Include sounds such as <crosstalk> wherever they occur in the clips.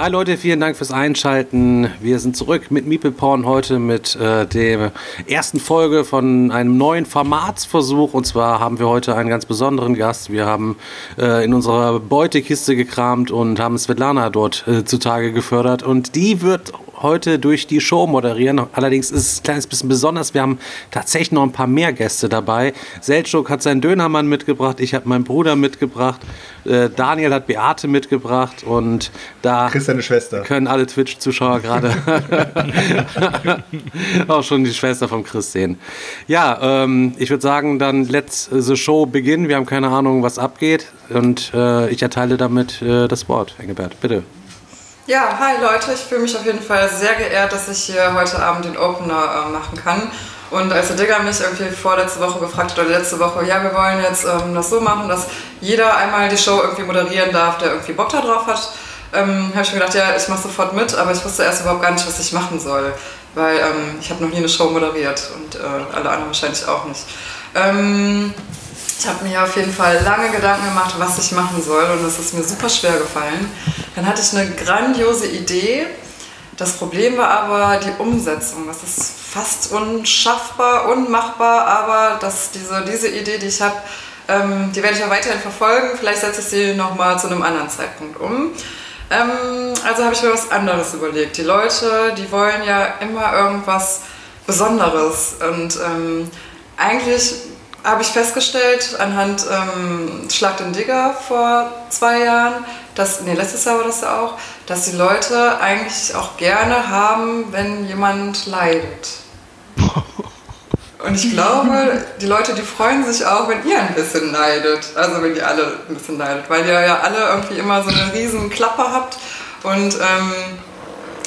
Hi Leute, vielen Dank fürs Einschalten. Wir sind zurück mit Meeple Porn heute mit äh, der ersten Folge von einem neuen Formatsversuch. Und zwar haben wir heute einen ganz besonderen Gast. Wir haben äh, in unserer Beutekiste gekramt und haben Svetlana dort äh, zutage gefördert. Und die wird heute durch die Show moderieren. Allerdings ist es ein kleines bisschen besonders. Wir haben tatsächlich noch ein paar mehr Gäste dabei. Seltschuk hat seinen Dönermann mitgebracht. Ich habe meinen Bruder mitgebracht. Äh, Daniel hat Beate mitgebracht. Und da Chris, deine Schwester. können alle Twitch-Zuschauer gerade <laughs> auch schon die Schwester vom Chris sehen. Ja, ähm, ich würde sagen, dann let's the show begin. Wir haben keine Ahnung, was abgeht. Und äh, ich erteile damit äh, das Wort. Engelbert, bitte. Ja, hi Leute, ich fühle mich auf jeden Fall sehr geehrt, dass ich hier heute Abend den Opener äh, machen kann. Und als der Digger mich irgendwie vorletzte Woche gefragt hat, oder letzte Woche, ja, wir wollen jetzt ähm, das so machen, dass jeder einmal die Show irgendwie moderieren darf, der irgendwie Bock da drauf hat, ähm, habe ich mir gedacht, ja, ich mache sofort mit, aber ich wusste erst überhaupt gar nicht, was ich machen soll. Weil ähm, ich habe noch nie eine Show moderiert und äh, alle anderen wahrscheinlich auch nicht. Ähm, ich habe mir auf jeden Fall lange Gedanken gemacht, was ich machen soll und es ist mir super schwer gefallen. Dann hatte ich eine grandiose Idee. Das Problem war aber die Umsetzung. Das ist fast unschaffbar, unmachbar, aber das, diese, diese Idee, die ich habe, ähm, die werde ich auch weiterhin verfolgen. Vielleicht setze ich sie nochmal zu einem anderen Zeitpunkt um. Ähm, also habe ich mir was anderes überlegt. Die Leute, die wollen ja immer irgendwas Besonderes und ähm, eigentlich habe ich festgestellt anhand ähm, Schlag den Digger vor zwei Jahren, dass, nee, letztes Jahr war das ja auch, dass die Leute eigentlich auch gerne haben, wenn jemand leidet. Und ich glaube, die Leute, die freuen sich auch, wenn ihr ein bisschen leidet. Also wenn ihr alle ein bisschen leidet, weil ihr ja alle irgendwie immer so eine riesen Klappe habt und ähm,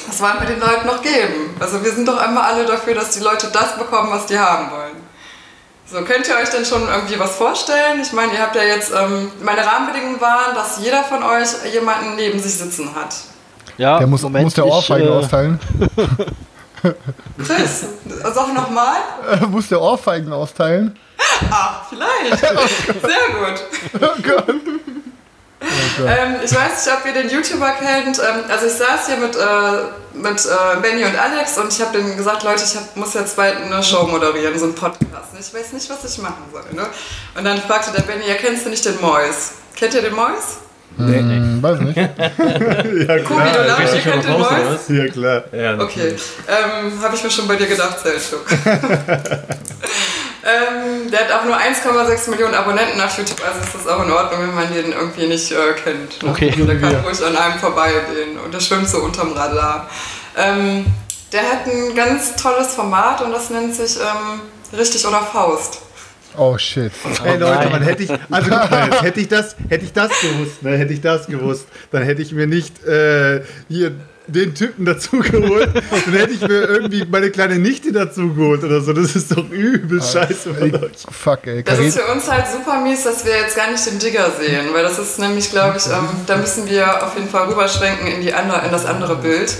das wollen wir den Leuten noch geben. Also wir sind doch einmal alle dafür, dass die Leute das bekommen, was die haben wollen. So, könnt ihr euch denn schon irgendwie was vorstellen? Ich meine, ihr habt ja jetzt, ähm, meine Rahmenbedingungen waren, dass jeder von euch jemanden neben sich sitzen hat. Ja, Der muss, Moment, muss der ich, Ohrfeigen äh, austeilen. Chris, sag nochmal. <laughs> muss der Ohrfeigen austeilen. Ah, vielleicht. <laughs> Sehr gut. Oh Gott. Ähm, ich weiß nicht, ob ihr den YouTuber kennt. Ähm, also ich saß hier mit, äh, mit äh, Benny und Alex und ich habe denen gesagt, Leute, ich hab, muss jetzt bald eine Show moderieren, so einen Podcast. Ich weiß nicht, was ich machen soll. Ne? Und dann fragte der Benny, ja, kennst du nicht den Mois? Kennt ihr den Mois? Hm, weiß nicht. <laughs> Ja, Kubi, du lachst, ihr kennt den Mois? Ja, klar. Ja, Okay, ähm, habe ich mir schon bei dir gedacht, Selchuk. <laughs> ähm, der hat auch nur 1,6 Millionen Abonnenten auf YouTube, also ist das auch in Ordnung, wenn man den irgendwie nicht äh, kennt. Ne? Okay. Der kann ruhig an einem vorbeigehen und der schwimmt so unterm Radar. Ähm, der hat ein ganz tolles Format und das nennt sich ähm, Richtig oder Faust. Oh shit. Ey Leute, man hätte ich, also <laughs> jetzt hätte ich das, hätte ich das gewusst, ne, hätte ich das gewusst, dann hätte ich mir nicht äh, hier den Typen dazu geholt, dann hätte ich mir irgendwie meine kleine Nichte dazu geholt oder so. Das ist doch übel scheiße von euch. Fuck, ey. Das ist für uns halt super mies, dass wir jetzt gar nicht den Digger sehen, weil das ist nämlich, glaube ich, ähm, da müssen wir auf jeden Fall rüberschwenken in, die andere, in das andere Bild.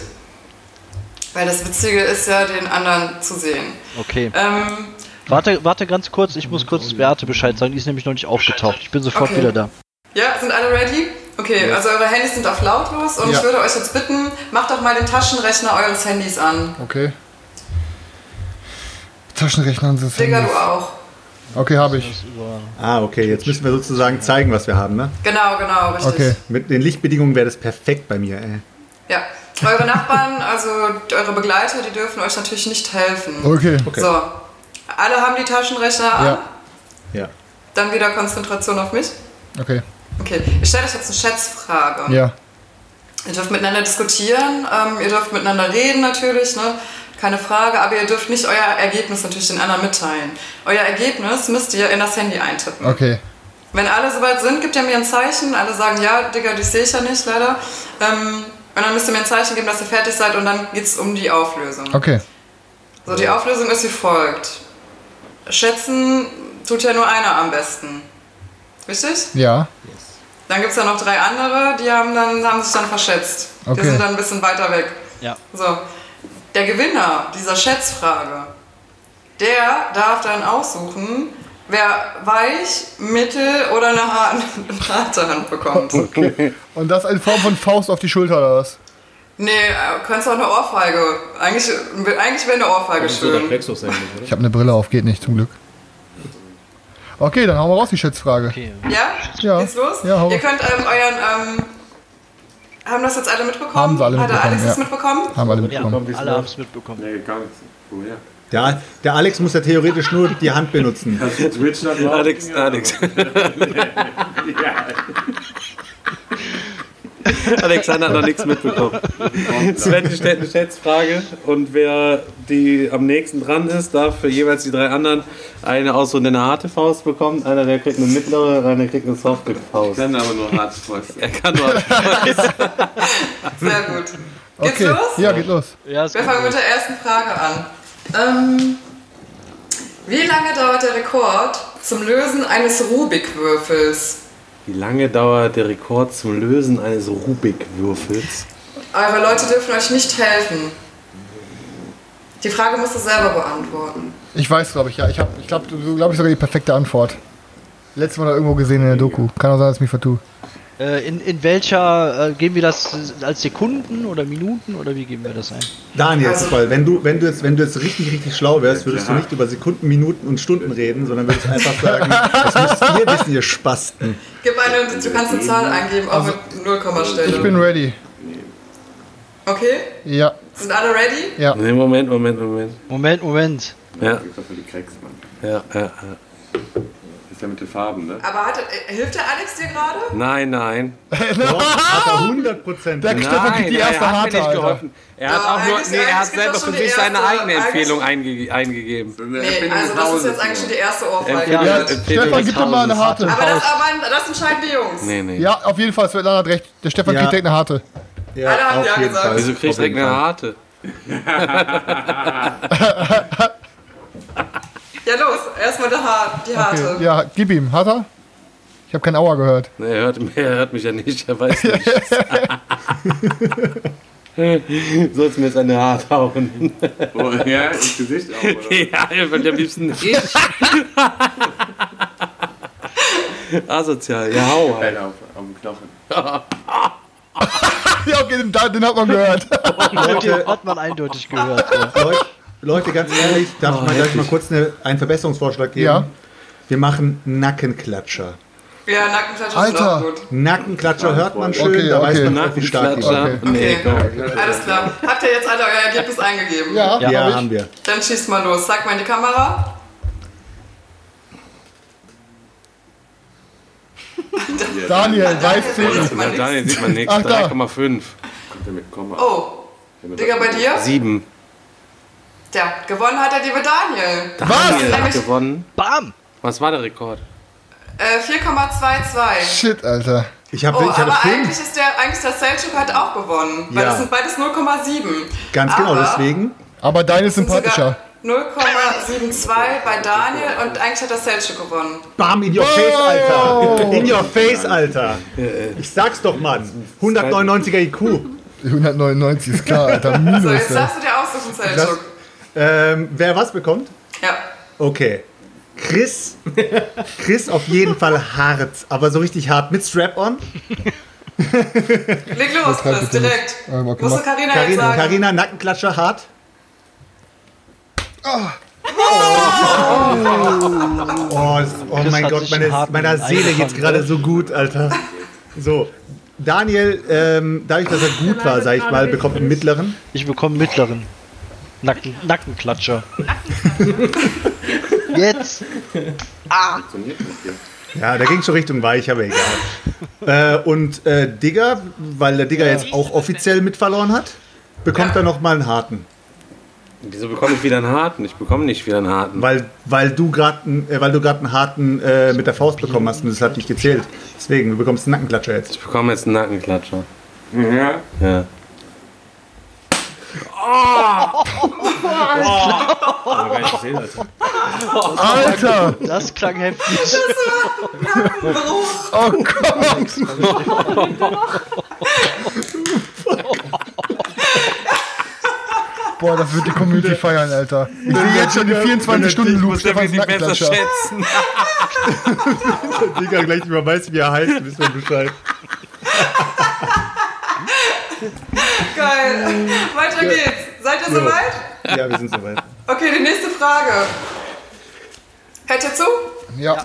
Weil das Witzige ist ja, den anderen zu sehen. Okay. Ähm, Warte, warte ganz kurz, ich muss kurz Beate Bescheid sagen, die ist nämlich noch nicht aufgetaucht. Ich bin sofort Okay. wieder da. ja, sind alle ready? Okay, also eure Handys sind auf lautlos und Ja. ich würde euch jetzt bitten, macht doch mal den Taschenrechner eures Handys an. okay. Taschenrechner und das Digga, Handys. du auch. Okay, habe ich. Ah, okay, jetzt müssen wir sozusagen zeigen, was wir haben, ne? Genau, genau, richtig. Okay. Mit den Lichtbedingungen wäre das perfekt bei mir, ey. Ja. Eure Nachbarn, also eure Begleiter, die dürfen euch natürlich nicht helfen. Okay. So. Alle haben die Taschenrechner an. Ja. Ja. Dann wieder Konzentration auf mich. Okay. Okay, ich stelle euch jetzt eine Schätzfrage. Ja. Ihr dürft miteinander diskutieren, ähm, ihr dürft miteinander reden natürlich, ne? keine Frage, aber ihr dürft nicht euer Ergebnis natürlich den anderen mitteilen. Euer Ergebnis müsst ihr in das Handy eintippen. Okay. Wenn alle soweit sind, gebt ihr mir ein Zeichen. Alle sagen, ja, Digga, dich sehe ich ja nicht, leider. Ähm, Und dann müsst ihr mir ein Zeichen geben, dass ihr fertig seid und dann geht es um die Auflösung. Okay. So, die Auflösung ist wie folgt. Schätzen tut ja nur einer am besten. Richtig? Ja. Dann gibt es ja noch drei andere, die haben, dann, haben sich dann verschätzt. Okay. Die sind dann ein bisschen weiter weg. Ja. So, der Gewinner dieser Schätzfrage, der darf dann aussuchen, wer weich, mittel oder eine har- <laughs> eine harte Hand bekommt. Und das in Form von Faust auf die Schulter oder was? Nee, äh, kannst auch eine Ohrfeige. Eigentlich, eigentlich wäre eine Ohrfeige schön. Ich habe eine Brille auf, geht nicht, zum Glück. Okay, dann hauen wir raus die Schätzfrage. Okay. Ja? Ja. Geht's los? Ja, hau Ihr raus. könnt ähm, euren. Ähm, haben das jetzt alle mitbekommen? Haben sie alle Hat mitbekommen, Alex das ja. mitbekommen? Haben alle Ja, mitbekommen. alle haben es mitbekommen. Nee, gar nichts. Woher? Der, der Alex muss ja theoretisch nur die Hand benutzen. <laughs> Drauf? Alex, Alex. <laughs> Ja. <laughs> Alexander hat noch nichts mitbekommen. Sven stellt eine Schätzfrage und wer die am nächsten dran ist, darf für jeweils die drei anderen eine aus so eine harte Faust bekommen. Einer der kriegt eine mittlere, einer kriegt eine softe Faust. kann aber nur hart fäusten. Er kann nur. Sehr gut. Geht's Okay, los? ja, geht los. Ja, Wir fangen mit der ersten Frage an. Ähm, wie lange dauert der Rekord zum Lösen eines Rubik-Würfels? Wie lange dauert der Rekord zum Lösen eines Rubik-Würfels? Eure Leute dürfen euch nicht helfen. Die Frage musst du selber beantworten. Ich weiß, glaube ich, ja. Ich habe, ich glaube, du glaube ich sogar die perfekte Antwort. Letztes Mal da irgendwo gesehen in der Doku. Kann auch sein, dass ich mich vertue. Äh, in, in welcher, äh, geben wir das als Sekunden oder Minuten oder wie geben wir das ein? Daniel, Also- weil wenn du, wenn, du jetzt, wenn du jetzt richtig, richtig schlau wärst, würdest du nicht über Sekunden, Minuten und Stunden reden, sondern würdest einfach sagen, das müsst ihr wissen, ihr Spasten. Gib eine, du kannst eine Zahl eingeben, auch mit Nullkommastelle. Ich bin ready. Okay? Ja, Sind alle ready? ja. Nee, Moment, Moment, Moment. Moment, Moment. Ja, ja, ja. ja. Das ist ja mit den Farben, ne? Aber hat, äh, hilft der Alex dir gerade? Nein, nein. <laughs> Doch, hat er 100 Prozent. Der Stefan kriegt die erste er hat mir harte, nicht geholfen. Er hat auch nur, nee, er hat selber für sich seine eigene Empfehlung einge eingegeben. Nee, also das ist jetzt eigentlich schon die erste Ohrfeige. Empfehlung, Ja, Empfehlung Stefan, gib doch mal eine harte. Aber das, aber das entscheiden die Jungs. Nee, nee. Ja, auf jeden Fall, Svetlana hat recht. Der Stefan Ja. kriegt direkt eine harte. Ja, Alle haben ja gesagt. Wieso kriegst du direkt eine harte? <laughs> <laughs> Ja, los, erstmal die, Haar, die harte. Okay, ja, gib ihm. Hat er? Ich habe kein Aua gehört. Nee, er hört, er hört mich ja nicht, er weiß <laughs> nicht. <laughs> Sollst mir jetzt eine hart hauen. Oh, ja, ins Gesicht auch, oder? <laughs> ja, ich würde am liebsten nicht. Asozial, ja, hau halt. Auf, auf den Knochen. Ja, okay, den, den hat man gehört. Leute, Hat man eindeutig gehört. Ja. Leute, ganz ehrlich, darf ich mal gleich mal kurz eine, einen Verbesserungsvorschlag geben? Ja. Wir machen Nackenklatscher. Ja, Nackenklatscher Alter. auch gut. Nackenklatscher hört man schön, Okay, da weiß okay. man auch, wie stark die Okay. komm. Alles klar. Habt ihr jetzt alle euer Ergebnis eingegeben? Ja, Ja, Ja, hab haben ich. wir. Dann schießt mal los. Sag mal in die Kamera. Daniel, weiß Daniel, man Ja, nichts. Daniel sieht man nichts. Ach, da. 3,5. Kommt der mit Komma. Oh, Digga, bei dir? 7. Ja, gewonnen hat der liebe Daniel. Daniel hat Nämlich- gewonnen. Bam! Was war der Rekord? Äh, 4,22. Shit, Alter. Ich, hab, Oh, ich hatte aber fünf. eigentlich ist der, eigentlich der Selchuk hat auch gewonnen. Weil Ja. das sind beides 0,7. Ganz genau, Aber deswegen. Aber dein ist sympathischer. sogar 0,72 bei Daniel und eigentlich hat der Selchuk gewonnen. Bam, in your face, Alter. In your face, Alter. Ich sag's doch, Mann. 199er IQ. 199 ist klar, Alter. So, Minus, jetzt ey. darfst du dir aussuchen, Selchuk. Ähm, wer was bekommt? Ja. Okay. Chris. Chris auf jeden Fall hart, aber so richtig hart mit Strap-on. Leg los, Chris, direkt. Ähm, okay, Musst du mach- Carina jetzt Carina, sagen. Carina Nackenklatscher hart. Oh, das, oh Chris mein Gott, meine, meiner Seele geht's gerade ne? so gut, Alter. So, Daniel, ähm, dadurch, dass er gut war, sag ich mal, bekommt einen mittleren. Ich bekomme mittleren. Nacken, Nackenklatscher. <laughs> Jetzt! Funktioniert nicht hier. Ja, da ging schon Richtung weich, aber egal. äh, und äh, Digger, weil der Digger jetzt auch offiziell mit verloren hat, bekommt er nochmal einen harten. Wieso bekomme ich wieder einen harten? Ich bekomme nicht wieder einen harten. Weil, weil du gerade äh, weil du gerade einen harten äh, mit der Faust bekommen hast und das hat nicht gezählt. Deswegen, du bekommst einen Nackenklatscher jetzt. Ich bekomme jetzt einen Nackenklatscher. Ja. Ja. Nicht gesehen, Alter. Alter! Das klang heftig. Oh Gott! Boah, das wird die Community feiern, Alter. Ich sehe jetzt schon die 24-Stunden-Loop Stefans Nackenklatscher. schätzen. <laughs> Digga, gleich nicht mehr weiß, wie er heißt, wissen wir Bescheid. Geil. <laughs> Weiter geht's. Seid ihr soweit? Ja, wir sind soweit. Okay, die nächste Frage. Hört ihr zu? Ja.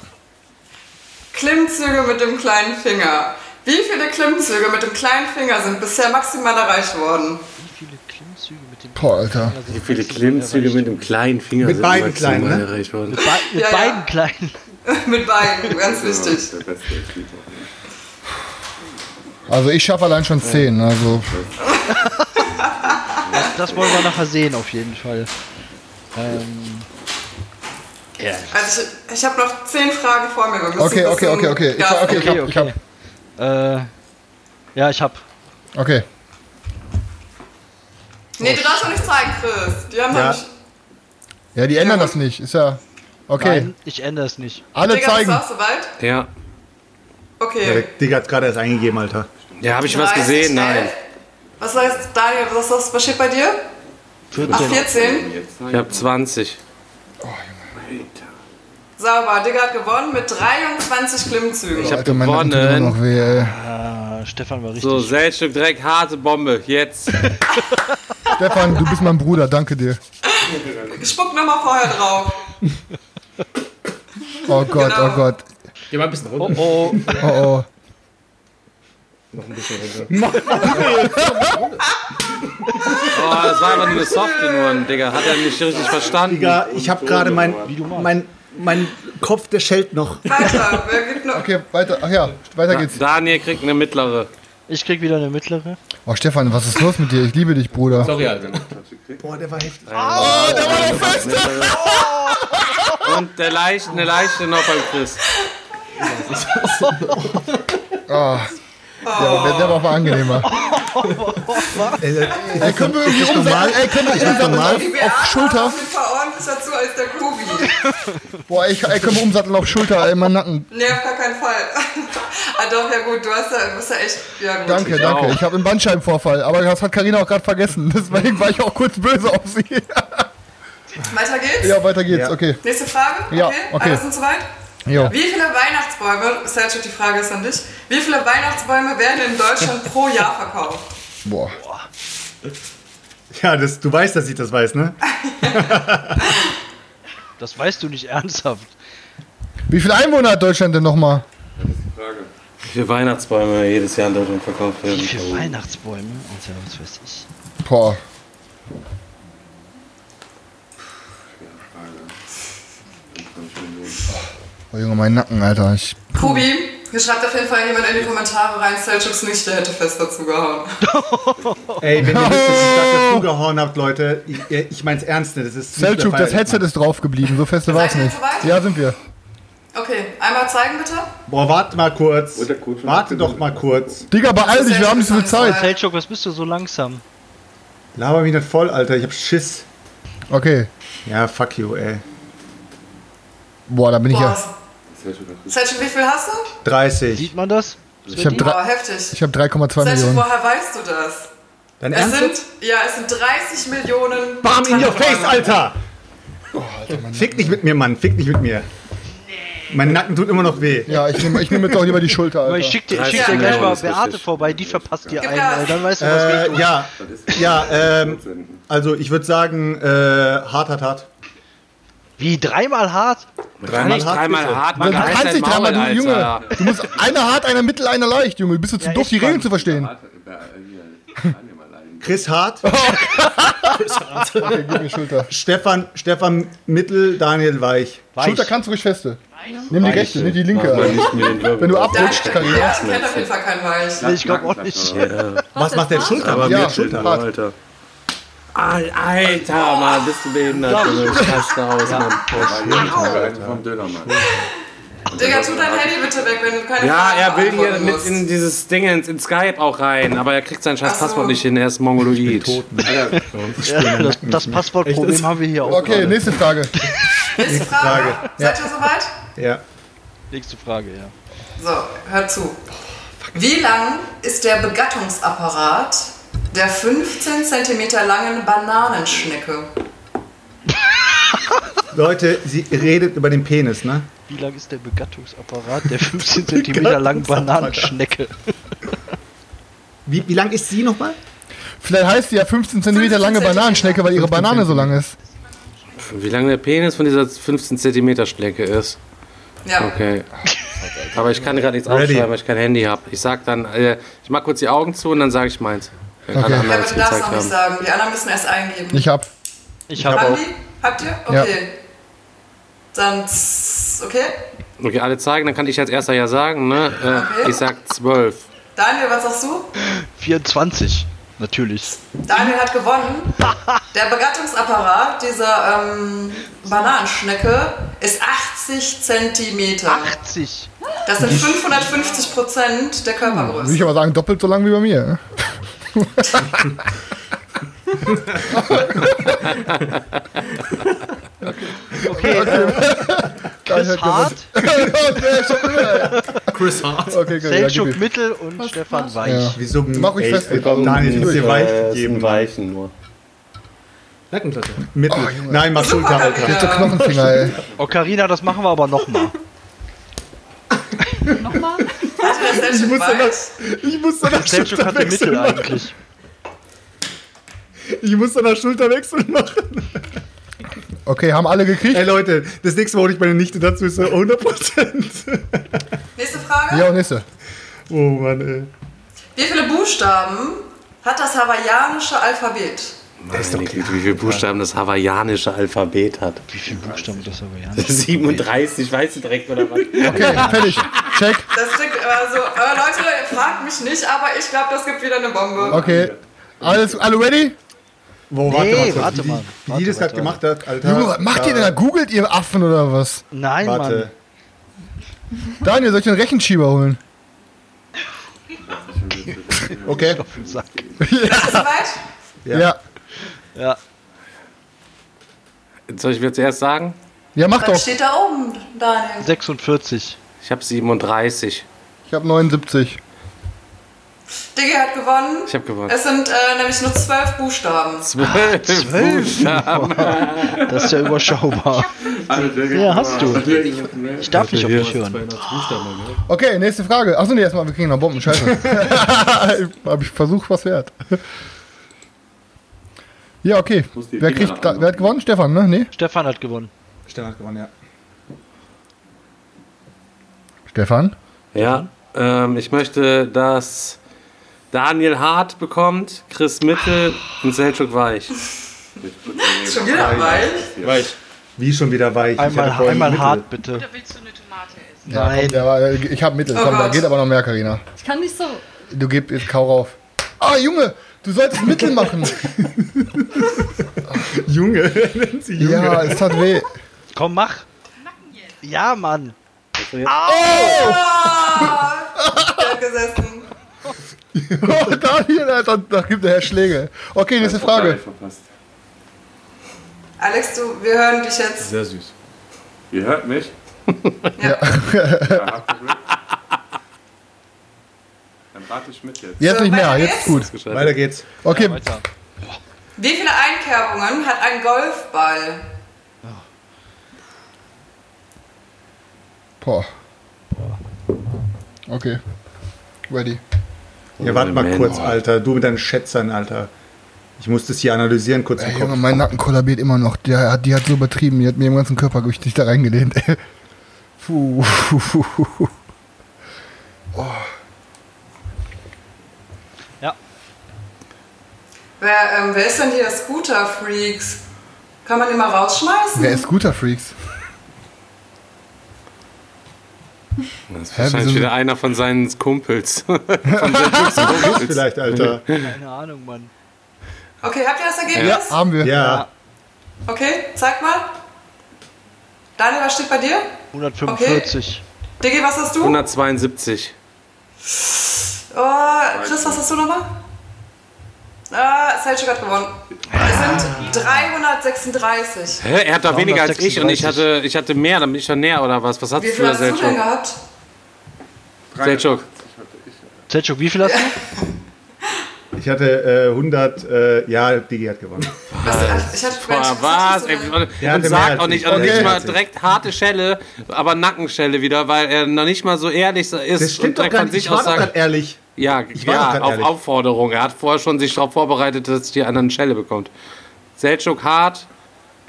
Klimmzüge mit dem kleinen Finger. Wie viele Klimmzüge mit dem kleinen Finger sind bisher maximal erreicht worden? Wie viele Klimmzüge mit dem Boah, Alter. Wie viele Klimmzüge mit dem kleinen Finger Mit sind beiden maximal kleinen, ne? erreicht worden? Mit Ja, ja. beiden kleinen. <laughs> mit beiden, ganz wichtig. Also ich schaffe allein schon 10, also. Das wollen wir nachher sehen, auf jeden Fall. Ähm, ja. Also ich, ich habe noch zehn Fragen vor mir. Wir Okay, ein okay, bisschen okay, okay. Ich, Gas okay, ich hab, ich hab. Äh, ja, ich hab. Okay. Nee, du darfst doch nicht zeigen, Chris. Die haben Ja. noch nicht... Ja, die ändern Ja, das nicht. Ist ja. Okay. Nein, ich ändere es nicht. Alle Digga, bist zeigen. du auch soweit? Ja. Ja, Okay. der Digga hat gerade erst eingegeben, Alter. Ja, habe ich was 30, gesehen? Nein. 11. Was heißt, Daniel, was, was, was steht bei dir? 14. Ach, 14. Jetzt Ich habe 20. Sauber. Digga hat gewonnen mit 23 Klimmzügen. Ich hab Alter, mein Nacken tut immer gewonnen. noch weh, ey. Ah, Stefan war richtig. So, Seltstück Dreck, harte Bombe. Jetzt. <laughs> Stefan, du bist mein Bruder, danke dir. Spuck nochmal vorher drauf. Oh Gott, Genau. oh Gott. Geh mal ein bisschen runter. oh, Oh <laughs> oh. Noch ein bisschen runter. <laughs> Oh, das war aber nur eine softe nur, Digga. Hat er nicht richtig verstanden. Digga, ich hab gerade mein, mein, mein Kopf, der schellt noch. Weiter. Wer gibt noch? Okay, weiter. Ach ja, weiter geht's. Daniel kriegt eine mittlere. ich krieg wieder eine mittlere. Oh Stefan, was ist los mit dir? Ich liebe dich, Bruder. Sorry, Alter. Boah, der war heftig. Und der leichte, eine leichte noch beim Chris. Ah. Ja, der, der war aber angenehmer. <laughs> Ey, Ey, können wir irgendwie umsetzen? Ey, können wir, normal. auf, auf Schulter. Auf jeden Fall ordentlicher zu als der Kubi. Boah, ey, ey, können wir umsatteln auf Schulter, ey, mein Nacken. Nee, auf gar keinen Fall. <laughs> ah doch, ja gut, du hast ja, du bist ja echt... Ja, gut. Danke, Ich danke. auch. Ich habe einen Bandscheibenvorfall, aber das hat Karina auch gerade vergessen. Deswegen war ich auch kurz böse auf sie. Weiter geht's? ja, weiter geht's, Ja. okay. Nächste Frage? Ja, okay. okay. Alle sind soweit? Jo. Wie viele Weihnachtsbäume, Selchuk, die Frage ist an dich, wie viele Weihnachtsbäume werden in Deutschland pro Jahr verkauft? Boah. Ja, das, du weißt, dass ich das weiß, ne? <laughs> Das weißt du nicht ernsthaft. Wie viele Einwohner hat Deutschland denn nochmal? Frage. Wie viele Weihnachtsbäume jedes Jahr in Deutschland verkauft werden? Wie viele Weihnachtsbäume? Alter, was weiß ich. Boah. Oh Junge, mein Nacken, Alter. Ich, Kubi, hier schreibt auf jeden Fall jemand in die Kommentare rein, Selchuks nicht, der hätte fest dazu gehauen. <laughs> Ey, wenn ihr wisst, dass ich stark dazugehauen habt, Leute, ich, ich mein's ernst, ne? das ist nicht Selchuk, das. Headset ist drauf geblieben. So feste war es Seid ihr nicht. soweit? Ja, sind wir. Okay, einmal zeigen bitte. Boah, warte mal kurz. Von Warte doch mal kurz. Digga, beeil dich, wir haben nicht so viel Zeit. Selchuk, was bist du so langsam? Laber mich nicht voll, Alter, ich hab Schiss. Okay. Ja, fuck you, ey. Boah, da bin ich ja. Boah, Selchuk, wie viel hast du? 30. Sieht man das? Ich habe drei, heftig. ich hab 3,2 Selchuk, Millionen. woher weißt du das? Dein Es Ernst? sind, ja, es sind 30 Millionen. Bam in your face, Tannenbäume. Alter! Fick nicht mit mir, Mann, fick nicht mit mir. Mein Nacken tut immer noch weh. Ja, ich nehme ich nehm jetzt auch lieber die Schulter, Alter. ich schick dir, ich 30 schick dir gleich mal Beate vorbei, die verpasst dir einen. Äh, dann weißt du, was Äh, ja, ja, ähm, also ich würde sagen, äh, hart, hart, hart. Wie, dreimal hart? Man kann nicht hart dreimal hart, Du man kannst nicht dreimal, du Junge. Du musst einer hart, einer mittel, einer leicht, Junge. Bist du zu Ja, doof, die Regeln zu verstehen? Äh, Daniel allein. Chris Hart, <laughs> <laughs> Okay, gib mir Schulter. Stefan, Stefan Mittel, Daniel Weich. Weich. Schulter kannst du ruhig feste. Nimm die rechte, nicht die linke. Man. Wenn du abrutscht, Karina. ja, ich kennt auf jeden Fall keinen Weich. Nee, ich glaube auch nicht. Was macht der Schulter? Aber Ja, Schulter. hart. Alter. Al- Alter, Mann, bist du behindert? Junge. Ich raste aus, Mann. Einen vom Dönermann. Digga, tu dein Handy bitte weg, wenn du keine Ja, Fragen er will hier mit musst. in dieses Ding ins, in Skype auch rein, aber er kriegt sein scheiß Ach so. Passwort nicht hin, er ist Mongoloid. Ja, das, das Passwortproblem haben wir hier auch. Okay, gerade. nächste Frage. Nächste Frage. Frage. Seid ihr soweit? Ja. Nächste Frage, ja. So, hört zu. Wie lang ist der Begattungsapparat der 15 cm langen Bananenschnecke? <laughs> Leute, sie redet über den Penis, ne? Wie lang ist der Begattungsapparat der 15 cm <laughs> langen Bananenschnecke? Wie, wie lang ist sie nochmal? Vielleicht heißt die ja 15 cm lange. Bananenschnecke, weil ihre 15 Banane so lang ist. Wie lang der Penis von dieser 15 cm Schlecke ist. Ja. Okay. Aber ich kann gerade nichts Ready. aufschreiben, weil ich kein Handy habe. Ich sag dann, äh, ich mach kurz die Augen zu und dann sage ich meins. Wenn Okay. alle Ja, anderen aber es du darfst noch nicht haben. sagen. Die anderen müssen erst eingeben. Ich hab. Ich habe Haben auch. die? Habt ihr? Ja. Okay. Dann, z- okay. Okay, alle zeigen, dann kann ich als erster ja sagen, ne? Äh, Okay. Ich sag 12. Daniel, was sagst du? 24. Natürlich. Daniel hat gewonnen. <laughs> Der Begattungsapparat dieser ähm, Bananenschnecke ist 80 Zentimeter. 80. Das sind 550 Prozent der Würde ich Körpergröße. aber sagen, doppelt so lang wie bei mir. Okay, äh, Chris Hart, <laughs> Chris Hart. Okay, okay, ja, Selchuk. Mittel und Stefan Weich. Ja. Wieso? Mach ich Ey, fest. Daniel, ich muss dir weich geben. Weichen nur. Nackenklasse. Mittel. Nein, mach Schulter, Alter. So Knochenfinger, ey. Oh, Carina, das machen wir aber nochmal. Nochmal? Der Selchuk muss danach-? Ich muss danach Schulterwechsel Mittel machen. eigentlich. Ich muss danach Schulterwechsel machen. Okay, haben alle gekriegt? Ey Leute, das nächste Mal hole ich meine Nichte dazu, ist so 100%. Nächste Frage. Ja, und nächste. Oh Mann, ey. Wie viele Buchstaben hat das hawaiianische Alphabet? Meine Güte, wie viele Buchstaben das hawaiianische Alphabet hat. Wie viele Buchstaben das aber ja? 37, weißt du direkt oder was? <laughs> Okay, fertig. Check. Das klingt also, äh, Leute, fragt mich nicht, aber ich glaube, das gibt wieder eine Bombe. Okay. Alles, alle ready? Wo, Nee, kurz, warte wie, mal. Wie Warte, die das gerade warte, gemacht hat, Alter. Junge, was macht ihr denn da? Googelt ihr Affen oder was? Nein, Warte. Daniel, soll ich den Rechenschieber holen? Okay. <laughs> Mann. Sack. Ist das soweit? Ja. Ja. Soll ich mir zuerst sagen? Ja, mach Was doch. steht da oben, Daniel? 46. Ich habe 37. Ich habe 79. Diggi hat gewonnen. Ich habe gewonnen. Es sind äh, nämlich nur zwölf Buchstaben. <laughs> Zwölf Buchstaben. <laughs> Das ist ja überschaubar. Ja, hast du. Ich darf nicht auf dich hören. Okay, nächste Frage. Achso, nee, erstmal, wir kriegen noch Bomben. Scheiße. <laughs> Hab ich versucht, was wert. Ja, okay. Wer, kriegt, wer hat gewonnen? Stefan, ne? Nee? Stefan hat gewonnen. Stefan hat gewonnen, ja. Stefan? Ja, ähm, ich möchte, dass Daniel Hart bekommt, Chris Mittel und Selchuk Weich. Schon wieder weich. Weich. Wie schon wieder weich. Ich Einmal, einmal Mittel. hart, bitte. Oder willst du eine Tomate essen? Ja, Nein. komm, der war, ich hab Mittel. Oh Komm, da geht aber noch mehr, Karina. Ich kann nicht so. Du gibst jetzt Kau rauf. Ah, Junge, du solltest Mittel machen. <laughs> Junge, <laughs> nennt sie Junge. ja, es tat weh. Komm, mach. Ja, Mann. Der hat gesessen. <laughs> Oh, Daniel, Alter, da gibt er Schläge. Okay, nächste Frage. Verpasst. Alex, du, wir hören dich jetzt. Sehr süß. Ihr hört mich? Ja. Ja, rate ich mit jetzt. Jetzt So, nicht mehr, jetzt gut. Weiter geht's. Okay, Weiter. Wie viele Einkerbungen hat ein Golfball? boah. Okay. Ready. Ja, warte mal kurz, Alter. Du mit deinen Schätzern, Alter. Ich muss das hier analysieren, kurz im Ey, Kopf. Junge, mein Nacken kollabiert immer noch. Der hat, die hat so übertrieben. Die hat mir im ganzen Körpergewicht nicht da reingelehnt. ey. Puh. <laughs> Wer, ähm, wer ist denn hier Scooter-Freaks? Kann man den mal rausschmeißen? Wer ist Scooter-Freaks? Das ist Hä, wahrscheinlich wieder einer von seinen Kumpels. <laughs> von Selchuks <laughs> Kumpels. Vielleicht, Alter. Keine Ahnung, Mann. Okay, habt ihr das Ergebnis? Haben wir. Ja. Okay, zeig mal. Daniel, was steht bei dir? 145. Diggi, was hast du? 172. Oh, Chris, was hast du nochmal? Ah, Selchuk hat gewonnen. Es sind 336. Hä? Er hat da weniger als ich und ich 336. hatte, ich hatte mehr, dann bin ich schon näher oder was? Was Wie hattest du viel da, hast du denn Selchuk? gehabt? Selchuk. Selchuk, wie viel hast du? Ich hatte äh, 100, äh, ja, Digi hat gewonnen. Was, ich hatte Boah, was? hast Ey, und Der hatte und mehr sag als auch ich. nicht, und nicht mal direkt harte Schelle, aber Nackenschelle wieder, weil er noch nicht mal so ehrlich ist Das stimmt und doch gar von nicht. sich Ich war aus doch sagt, ehrlich. Ja, Ich ja auf ehrlich. Aufforderung. Er hat vorher schon sich darauf vorbereitet, dass die anderen eine Schelle bekommt. Selchuk hart,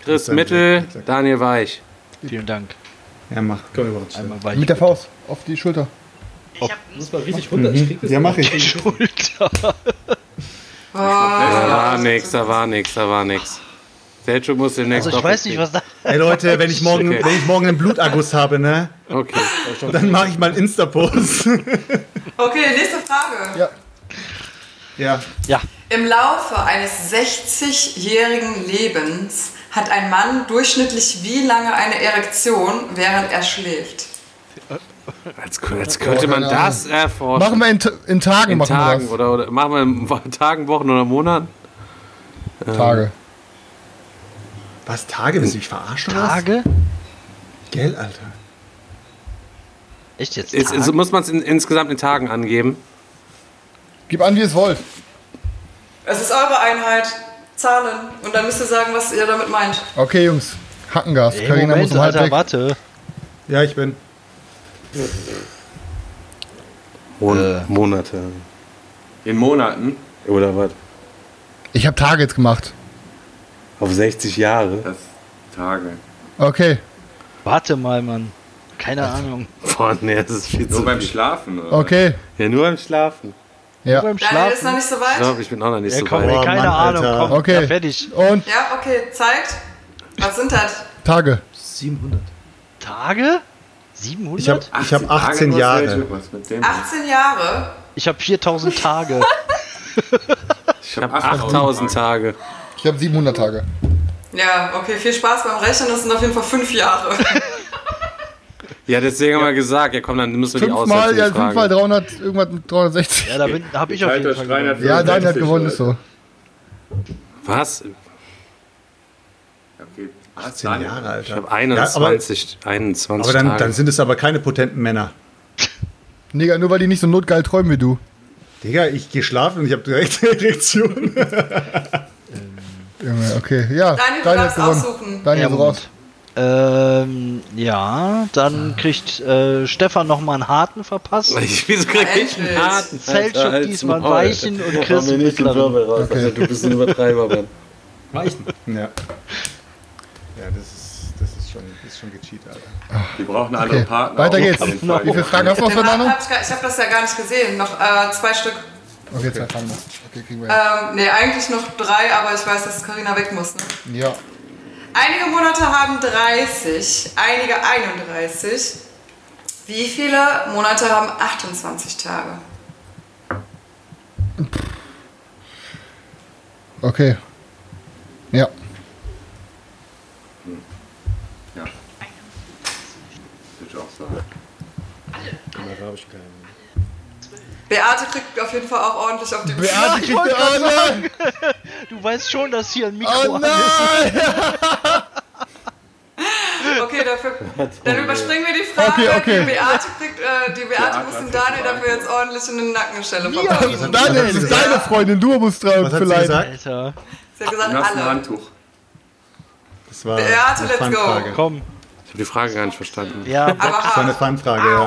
Chris Mittel, exakt. Daniel Weich. Vielen Dank. Ja, mach. Komm über uns. Einmal weich. Mit der Faust auf die Schulter. muss mal richtig runter. Ich krieg das Ja, mach ich. Schulter. Oh, Da war nix, da war nix, da war nix. Selchuk muss den nächsten Also ich weiß nicht, was da. Ey Leute, wenn ich morgen, Okay. wenn ich morgen einen Bluterguss habe, ne, Okay. dann mache ich mal einen Insta-Post. Okay, nächste Frage. Ja. ja. Ja. Im Laufe eines 60-jährigen Lebens hat ein Mann durchschnittlich wie lange eine Erektion, während er schläft? Als, als könnte man das erforschen. Machen wir in, in Tagen in machen Tagen wir das. oder, oder machen wir in Tagen, Wochen oder Monaten? Tage. Was, Tage? Willst du mich was? Tage? Gell, Alter. Echt jetzt? Ist, ist, muss man es in, insgesamt in Tagen angeben? Gib an, wie ihr es wollt. Es ist eure Einheit. Zahlen. Und dann müsst ihr sagen, was ihr damit meint. Okay, Jungs. Hackengas. Ey, Carina Moment, muss um Alter, weg. warte. Ja, ich bin. Mon Äh. Monate. In Monaten, Oder was? Ich habe Tage jetzt gemacht. Auf 60 Jahre? das Tage. Okay. Warte mal, Mann. Keine Ahnung. Boah, nee, das ist viel Nur zu beim viel. Schlafen, oder? Okay. Ja, nur beim Schlafen. Ja. Beim Daniel ist noch Schlafen. nicht so Ich weit. glaube, ich bin auch noch nicht Ja, so komm, weit. ey, Oh, keine Mann, Ahnung. Alter. Komm, Okay. ja, fertig. Und Ja, okay, zeigt. Was sind das? Tage. 700. Tage? 700? Ich habe ich hab 18 Tage, Jahre. Selchuk, Was mit dem? 18 Jahre. Ich habe 4000 <laughs> Tage. Ich Ich habe 8000 Tage. Ich habe 700 Tage. Ja, okay, viel Spaß beim Rechnen. Das sind auf jeden Fall fünf Jahre. <laughs> Ja, deswegen haben wir gesagt, ja komm, dann müssen wir die Fünfmal, ja, die Frage. fünfmal 300, irgendwas mit 360. Ja, da, bin- da habe ich auf jeden Fall gewonnen. Ja, Daniel hat 65, gewonnen, ist so. Was? Okay. 18 Jahre, Alter. Ich habe Ja, aber, 21, 21 aber dann, Tage. dann sind es aber keine potenten Männer. Digga, nur weil die nicht so notgeil träumen wie du. Digga, ich gehe schlafen und ich habe direkt eine Erektion. <laughs> Junge, okay. Ja, Daniel, du Daniel hat darfst gewonnen. aussuchen. Daniel Ja, raus. Ähm, ja, dann kriegt äh, Stefan nochmal einen harten verpasst. Ich, wieso krieg ich einen harten Selchuk diesmal Maul, weichen und Chris Hau mir nicht den mittleren. Raus, Okay. Alter, du bist ein Übertreiber, Mann. Weichen. ja. Ja, das ist, das ist schon, das ist schon gecheat, Alter. Die brauchen andere Okay, Partner. weiter auf geht's. Wie viele Fragen hast du noch, Hab, hab ich habe das ja gar nicht gesehen. Noch äh, zwei Stück. Okay, zwei Fragen noch. Okay, kriegen wir hin. Ähm, nee, eigentlich noch drei, aber ich weiß, dass Karina weg muss. Ne? Ja. Einige Monate haben 30, einige 31. Wie viele Monate haben 28 Tage? Okay. Ja. Ja. Würde ich auch sagen. Da habe ich keinen. Beate kriegt auf jeden Fall auch ordentlich auf die Beate kriegt wollte oh nein! Du weißt schon, dass hier ein Mikro Oh an ist. nein! <laughs> Okay, dafür, dann überspringen wir die Frage. Okay, okay. Die Beate, kriegt, äh, die Beate Beate muss sich Daniel dafür jetzt ordentlich in eine Nackenstelle verpassen. Daniel, das ist deine Freundin, du musst dran Was hat sie vielleicht. gesagt? Alter, Sie hat gesagt, alle. Handtuch. Das war Beate, let's go. Komm. Ich habe die Frage gar nicht verstanden. Ja, Aber Das war hart. eine Fanfrage, ja.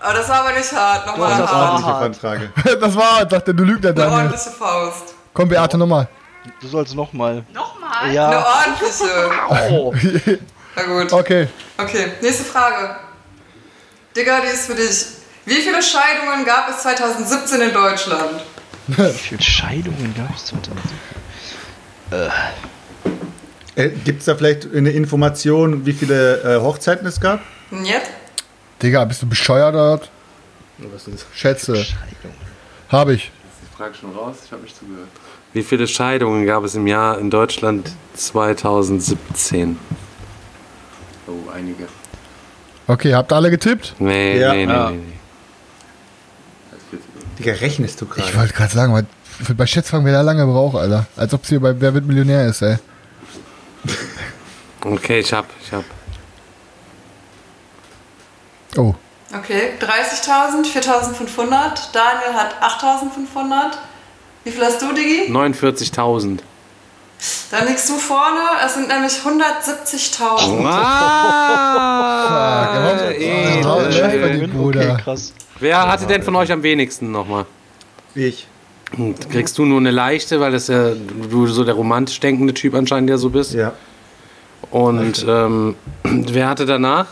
Aber das war aber nicht hart. Nochmal Das eine war hart. Ordentliche hart. Fanfrage. <laughs> Das war, dachte du Lügner, Eine Daniel. ordentliche Faust. Komm, Beate, nochmal. du sollst nochmal. Nochmal? Eine Ja, ordentliche. <laughs> oh. <laughs> Na gut. Okay. Okay, nächste Frage. Digga, die ist für dich. Wie viele Scheidungen gab es 2017 in Deutschland? Wie viele Scheidungen gab es 2017? Äh, Gibt es da vielleicht eine Information, wie viele äh, Hochzeiten es gab? Jetzt? Digga, bist du bescheuert oder? was? Ist das? Schätze. Scheidungen. Habe ich. Ist die Frage schon raus? Ich habe nicht zugehört. Wie viele Scheidungen gab es im Jahr in Deutschland 2017? Oh, einige. Okay, habt ihr alle getippt? Nee, Ja. nee, nee, nee, nee. Digga, rechnest du gerade? Ich wollte gerade sagen, weil bei Schätzfragen, wer da lange braucht, Alter. Als ob es hier bei Wer wird Millionär ist, ey. <laughs> Okay, ich hab, ich hab. Oh. Okay, 30.000, 4.500. Daniel hat 8.500. Wie viel hast du, Digi? 49.000. Dann liegst du vorne. Es sind nämlich 170.000. Ah, Fuck, Bruder. Okay, krass. Wer hatte denn von euch am wenigsten nochmal? Ich. Und Kriegst du nur eine leichte, weil das ja du so der romantisch denkende Typ anscheinend ja so bist. Ja. Und ähm, <clears throat> wer hatte danach?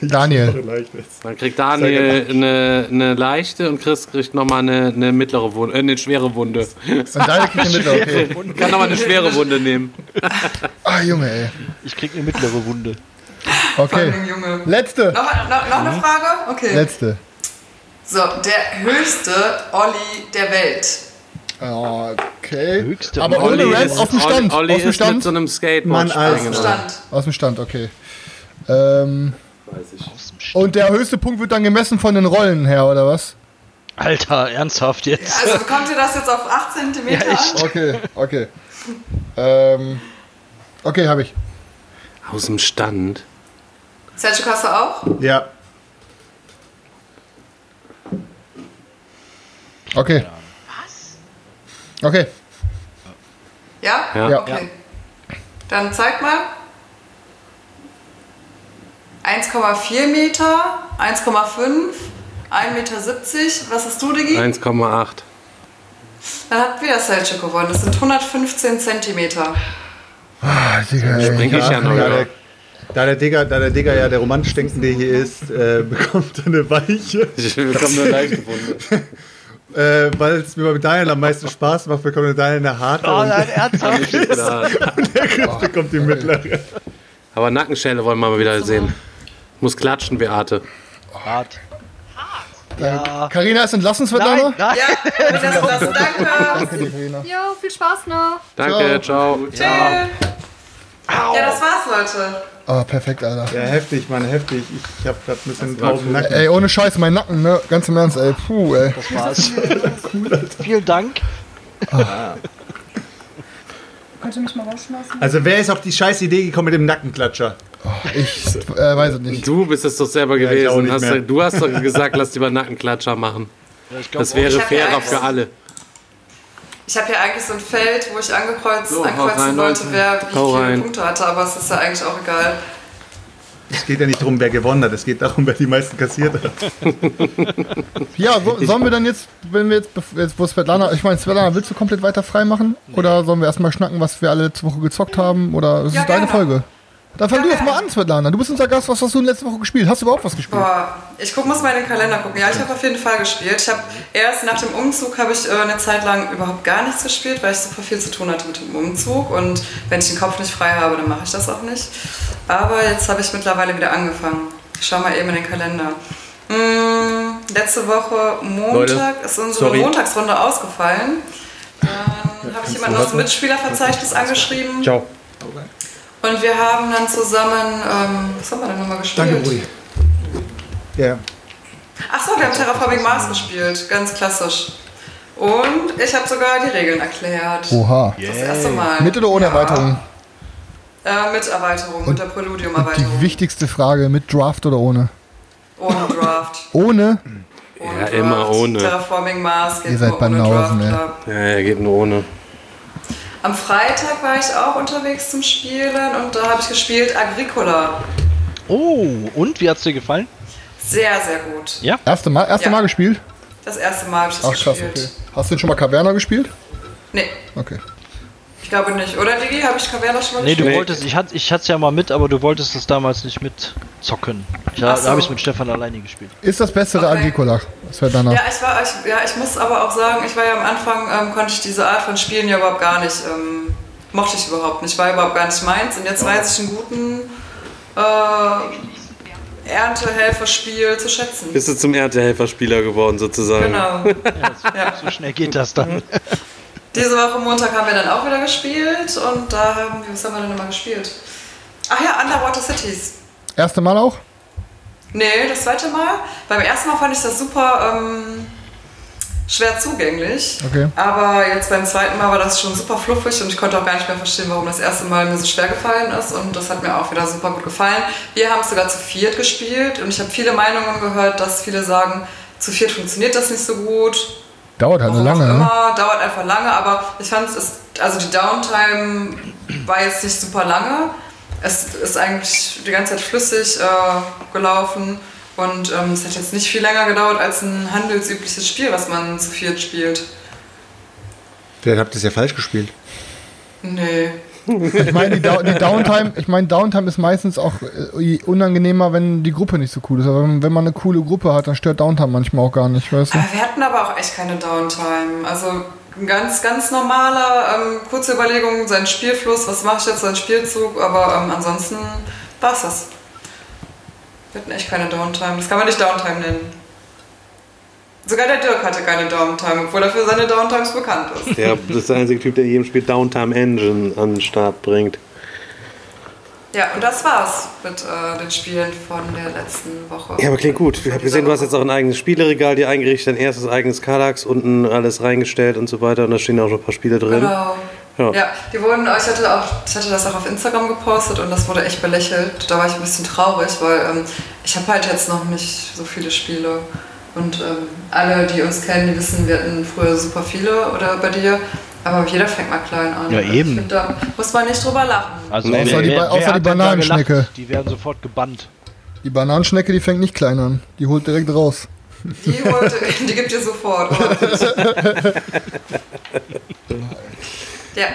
Daniel. <laughs> Dann kriegt Daniel eine, eine leichte und Chris kriegt nochmal eine, eine mittlere Wunde, äh, eine schwere Wunde. Und Daniel kriegt eine <laughs> Mitte, okay. Kann nochmal eine schwere Wunde nehmen. <laughs> Ah, Junge, ey. Ich krieg eine mittlere Wunde. Okay. Allem, Junge. Letzte. Noch, noch, noch eine Frage? Okay. Letzte. So, der höchste Olli der Welt. Okay. Höchste Aber Olli ohne Rap ist- auf dem Stand. Olli Aus dem ist mit Stand. so einem Skateboard Mann, Alter. springen. Stand. Aus dem Stand, okay. Ähm, Weiß ich. und der höchste Punkt wird dann gemessen von den Rollen her, oder was? Alter, ernsthaft jetzt? Also bekommt ihr das jetzt auf 8 cm? Ja, echt. Okay, okay. ähm, okay, habe ich. Aus dem Stand. Sergio du auch? Ja. Okay. Okay. Ja? Ja. Ja. Okay. Dann zeig mal. 1,4 Meter, 1,5, 1,70 Meter. Was hast du, Digi? 1,8. Dann hat wieder Sergio gewonnen. Das sind 115 Zentimeter. Ah, Digga, ich ja noch. da, der, da, der Digger, da der Digger ja der romantisch Denkende hier ist, äh, <laughs> bekommt er eine Weiche. <laughs> Ich bekomme nur leichte Wunde. <laughs> Äh, Weil es mir bei Daniel am meisten Spaß macht, bekommt der Daniel eine harte Oh und nein, ernsthaft? <laughs> der Chris bekommt die mittlere. Aber Nackenschelle wollen wir mal wieder sehen. Muss klatschen, Beate. Hart. Ja. Carina ist entlassen, Svetlana? Nein, nein. Ja, das, das, <laughs> danke. Danke dir, Carina. Jo, viel Spaß noch. Danke, ciao. Ja. ja, das war's, Leute. Oh, perfekt, Alter. Ja, heftig, Mann, heftig. Ich, ich hab grad ein bisschen tausend Nacken. Ey, ohne Scheiß, mein Nacken, ne? Ganz im Ernst, ey. Puh, ey. Das war's. Vielen Dank. Könnt ihr mich mal rausschmeißen? Also wer ist auf die scheiß Idee gekommen mit dem Nackenklatscher? Ich äh, weiß es nicht. Du bist es doch selber Ja, gewesen. Hast, du hast doch gesagt, lass lieber Nackenklatscher machen. Das wäre Ich hab ja fairer für alle. Ich habe hier eigentlich so ein Feld, wo ich angekreuzt, So, ankreuzen rein, wollte, wer wie viele rein. Punkte hatte, aber es ist ja eigentlich auch egal. Es geht ja nicht darum, wer gewonnen hat. Es geht darum, wer die meisten kassiert hat. Ja, so, sollen wir dann jetzt, wenn wir jetzt, jetzt wo Svetlana, ich meine, Svetlana, willst du komplett weiter frei machen? Oder sollen wir erstmal schnacken, was wir alle letzte Woche gezockt haben? Oder das Ja, ist deine gerne. Folge? Dann fang Ja, du jetzt mal an, Svetlana. Du bist unser Gast, was hast du letzte Woche gespielt? Hast du überhaupt was gespielt? Boah, ich guck, muss mal in den Kalender gucken. Ja, ich habe auf jeden Fall gespielt. Ich habe erst nach dem Umzug habe ich äh, eine Zeit lang überhaupt gar nichts gespielt, weil ich super viel zu tun hatte mit dem Umzug. Und wenn ich den Kopf nicht frei habe, dann mache ich das auch nicht. Aber jetzt habe ich mittlerweile wieder angefangen. Ich schau mal eben in den Kalender. Mm, letzte Woche Montag Leute, ist unsere sorry. Montagsrunde ausgefallen. Dann habe ich jemanden aus dem Mitspielerverzeichnis angeschrieben. Ciao. Und wir haben dann zusammen, ähm, was haben wir denn nochmal gespielt? Danke, Rudi. Ja. Ach so, wir haben Terraforming Mars gespielt, ganz klassisch. Und ich habe sogar die Regeln erklärt. Oha. Das erste Mal. Mit oder ohne Ja. Erweiterung? Äh, mit Erweiterung, mit der Preludium-Erweiterung. die wichtigste Frage, mit Draft oder ohne? Ohne Draft. Ohne? Ohne Ja, Draft. immer ohne. Terraforming Mars geht Ihr seid nur ohne Banausen, Draft. ey. klar. Ja, ja, geht nur ohne. Am Freitag war ich auch unterwegs zum Spielen und da habe ich gespielt Agricola. Oh, und wie hat's dir gefallen? Sehr, sehr gut. Ja. Erste Mal, erste Ja. Mal gespielt? Das erste Mal habe ich das Ach krass, gespielt. okay. Hast du denn schon mal Caverna gespielt? Nee, Okay. Ich glaube nicht. Oder Digi? Habe ich Caverna schon mal Nee, du gespielt? Nee. wolltest, ich hatte ich hat's ja mal mit, aber du wolltest es damals nicht mitzocken. Ich, Ach Da so. habe ich mit Stefan alleine gespielt. Ist das bessere Okay. Agricola? Svetlana. Ja, ich war, ich, ja, ich muss aber auch sagen, ich war ja am Anfang, ähm, konnte ich diese Art von Spielen ja überhaupt gar nicht, ähm, mochte ich überhaupt nicht, war überhaupt gar nicht meins. Und jetzt weiß ich einen guten äh, Erntehelferspiel zu schätzen. Bist du zum Erntehelferspieler geworden, sozusagen? Genau. <laughs> Ja. So schnell geht das dann. <laughs> Diese Woche Montag haben wir dann auch wieder gespielt und da haben wir, was haben wir denn nochmal gespielt? Ach ja, Underwater Cities. Erste Mal auch? Nee, das zweite Mal. Beim ersten Mal fand ich das super ähm, schwer zugänglich. Okay. Aber jetzt beim zweiten Mal war das schon super fluffig und ich konnte auch gar nicht mehr verstehen, warum das erste Mal mir so schwer gefallen ist. Und das hat mir auch wieder super gut gefallen. Wir haben es sogar zu viert gespielt und ich habe viele Meinungen gehört, dass viele sagen, zu viert funktioniert das nicht so gut. Dauert halt Warum lange, auch ne? immer, dauert einfach lange, aber ich fand es, also die Downtime war jetzt nicht super lange. Es ist eigentlich die ganze Zeit flüssig äh, gelaufen und ähm, es hat jetzt nicht viel länger gedauert als ein handelsübliches Spiel, was man zu viert spielt. Vielleicht habt ihr es ja falsch gespielt. Nee. Ich meine, die, die Downtime, ich meine, Downtime ist meistens auch äh, unangenehmer, wenn die Gruppe nicht so cool ist. Aber wenn, man eine coole Gruppe hat, dann stört Downtime manchmal auch gar nicht, weißt du? Wir hatten aber auch echt keine Downtime. Also ein ganz, ganz normaler, ähm, kurze Überlegung, sein Spielfluss, was mache ich jetzt, sein Spielzug, aber ähm, ansonsten war es das. Wir hatten echt keine Downtime. Das kann man nicht Downtime nennen. Sogar der Dirk hatte keine Downtime, obwohl er für seine Downtimes bekannt ist. Der, das ist der einzige Typ, der jedem Spiel Downtime Engine an den Start bringt. Ja, und das war's mit äh, den Spielen von der letzten Woche. Ja, aber klingt gut. Ich habe gesehen, du hast jetzt auch ein eigenes Spieleregal dir eingerichtet, dein erstes eigenes Kallax, unten alles reingestellt und so weiter. Und da stehen auch noch ein paar Spiele drin. Genau. Ja. Ja. die wurden, ich hatte, auch, ich hatte das auch auf Instagram gepostet und das wurde echt belächelt. Da war ich ein bisschen traurig, weil ähm, ich habe halt jetzt noch nicht so viele Spiele. Und ähm, alle, die uns kennen, die wissen, wir hatten früher super viele oder bei dir. Aber jeder fängt mal klein an. Ja, Also eben. Ich find, da muss man nicht drüber lachen. Also Nee, Außer nee. die außer die Bananenschnecke. gelacht? Die werden sofort gebannt. Die Bananenschnecke, die fängt nicht klein an. Die holt direkt raus. Die, holte, <laughs> die gibt ihr sofort. <laughs> ja,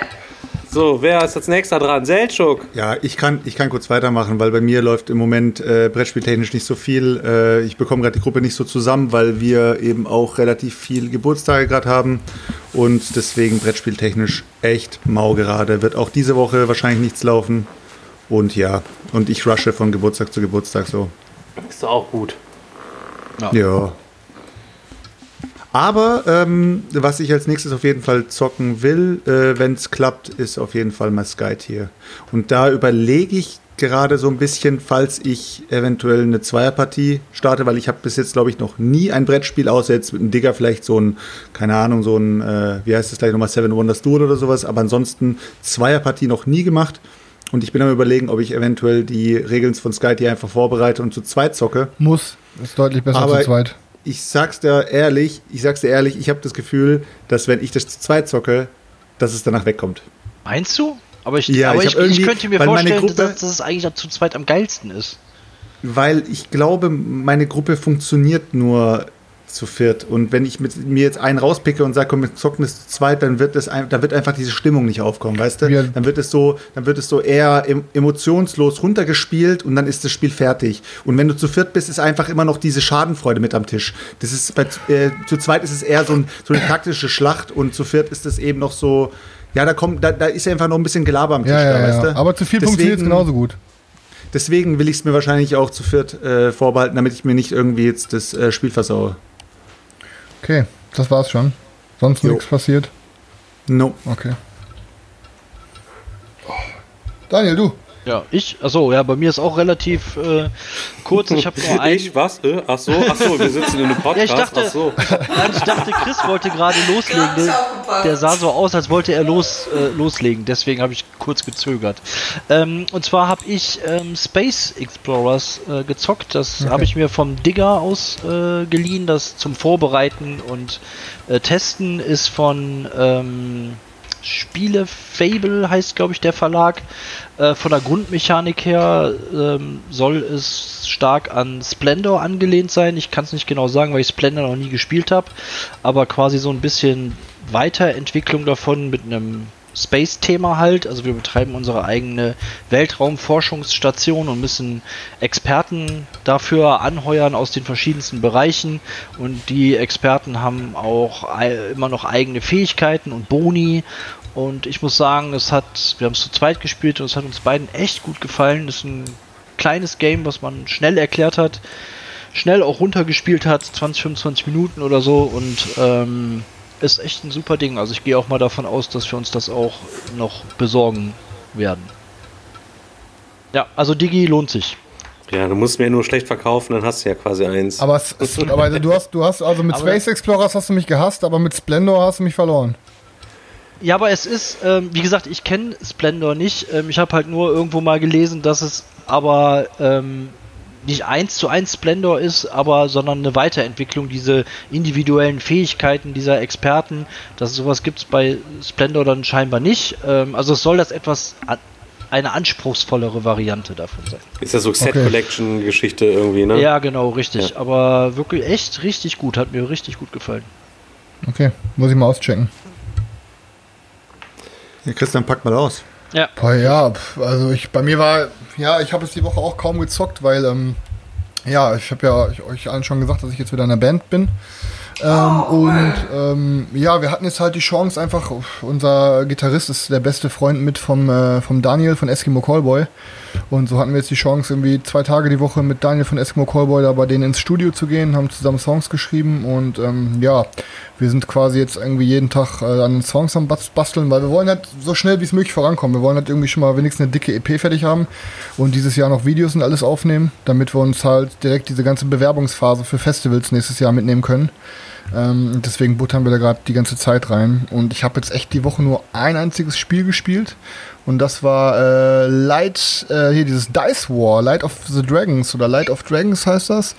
So, wer ist als nächster dran? Seltschuk. Ja, ich kann, ich kann kurz weitermachen, weil bei mir läuft im Moment äh, brettspieltechnisch nicht so viel. Äh, ich bekomme gerade die Gruppe nicht so zusammen, weil wir eben auch relativ viel Geburtstage gerade haben und deswegen brettspieltechnisch echt mau gerade. Wird auch diese Woche wahrscheinlich nichts laufen. Und ja, und ich rushe von Geburtstag zu Geburtstag so. Ist doch auch gut. Ja. Aber ähm, was ich als nächstes auf jeden Fall zocken will, äh, wenn es klappt, ist auf jeden Fall mal Skytier. Und da überlege ich gerade so ein bisschen, falls ich eventuell eine Zweierpartie starte, weil ich habe bis jetzt, glaube ich, noch nie ein Brettspiel, außer jetzt mit einem Digger vielleicht so ein, keine Ahnung, so ein, äh, wie heißt das gleich nochmal, Seven Wonders Duel oder sowas, aber ansonsten Zweierpartie noch nie gemacht. Und ich bin am überlegen, ob ich eventuell die Regeln von Skytier einfach vorbereite und zu zweit zocke. Muss. Ist deutlich besser Aber- zu zweit. Ich sag's dir ehrlich, ich sag's dir ehrlich, ich habe das Gefühl, dass wenn ich das zu zweit zocke, dass es danach wegkommt. Meinst du? Aber ich, Ja, aber ich ich, ich, könnte mir vorstellen, Gruppe- dass, dass es eigentlich zu zweit am geilsten ist. Weil ich glaube, meine Gruppe funktioniert nur zu viert. Und wenn ich mit, mir jetzt einen rauspicke und sage, komm, wir zocken das zu zweit, dann wird, ein- dann wird einfach diese Stimmung nicht aufkommen, weißt du? Ja. Dann wird es so, dann wird es so eher em emotionslos runtergespielt und dann ist das Spiel fertig. Und wenn du zu viert bist, ist einfach immer noch diese Schadenfreude mit am Tisch. Das ist bei, äh, zu zweit ist es eher so, ein, so eine taktische Schlacht und zu viert ist es eben noch so, ja, da kommt, da, da ist ja einfach noch ein bisschen Gelaber am Tisch Ja, da, ja, weißt ja. du? Aber zu Deswegen- funktioniert genauso gut. Deswegen will ich es mir wahrscheinlich auch zu viert äh, vorbehalten, damit ich mir nicht irgendwie jetzt das äh, Spiel versaue. Okay, das war's schon. Sonst nichts passiert. No. Okay. Daniel, du. Ja, ich, achso, ja, bei mir ist auch relativ äh, kurz. Ich habe <laughs> nur ein. Ich, was? Äh? Ach so, ach so, wir sitzen in einem Ja, Podcast. ich dachte, ach so. <laughs> nein, ich dachte, Chris wollte gerade loslegen. Der, der sah so aus, als wollte er los, äh, loslegen. Deswegen habe ich kurz gezögert. Ähm, und zwar habe ich ähm, Space Explorers äh, gezockt. Das habe ich mir vom Digger aus äh, geliehen. Das zum Vorbereiten und äh, Testen ist von ähm, Spiele Fable heißt, glaube ich, der Verlag. Äh, von der Grundmechanik her ähm, soll es stark an Splendor angelehnt sein. Ich kann es nicht genau sagen, weil ich Splendor noch nie gespielt habe. Aber quasi so ein bisschen Weiterentwicklung davon mit einem Space-Thema halt. Also wir betreiben unsere eigene Weltraumforschungsstation und müssen Experten dafür anheuern aus den verschiedensten Bereichen. Und die Experten haben auch immer noch eigene Fähigkeiten und Boni. Und ich muss sagen, es hat, wir haben es zu zweit gespielt und es hat uns beiden echt gut gefallen. Es ist ein kleines Game, was man schnell erklärt hat, schnell auch runtergespielt hat, 20, 25 Minuten oder so und ähm, ist echt ein super Ding. Also ich gehe auch mal davon aus, dass wir uns das auch noch besorgen werden. Ja, also Digi lohnt sich. Ja, du musst mir nur schlecht verkaufen, dann hast du ja quasi eins. Aber, es, es, aber du hast, du hast, also mit Aber- Space Explorers hast du mich gehasst, aber mit Splendor hast du mich verloren. Ja, aber es ist, ähm, wie gesagt, ich kenne Splendor nicht. Ähm, ich habe halt nur irgendwo mal gelesen, dass es aber ähm, nicht eins zu eins Splendor ist, aber sondern eine Weiterentwicklung, diese individuellen Fähigkeiten dieser Experten. Dass es sowas gibt es bei Splendor dann scheinbar nicht. Ähm, also es soll das etwas an, eine anspruchsvollere Variante davon sein. Ist ja so Okay. Set-Collection-Geschichte irgendwie, ne? Ja, genau, richtig. Ja. Aber wirklich echt richtig gut, hat mir richtig gut gefallen. Okay, muss ich mal auschecken. Ja, Christian, pack mal aus. Boah, ja, also ich, bei mir war, ja, ich habe es die Woche auch kaum gezockt, weil, ähm, ja, ich habe ja ich, euch allen schon gesagt, dass ich jetzt wieder in der Band bin. Ähm, und ähm, ja, wir hatten jetzt halt die Chance, einfach, unser Gitarrist ist der beste Freund mit vom, äh, vom Daniel von Eskimo Callboy. Und so hatten wir jetzt die Chance, irgendwie zwei Tage die Woche mit Daniel von Eskimo Callboy da bei denen ins Studio zu gehen, haben zusammen Songs geschrieben und ähm, ja, wir sind quasi jetzt irgendwie jeden Tag äh, an den Songs am Bas- basteln, weil wir wollen halt so schnell wie es möglich vorankommen. Wir wollen halt irgendwie schon mal wenigstens eine dicke EP fertig haben und dieses Jahr noch Videos und alles aufnehmen, damit wir uns halt direkt diese ganze Bewerbungsphase für Festivals nächstes Jahr mitnehmen können. Ähm, deswegen buttern wir da gerade die ganze Zeit rein. Und ich habe jetzt echt die Woche nur ein einziges Spiel gespielt. Und das war äh, Light, äh, hier dieses Dice War, Light of the Dragons oder Light of Dragons heißt das.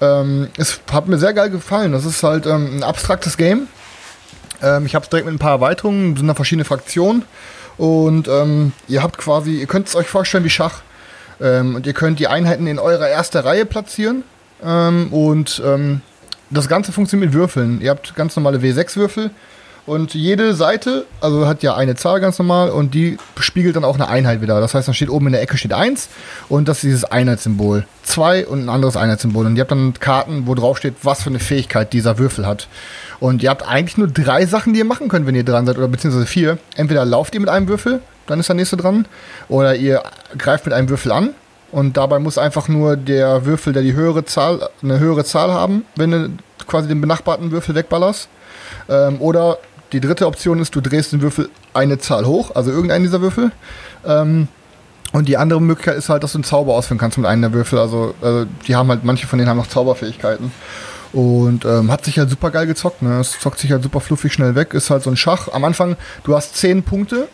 Ähm, es hat mir sehr geil gefallen. Das ist halt ähm, ein abstraktes Game. Ähm, ich habe es direkt mit ein paar Erweiterungen, sind da verschiedene Fraktionen. Und ähm, ihr habt quasi, ihr könnt es euch vorstellen wie Schach. Ähm, und ihr könnt die Einheiten in eurer erste Reihe platzieren. Ähm, und das Ganze funktioniert mit Würfeln. Ihr habt ganz normale W6-Würfel und jede Seite, also hat ja eine Zahl ganz normal und die spiegelt dann auch eine Einheit wieder. Das heißt, dann steht oben in der Ecke steht 1 und das ist dieses Einheitssymbol. 2 und ein anderes Einheitssymbol. Und ihr habt dann Karten, wo drauf steht, was für eine Fähigkeit dieser Würfel hat. Und ihr habt eigentlich nur drei Sachen, die ihr machen könnt, wenn ihr dran seid, oder beziehungsweise vier. Entweder lauft ihr mit einem Würfel, dann ist der nächste dran, oder ihr greift mit einem Würfel an und dabei muss einfach nur der Würfel, der die höhere Zahl, eine höhere Zahl haben, wenn du quasi den benachbarten Würfel wegballerst. Ähm, oder die dritte Option ist, du drehst den Würfel eine Zahl hoch, also irgendeinen dieser Würfel. Ähm, und die andere Möglichkeit ist halt, dass du einen Zauber ausführen kannst mit einem der Würfel. Also, also die haben halt, manche von denen haben noch Zauberfähigkeiten. Und ähm, hat sich halt super geil gezockt. Ne? Es zockt sich halt super fluffig schnell weg. Ist halt so ein Schach. Am Anfang, du hast 10 Punkte,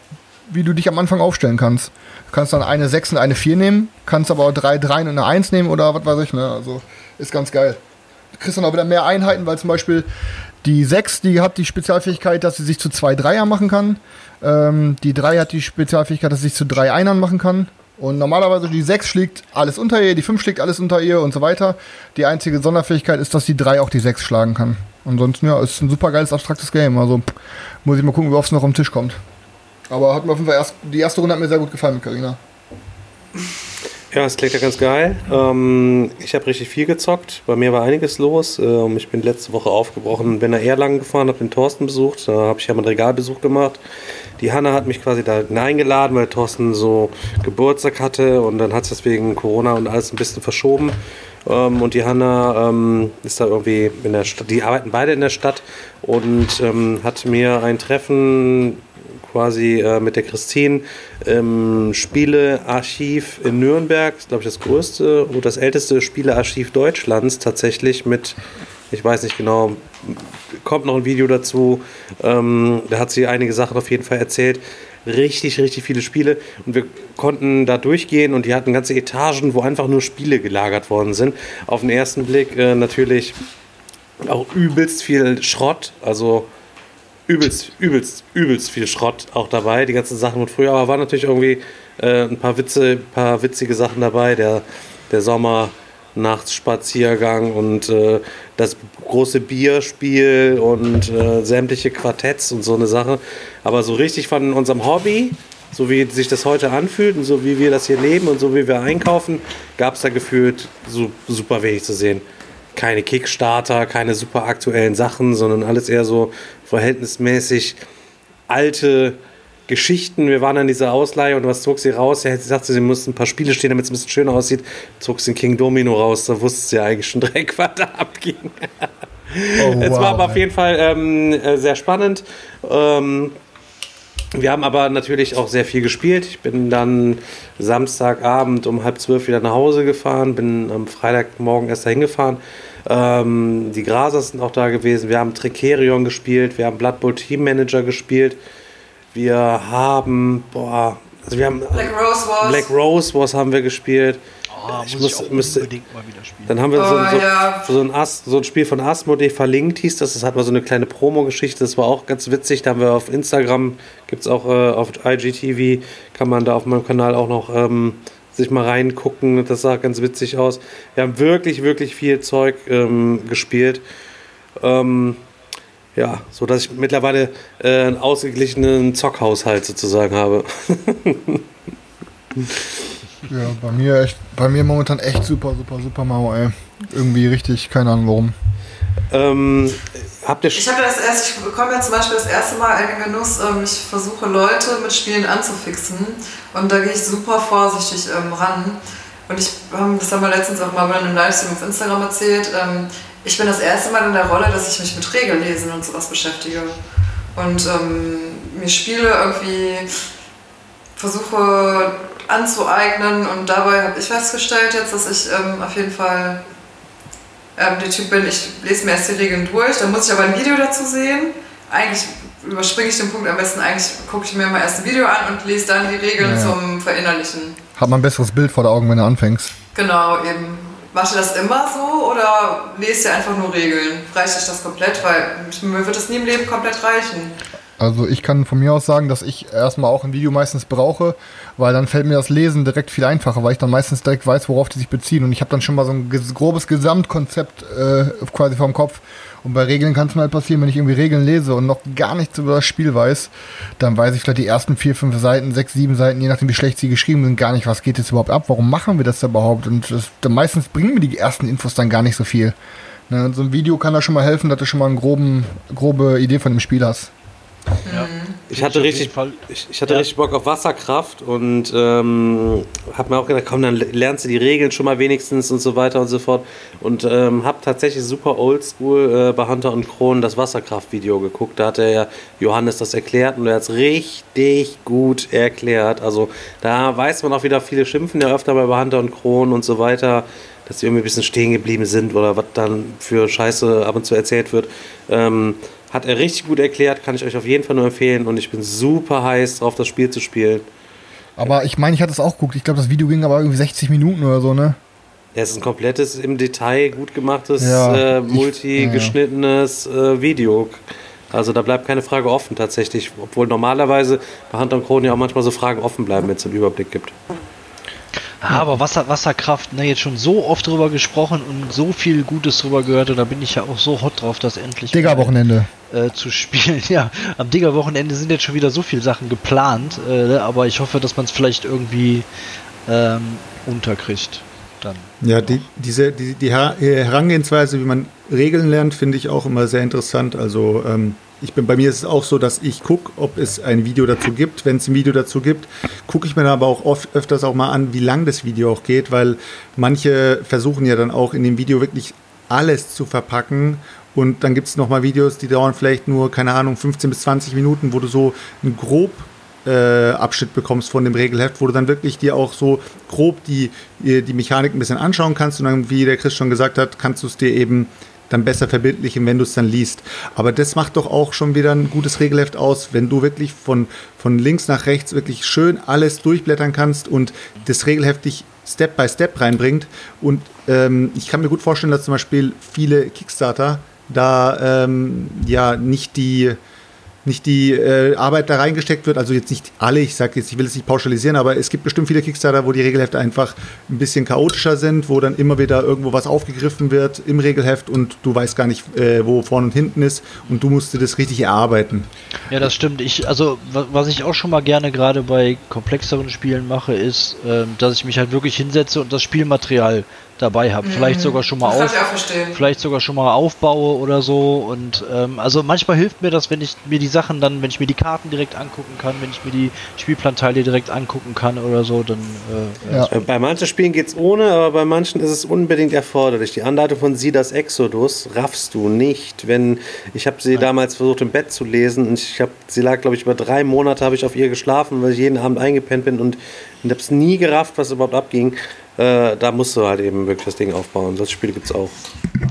wie du dich am Anfang aufstellen kannst. Du kannst dann eine 6 und eine 4 nehmen, kannst aber auch drei 3 und eine 1 nehmen oder was weiß ich. Ne? Also ist ganz geil. Du kriegst dann auch wieder mehr Einheiten, weil zum Beispiel die 6, die hat die Spezialfähigkeit, dass sie sich zu zwei Dreier machen kann. Ähm, die 3 hat die Spezialfähigkeit, dass sie sich zu drei Einern machen kann. Und normalerweise die 6 schlägt alles unter ihr, die 5 schlägt alles unter ihr und so weiter. Die einzige Sonderfähigkeit ist, dass die 3 auch die 6 schlagen kann. Ansonsten, ja, ist ein super geiles, abstraktes Game. Also muss ich mal gucken, wie oft es noch am Tisch kommt. Aber hat mir auf jeden Fall erst, die erste Runde hat mir sehr gut gefallen mit Karina. Ja, es klingt ja ganz geil. Ähm, ich habe richtig viel gezockt. Bei mir war einiges los. Ähm, ich bin letzte Woche aufgebrochen, bin nach Erlangen gefahren, habe den Thorsten besucht. Da habe ich ja mal einen Regalbesuch gemacht. Die Hanna hat mich quasi da eingeladen, weil Thorsten so Geburtstag hatte und dann hat es deswegen Corona und alles ein bisschen verschoben. Ähm, und die Hanna ähm, ist da irgendwie in der Stadt, die arbeiten beide in der Stadt und ähm, hat mir ein Treffen quasi äh, mit der Christine im Spielearchiv in Nürnberg, glaube ich das größte und das älteste Spielearchiv Deutschlands tatsächlich mit, ich weiß nicht genau, kommt noch ein Video dazu, ähm, da hat sie einige Sachen auf jeden Fall erzählt. Richtig, richtig viele Spiele und wir konnten da durchgehen und die hatten ganze Etagen, wo einfach nur Spiele gelagert worden sind. Auf den ersten Blick äh, natürlich auch übelst viel Schrott, also übelst, übelst, übelst viel Schrott auch dabei. Die ganzen Sachen von früher, aber waren natürlich irgendwie äh, ein paar Witze, paar witzige Sachen dabei. Der, der Sommer-Nachtsspaziergang und äh, das große Bierspiel und äh, sämtliche Quartetts und so eine Sache. Aber so richtig von unserem Hobby, so wie sich das heute anfühlt und so wie wir das hier leben und so wie wir einkaufen, gab es da gefühlt so, super wenig zu sehen keine Kickstarter, keine super aktuellen Sachen, sondern alles eher so verhältnismäßig alte Geschichten. Wir waren an dieser Ausleihe und was zog sie raus? Ja, sie sagte, sie mussten ein paar Spiele stehen, damit es ein bisschen schöner aussieht. Zog sie den King Domino raus, da wusste sie eigentlich schon direkt, <laughs> was da abging. Oh, <laughs> es war wow, aber auf ey. jeden Fall ähm, äh, sehr spannend. Ähm, Wir haben aber natürlich auch sehr viel gespielt. Ich bin dann Samstagabend um halb zwölf wieder nach Hause gefahren, bin am Freitagmorgen erst dahin gefahren. Ähm, die Grasers sind auch da gewesen. Wir haben Tricerion gespielt, wir haben Blood Bowl Team Manager gespielt. Wir haben, boah, also wir haben Black Rose Wars. Black Rose Wars haben wir gespielt. Oh, Ich muss ich auch müsste- unbedingt mal wieder spielen. Dann haben wir so, Oh, so, ja. so, ein Ast, so ein Spiel von Asmodee verlinkt, hieß das. Das hat mal so eine kleine Promo-Geschichte. Das war auch ganz witzig. Da haben wir auf Instagram, gibt es auch äh, auf IGTV, kann man da auf meinem Kanal auch noch ähm, sich mal reingucken. Das sah ganz witzig aus. Wir haben wirklich, wirklich viel Zeug ähm, gespielt. Ähm, ja, so dass ich mittlerweile äh, einen ausgeglichenen Zockhaushalt sozusagen habe. <laughs> Ja, bei mir echt, bei mir momentan echt super, super, super mau, ey. Irgendwie richtig, keine Ahnung warum. Ähm, habt ihr Ich habe das erst, ich bekomme ja zum Beispiel das erste Mal in den Genuss, ähm, ich versuche Leute mit Spielen anzufixen und da gehe ich super vorsichtig ähm, ran. Und ich, ähm, das haben wir letztens auch mal bei einem Livestream auf Instagram erzählt, ähm, ich bin das erste Mal in der Rolle, dass ich mich mit Regellesen und sowas beschäftige. Und ähm, mir Spiele irgendwie versuche anzueignen und dabei habe ich festgestellt jetzt, dass ich ähm, auf jeden Fall ähm, der Typ bin, ich lese mir erst die Regeln durch, dann muss ich aber ein Video dazu sehen. Eigentlich überspringe ich den Punkt am besten, eigentlich gucke ich mir mal erst ein Video an und lese dann die Regeln Ja, zum Verinnerlichen. Hat man ein besseres Bild vor der Augen, wenn du anfängst. Genau, eben. Macht ihr das immer so oder lest ihr einfach nur Regeln? Reicht euch das komplett? Weil mir wird das nie im Leben komplett reichen. Also ich kann von mir aus sagen, dass ich erstmal auch ein Video meistens brauche, weil dann fällt mir das Lesen direkt viel einfacher, weil ich dann meistens direkt weiß, worauf die sich beziehen. Und ich habe dann schon mal so ein grobes Gesamtkonzept äh, quasi vom Kopf. Und bei Regeln kann es mir halt passieren, wenn ich irgendwie Regeln lese und noch gar nichts über das Spiel weiß, dann weiß ich vielleicht die ersten vier, fünf Seiten, sechs, sieben Seiten, je nachdem wie schlecht sie geschrieben sind, gar nicht, was geht jetzt überhaupt ab, warum machen wir das überhaupt? Und das, dann meistens bringen mir die ersten Infos dann gar nicht so viel. Ne, so ein Video kann da schon mal helfen, dass du schon mal eine groben, grobe Idee von dem Spiel hast. Ich hatte richtig, ich, ich hatte Ja. richtig Bock auf Wasserkraft und ähm, habe mir auch gedacht, komm, dann lernst du die Regeln schon mal wenigstens und so weiter und so fort. Und ähm, habe tatsächlich super oldschool äh, bei Hunter und Kron das Wasserkraft-Video geguckt. Da hat der Johannes das erklärt und er hat es richtig gut erklärt. Also da weiß man auch wieder, viele schimpfen ja öfter mal bei Hunter und Kron und so weiter, dass sie irgendwie ein bisschen stehen geblieben sind oder was dann für Scheiße ab und zu erzählt wird. Ähm, hat er richtig gut erklärt, kann ich euch auf jeden Fall nur empfehlen und ich bin super heiß drauf, das Spiel zu spielen. Aber ich meine, ich hatte es auch geguckt. Ich glaube, das Video ging aber irgendwie 60 Minuten oder so, ne? Ja, es ist ein komplettes, im Detail gut gemachtes, Ja, äh, multi-geschnittenes äh, Video. Also da bleibt keine Frage offen tatsächlich, obwohl normalerweise bei Hand und Kron ja auch manchmal so Fragen offen bleiben, wenn es einen Überblick gibt. Ah, aber Wasser, Wasserkraft, ne, jetzt schon so oft drüber gesprochen und so viel Gutes drüber gehört und da bin ich ja auch so hot drauf, das endlich Digger-Wochenende. äh, zu spielen. <laughs> Ja, am Digger-Wochenende sind jetzt schon wieder so viele Sachen geplant, äh, aber ich hoffe, dass man es vielleicht irgendwie ähm, unterkriegt. Dann. Ja, die, diese, die, die Her- Herangehensweise, wie man Regeln lernt, finde ich auch immer sehr interessant. Also ähm, ich bin, bei mir ist es auch so, dass ich gucke, ob es ein Video dazu gibt. Wenn es ein Video dazu gibt, gucke ich mir dann aber auch oft, öfters auch mal an, wie lang das Video auch geht, weil manche versuchen ja dann auch in dem Video wirklich alles zu verpacken. Und dann gibt es nochmal Videos, die dauern vielleicht nur, keine Ahnung, 15 bis 20 Minuten, wo du so ein grob äh, Abschnitt bekommst von dem Regelheft, wo du dann wirklich dir auch so grob die, die die Mechanik ein bisschen anschauen kannst und dann, wie der Chris schon gesagt hat, kannst du es dir eben dann besser verbildlichen, wenn du es dann liest. Aber das macht doch auch schon wieder ein gutes Regelheft aus, wenn du wirklich von, von links nach rechts wirklich schön alles durchblättern kannst und das Regelheft dich Step by Step reinbringt. Und ähm, ich kann mir gut vorstellen, dass zum Beispiel viele Kickstarter da ähm, ja nicht die nicht die äh, Arbeit da reingesteckt wird, also jetzt nicht alle, ich sage jetzt, ich will es nicht pauschalisieren, aber es gibt bestimmt viele Kickstarter, wo die Regelhefte einfach ein bisschen chaotischer sind, wo dann immer wieder irgendwo was aufgegriffen wird im Regelheft und du weißt gar nicht, äh, wo vorne und hinten ist und du musst dir das richtig erarbeiten. Ja, das stimmt. Ich, also, wa- was ich auch schon mal gerne gerade bei komplexeren Spielen mache, ist, ähm, dass ich mich halt wirklich hinsetze und das Spielmaterial dabei habe. Vielleicht sogar schon mal Das kann auf, ich auch verstehen. vielleicht sogar schon mal aufbaue oder so. Und ähm, also manchmal hilft mir das, wenn ich mir die Sachen dann, wenn ich mir die Karten direkt angucken kann, wenn ich mir die Spielplanteile direkt angucken kann oder so, dann äh, Ja. Äh, Bei manchen Spielen geht's ohne, aber bei manchen ist es unbedingt erforderlich. Die Anleitung von Sidas Exodus raffst du nicht, wenn ich habe sie damals versucht im Bett zu lesen und ich habe sie lag glaube ich über drei Monate habe ich auf ihr geschlafen, weil ich jeden Abend eingepennt bin und, und habe es nie gerafft, was überhaupt abging. Äh, da musst du halt eben wirklich das Ding aufbauen. Das Spiel gibt's auch.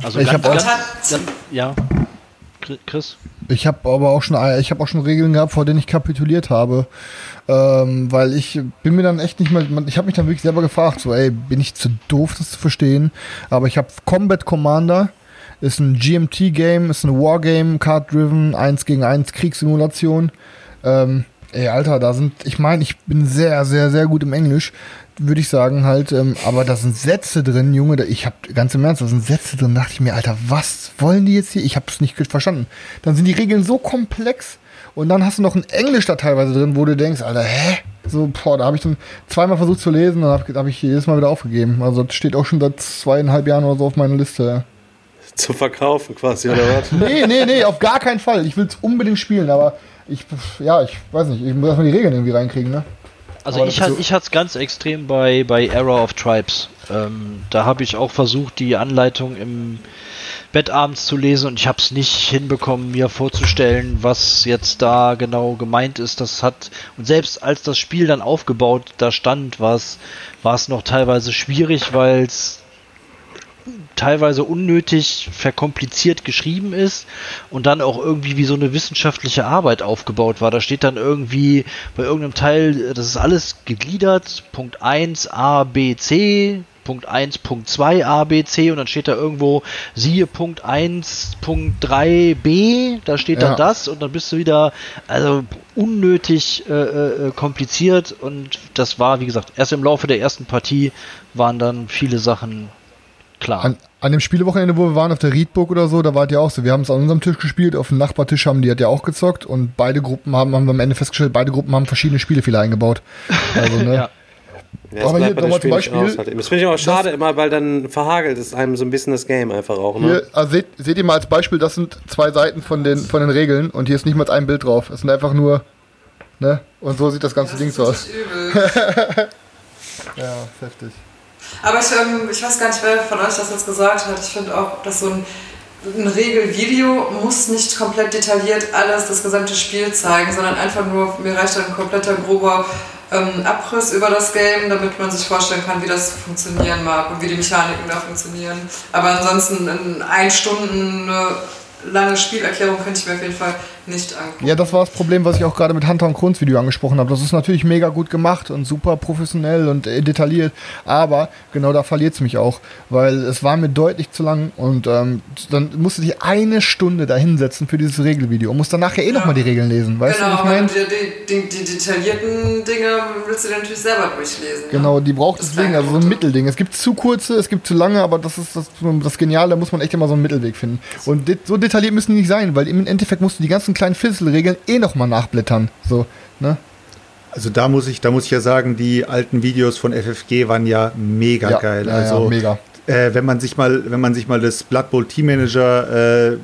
also Ich ganz, hab auch- ganz, Hat- ganz, ja. Chri- Chris? Ich habe aber auch schon, ich habe auch schon Regeln gehabt, vor denen ich kapituliert habe, ähm, weil ich bin mir dann echt nicht mehr, ich habe mich dann wirklich selber gefragt, so, ey, bin ich zu doof, das zu verstehen? Aber ich habe Combat Commander, ist ein GMT-Game, ist ein Wargame, Card-driven, 1 gegen 1 Kriegssimulation. Ähm, ey, Alter, da sind, ich meine, ich bin sehr, sehr, sehr gut im Englisch, würde ich sagen halt, ähm, aber da sind Sätze drin, Junge, da, ich habe ganz im Ernst, da sind Sätze drin, dachte ich mir, Alter, was wollen die jetzt hier? Ich habe es nicht verstanden. Dann sind die Regeln so komplex und dann hast du noch ein Englisch da teilweise drin, wo du denkst, Alter, hä? So, boah, da habe ich dann zweimal versucht zu lesen, dann habe hab ich jedes Mal wieder aufgegeben. Also das steht auch schon seit zweieinhalb Jahren oder so auf meiner Liste. Zu verkaufen quasi, oder was? <laughs> Nee, nee, nee, auf gar keinen Fall. Ich will es unbedingt spielen, aber ich, ja, ich weiß nicht, ich muss erstmal die Regeln irgendwie reinkriegen, ne? Also ich, hat, ich hatte es ganz extrem bei, bei Error of Tribes. Ähm, da habe ich auch versucht, die Anleitung im Bett abends zu lesen und ich habe es nicht hinbekommen, mir vorzustellen, was jetzt da genau gemeint ist. Das hat und selbst als das Spiel dann aufgebaut da stand, war es war es noch teilweise schwierig, weil es teilweise unnötig verkompliziert geschrieben ist und dann auch irgendwie wie so eine wissenschaftliche Arbeit aufgebaut war. Da steht dann irgendwie bei irgendeinem Teil, das ist alles gegliedert, Punkt 1 A, B, C, Punkt 1, Punkt 2 A, B, C und dann steht da irgendwo, siehe Punkt 1, Punkt 3 B, da steht Ja. dann das und dann bist du wieder, also unnötig äh, äh, kompliziert und das war, wie gesagt, erst im Laufe der ersten Partie waren dann viele Sachen klar. An, an dem Spielewochenende, wo wir waren, auf der Riedburg oder so, da war es ja auch so. Wir haben es an unserem Tisch gespielt, auf dem Nachbartisch haben die halt ja auch gezockt und beide Gruppen haben, haben wir am Ende festgestellt, beide Gruppen haben verschiedene Spielefehler eingebaut. Also, ne? <laughs> Ja. Ja, Aber hier nochmal zum Beispiel- aus halt. Das finde ich auch schade immer, weil dann verhagelt es einem so ein bisschen das Game einfach auch. Ne? Hier, also seht, seht ihr mal als Beispiel, das sind zwei Seiten von den, von den Regeln und hier ist nicht mal ein Bild drauf. Es sind einfach nur, ne? Und so sieht das ganze Das Ding so aus. <laughs> Ja, heftig. Aber ich, ähm, ich weiß gar nicht, wer von euch das jetzt gesagt hat. Ich finde auch, dass so ein, ein Regelvideo muss nicht komplett detailliert alles, das gesamte Spiel zeigen, sondern einfach nur, mir reicht ein kompletter grober ähm, Abriss über das Game, damit man sich vorstellen kann, wie das funktionieren mag und wie die Mechaniken da funktionieren. Aber ansonsten in ein Stunden äh, lange Spielerklärung könnte ich mir auf jeden Fall nicht angucken. Ja, das war das Problem, was ich auch gerade mit Hunter und Kruns Video angesprochen habe. Das ist natürlich mega gut gemacht und super professionell und äh, detailliert, aber genau da verliert es mich auch, weil es war mir deutlich zu lang und ähm, dann musste ich eine Stunde da hinsetzen für dieses Regelvideo und muss danach ja eh nochmal die Regeln lesen, weißt du, genau, was ich meine? die, die, die, detaillierten Dinge willst du dir natürlich selber durchlesen. Genau, ne? die braucht Das deswegen, also so ein. Mittelding. Es gibt zu kurze, es gibt zu lange, aber das ist das, das Geniale, da muss man echt immer so einen Mittelweg finden. Und so detailliert müssen die nicht sein, weil im Endeffekt musst du die ganzen kleinen Fisselregeln eh nochmal nachblättern. So, ne? Also da muss ich, da muss ich ja sagen, die alten Videos von FFG waren ja mega Ja, geil. ja, also ja, mega. Äh, wenn man sich mal, wenn man sich mal das Blood Bowl Team Manager äh,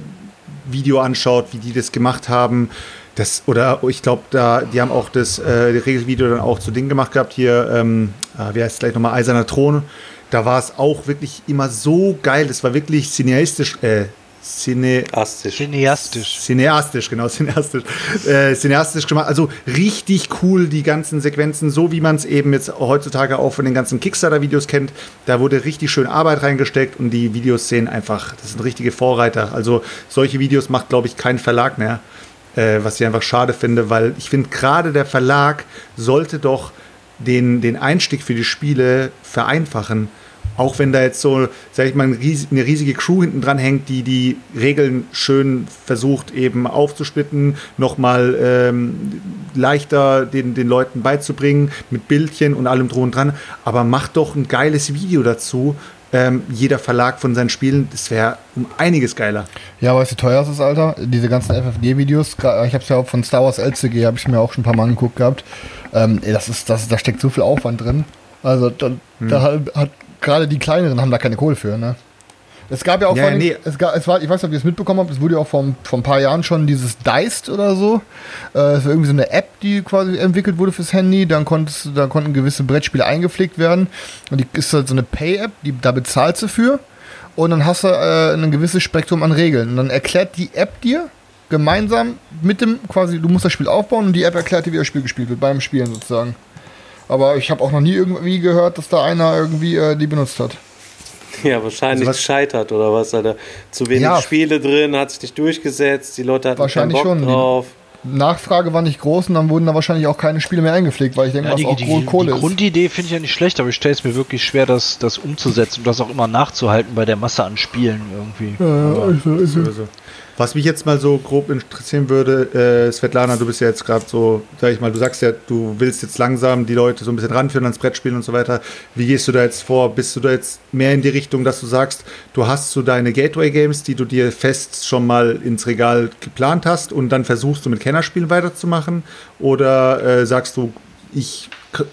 Video anschaut, wie die das gemacht haben, das oder ich glaube, da die haben auch das äh, Regelvideo dann auch zu Ding gemacht gehabt hier. Ähm, äh, wie heißt es gleich nochmal Eiserner Thron? Da war es auch wirklich immer so geil. Das war wirklich cineastisch. Äh, Cine, Astisch. Cineastisch. Cineastisch, genau, cineastisch. Äh, cineastisch gemacht. Also richtig cool, die ganzen Sequenzen, so wie man es eben jetzt heutzutage auch von den ganzen Kickstarter-Videos kennt. Da wurde richtig schön Arbeit reingesteckt und die Videos sehen einfach, das sind richtige Vorreiter. Also solche Videos macht, glaube ich, kein Verlag mehr. Äh, was ich einfach schade finde, weil ich finde, gerade der Verlag sollte doch den, den Einstieg für die Spiele vereinfachen. Auch wenn da jetzt so, sag ich mal, eine riesige Crew hinten dran hängt, die die Regeln schön versucht eben aufzusplitten, nochmal ähm, leichter den, den Leuten beizubringen, mit Bildchen und allem drum und dran. Aber macht doch ein geiles Video dazu. Ähm, jeder Verlag von seinen Spielen, das wäre um einiges geiler. Ja, weißt du, teuer es ist, Alter? Diese ganzen FFG-Videos, ich habe es ja auch von Star Wars LCG, habe ich mir auch schon ein paar Mal angeguckt gehabt. Ähm, das ist, das, da steckt so viel Aufwand drin. Also da, da hat, hat gerade die kleineren haben da keine Kohle für, ne? Es gab ja auch Ja, allem- nee. es, gab, es war, ich weiß nicht, ob ihr es mitbekommen habt, es wurde ja auch vor, vor ein paar Jahren schon dieses Diced oder so. Äh, Es war irgendwie so eine App, die quasi entwickelt wurde fürs Handy. Dann, konntest, du- da konnten gewisse Brettspiele eingepflegt werden. Und die ist halt so eine Pay-App, die, da bezahlst du für. Und dann hast du äh, ein gewisses Spektrum an Regeln. Und dann erklärt die App dir gemeinsam mit dem, quasi, du musst das Spiel aufbauen und die App erklärt dir, wie das Spiel gespielt wird, beim Spielen sozusagen. Aber ich habe auch noch nie irgendwie gehört, dass da einer irgendwie äh, die benutzt hat. Ja, wahrscheinlich Also was- gescheitert oder was? Alter. Zu wenig Ja. Spiele drin, hat sich nicht durchgesetzt, die Leute hatten Wahrscheinlich keinen Bock schon. drauf. Nachfrage war nicht groß und dann wurden da wahrscheinlich auch keine Spiele mehr eingepflegt, weil ich denke, Ja, was die, auch die, wohl die Kohle ist. Grundidee finde ich ja nicht schlecht, aber ich stelle es mir wirklich schwer, das, das umzusetzen und das auch immer nachzuhalten bei der Masse an Spielen irgendwie. Also, Was mich jetzt mal so grob interessieren würde, äh, Svetlana, du bist ja jetzt gerade so, sag ich mal, du sagst ja, du willst jetzt langsam die Leute so ein bisschen ranführen ans Brettspielen und so weiter. Wie gehst du da jetzt vor? Bist du da jetzt mehr in die Richtung, dass du sagst, du hast so deine Gateway-Games, die du dir fest schon mal ins Regal geplant hast und dann versuchst du mit Kennerspielen weiterzumachen? Oder äh, sagst du, ich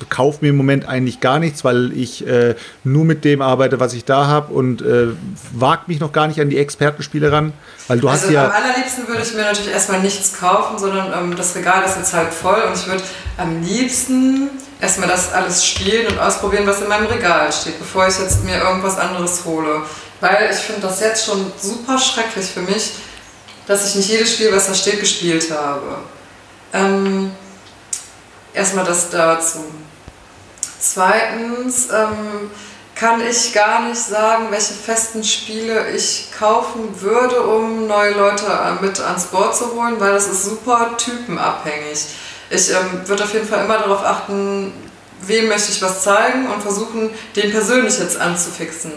kaufe mir im Moment eigentlich gar nichts, weil ich äh, nur mit dem arbeite, was ich da habe und äh, wag mich noch gar nicht an die Expertenspiele ran, weil du also hast ja am allerliebsten würde ich mir natürlich erstmal nichts kaufen, sondern ähm, das Regal ist jetzt halt voll und ich würde am liebsten erstmal das alles spielen und ausprobieren, was in meinem Regal steht, bevor ich jetzt mir irgendwas anderes hole. Weil ich finde das jetzt schon super schrecklich für mich, dass ich nicht jedes Spiel, was da steht, gespielt habe. Ähm, erstmal das dazu. Zweitens ähm, kann ich gar nicht sagen, welche festen Spiele ich kaufen würde, um neue Leute äh, mit ans Board zu holen, weil das ist super typenabhängig. Ich ähm, würde auf jeden Fall immer darauf achten, wem möchte ich was zeigen und versuchen, den persönlich jetzt anzufixen.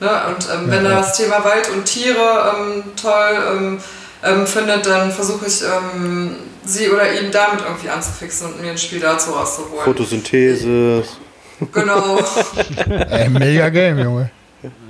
Ne? Und ähm, wenn er das Thema Wald und Tiere ähm, toll ähm, ähm, findet, dann versuche ich, sie oder ihn damit irgendwie anzufixen und mir ein Spiel dazu rauszuholen. Photosynthese. Genau. <laughs> Ey, mega Game, Junge.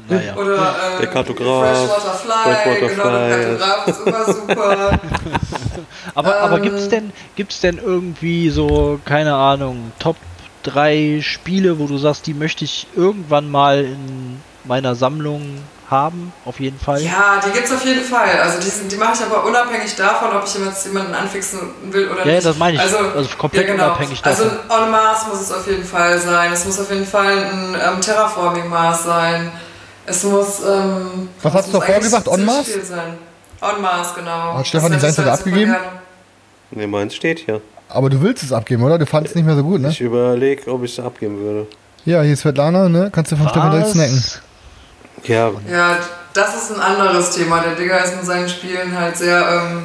Naja. Oder ähm, Der Kartograf. Freshwater Fly, Freshwater genau, der Fly. Kartograf ist immer super. <laughs> Aber, aber Ähm. gibt's denn, gibt's denn irgendwie so, keine Ahnung, Top 3 Spiele, wo du sagst, die möchte ich irgendwann mal in meiner Sammlung haben? Auf jeden Fall. Ja, die gibt's auf jeden Fall. Also die, sind- die mache ich aber unabhängig davon, ob ich jetzt jemanden anfixen will oder Ja, nicht. das meine ich. Also, Also komplett ja, genau. unabhängig Also davon. ein En-Masse muss es auf jeden Fall sein. Es muss auf jeden Fall ein ähm, Terraforming-Maß sein. Es muss. Ähm, Was es hast du davor gesagt? En-Masse? viel sein. En-Masse, genau. Hat Stefan Das die Seite halt abgegeben? gerne. Ne, meins steht hier. Aber du willst es abgeben, oder? Du fandest es nicht mehr so gut, ne? Ich überlege, ob ich es abgeben würde. Ja, hier ist Svetlana, ne? Kannst du vom Stefan direkt snacken. Ja, Ja, das ist ein anderes Thema. Der Digger ist mit seinen Spielen halt sehr. Ähm,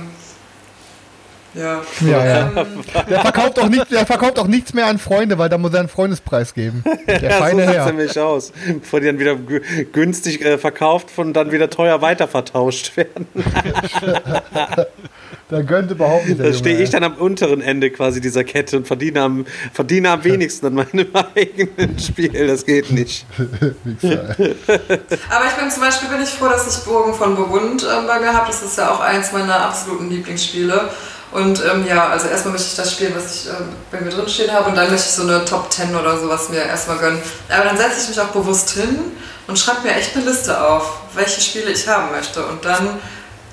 ja. Ja, ja. Ähm, Der verkauft, auch nicht, der verkauft auch nichts mehr an Freunde, weil da muss er einen Freundespreis geben. <laughs> Der ja so feine sieht es Herr. nämlich aus. Bevor die dann wieder gü- günstig äh, verkauft und dann wieder teuer weitervertauscht werden. <laughs> Der gönnt überhaupt nicht. der Da stehe ich dann am unteren Ende quasi dieser Kette und verdiene am, verdiene am wenigsten an meinem <laughs> eigenen Spiel. Das geht nicht. Aber ich bin zum Beispiel bin ich froh, dass ich Burgen von Burgund ähm, bei mir habe. Das ist ja auch eins meiner absoluten Lieblingsspiele. Und ähm, ja, also erstmal möchte ich das spielen, was ich ähm, bei mir drin stehen habe und dann möchte ich so eine Top 10 oder sowas mir erstmal gönnen. Aber dann setze ich mich auch bewusst hin und schreibe mir echt eine Liste auf, welche Spiele ich haben möchte. Und dann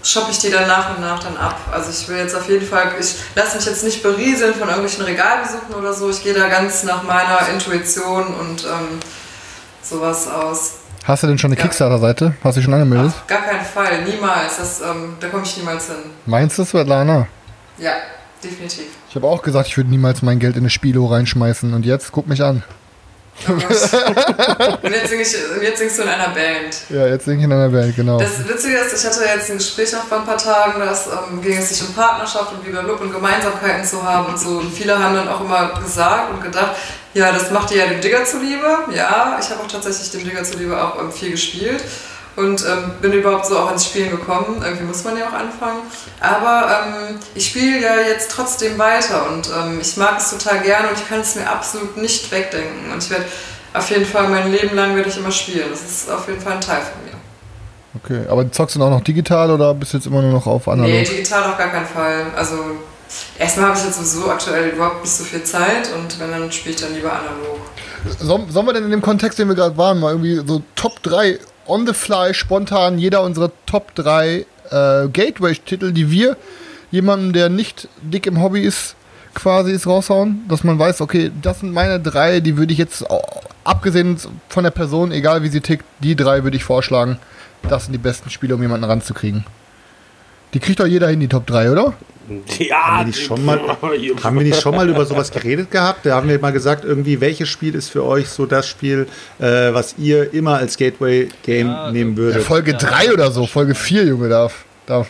shoppe ich die dann nach und nach dann ab. Also ich will jetzt auf jeden Fall, ich lasse mich jetzt nicht berieseln von irgendwelchen Regalbesuchen oder so. Ich gehe da ganz nach meiner Intuition und ähm, sowas aus. Hast du denn schon eine Ja. Kickstarter-Seite? Hast du dich schon angemeldet? Auf gar keinen Fall, niemals. Das, ähm, da komme ich niemals hin. Meinst du, Svetlana? Ja, definitiv. Ich habe auch gesagt, ich würde niemals mein Geld in eine Spielo reinschmeißen. Und jetzt guck mich an. Und jetzt, sing ich, jetzt singst du in einer Band. Ja, jetzt singe ich in einer Welt, genau. Das Witzige ist, ich hatte jetzt ein Gespräch auch vor ein paar Tagen, da ähm, ging es sich um Partnerschaft und Blablabla und Gemeinsamkeiten zu haben und so. Und viele haben dann auch immer gesagt und gedacht, ja, das macht ihr ja dem Digger zuliebe. Ja, ich habe auch tatsächlich dem Digger zuliebe auch ähm, viel gespielt und ähm, bin überhaupt so auch ins Spielen gekommen. Irgendwie muss man ja auch anfangen. Aber ähm, ich spiele ja jetzt trotzdem weiter und ähm, ich mag es total gerne und ich kann es mir absolut nicht wegdenken. Und ich werde auf jeden Fall mein Leben lang werde ich immer spielen. Das ist auf jeden Fall ein Teil von mir. Okay, aber zockst du auch noch digital oder bist du jetzt immer nur noch auf analog? Nee, digital auf gar keinen Fall. Also erstmal habe ich jetzt sowieso aktuell überhaupt nicht so viel Zeit und wenn dann spiele ich dann lieber analog. Sollen, sollen wir denn in dem Kontext, den wir gerade waren, mal irgendwie so Top 3 on the fly spontan jeder unserer Top 3 äh, Gateway-Titel, die wir jemandem, der nicht dick im Hobby ist, quasi ist raushauen, dass man weiß, okay, das sind meine drei, die würde ich jetzt, abgesehen von der Person, egal wie sie tickt, die drei würde ich vorschlagen. Das sind die besten Spiele, um jemanden ranzukriegen. Die kriegt doch jeder hin, die Top 3, oder? <laughs> Ja, Haben wir, nicht schon mal, <laughs> haben wir nicht schon mal über sowas geredet gehabt? Da haben wir mal gesagt, irgendwie, welches Spiel ist für euch so das Spiel, äh, was ihr immer als Gateway-Game Ja, nehmen Ja, würdet? Folge 3 oder so, Folge 4, Junge, darf. darf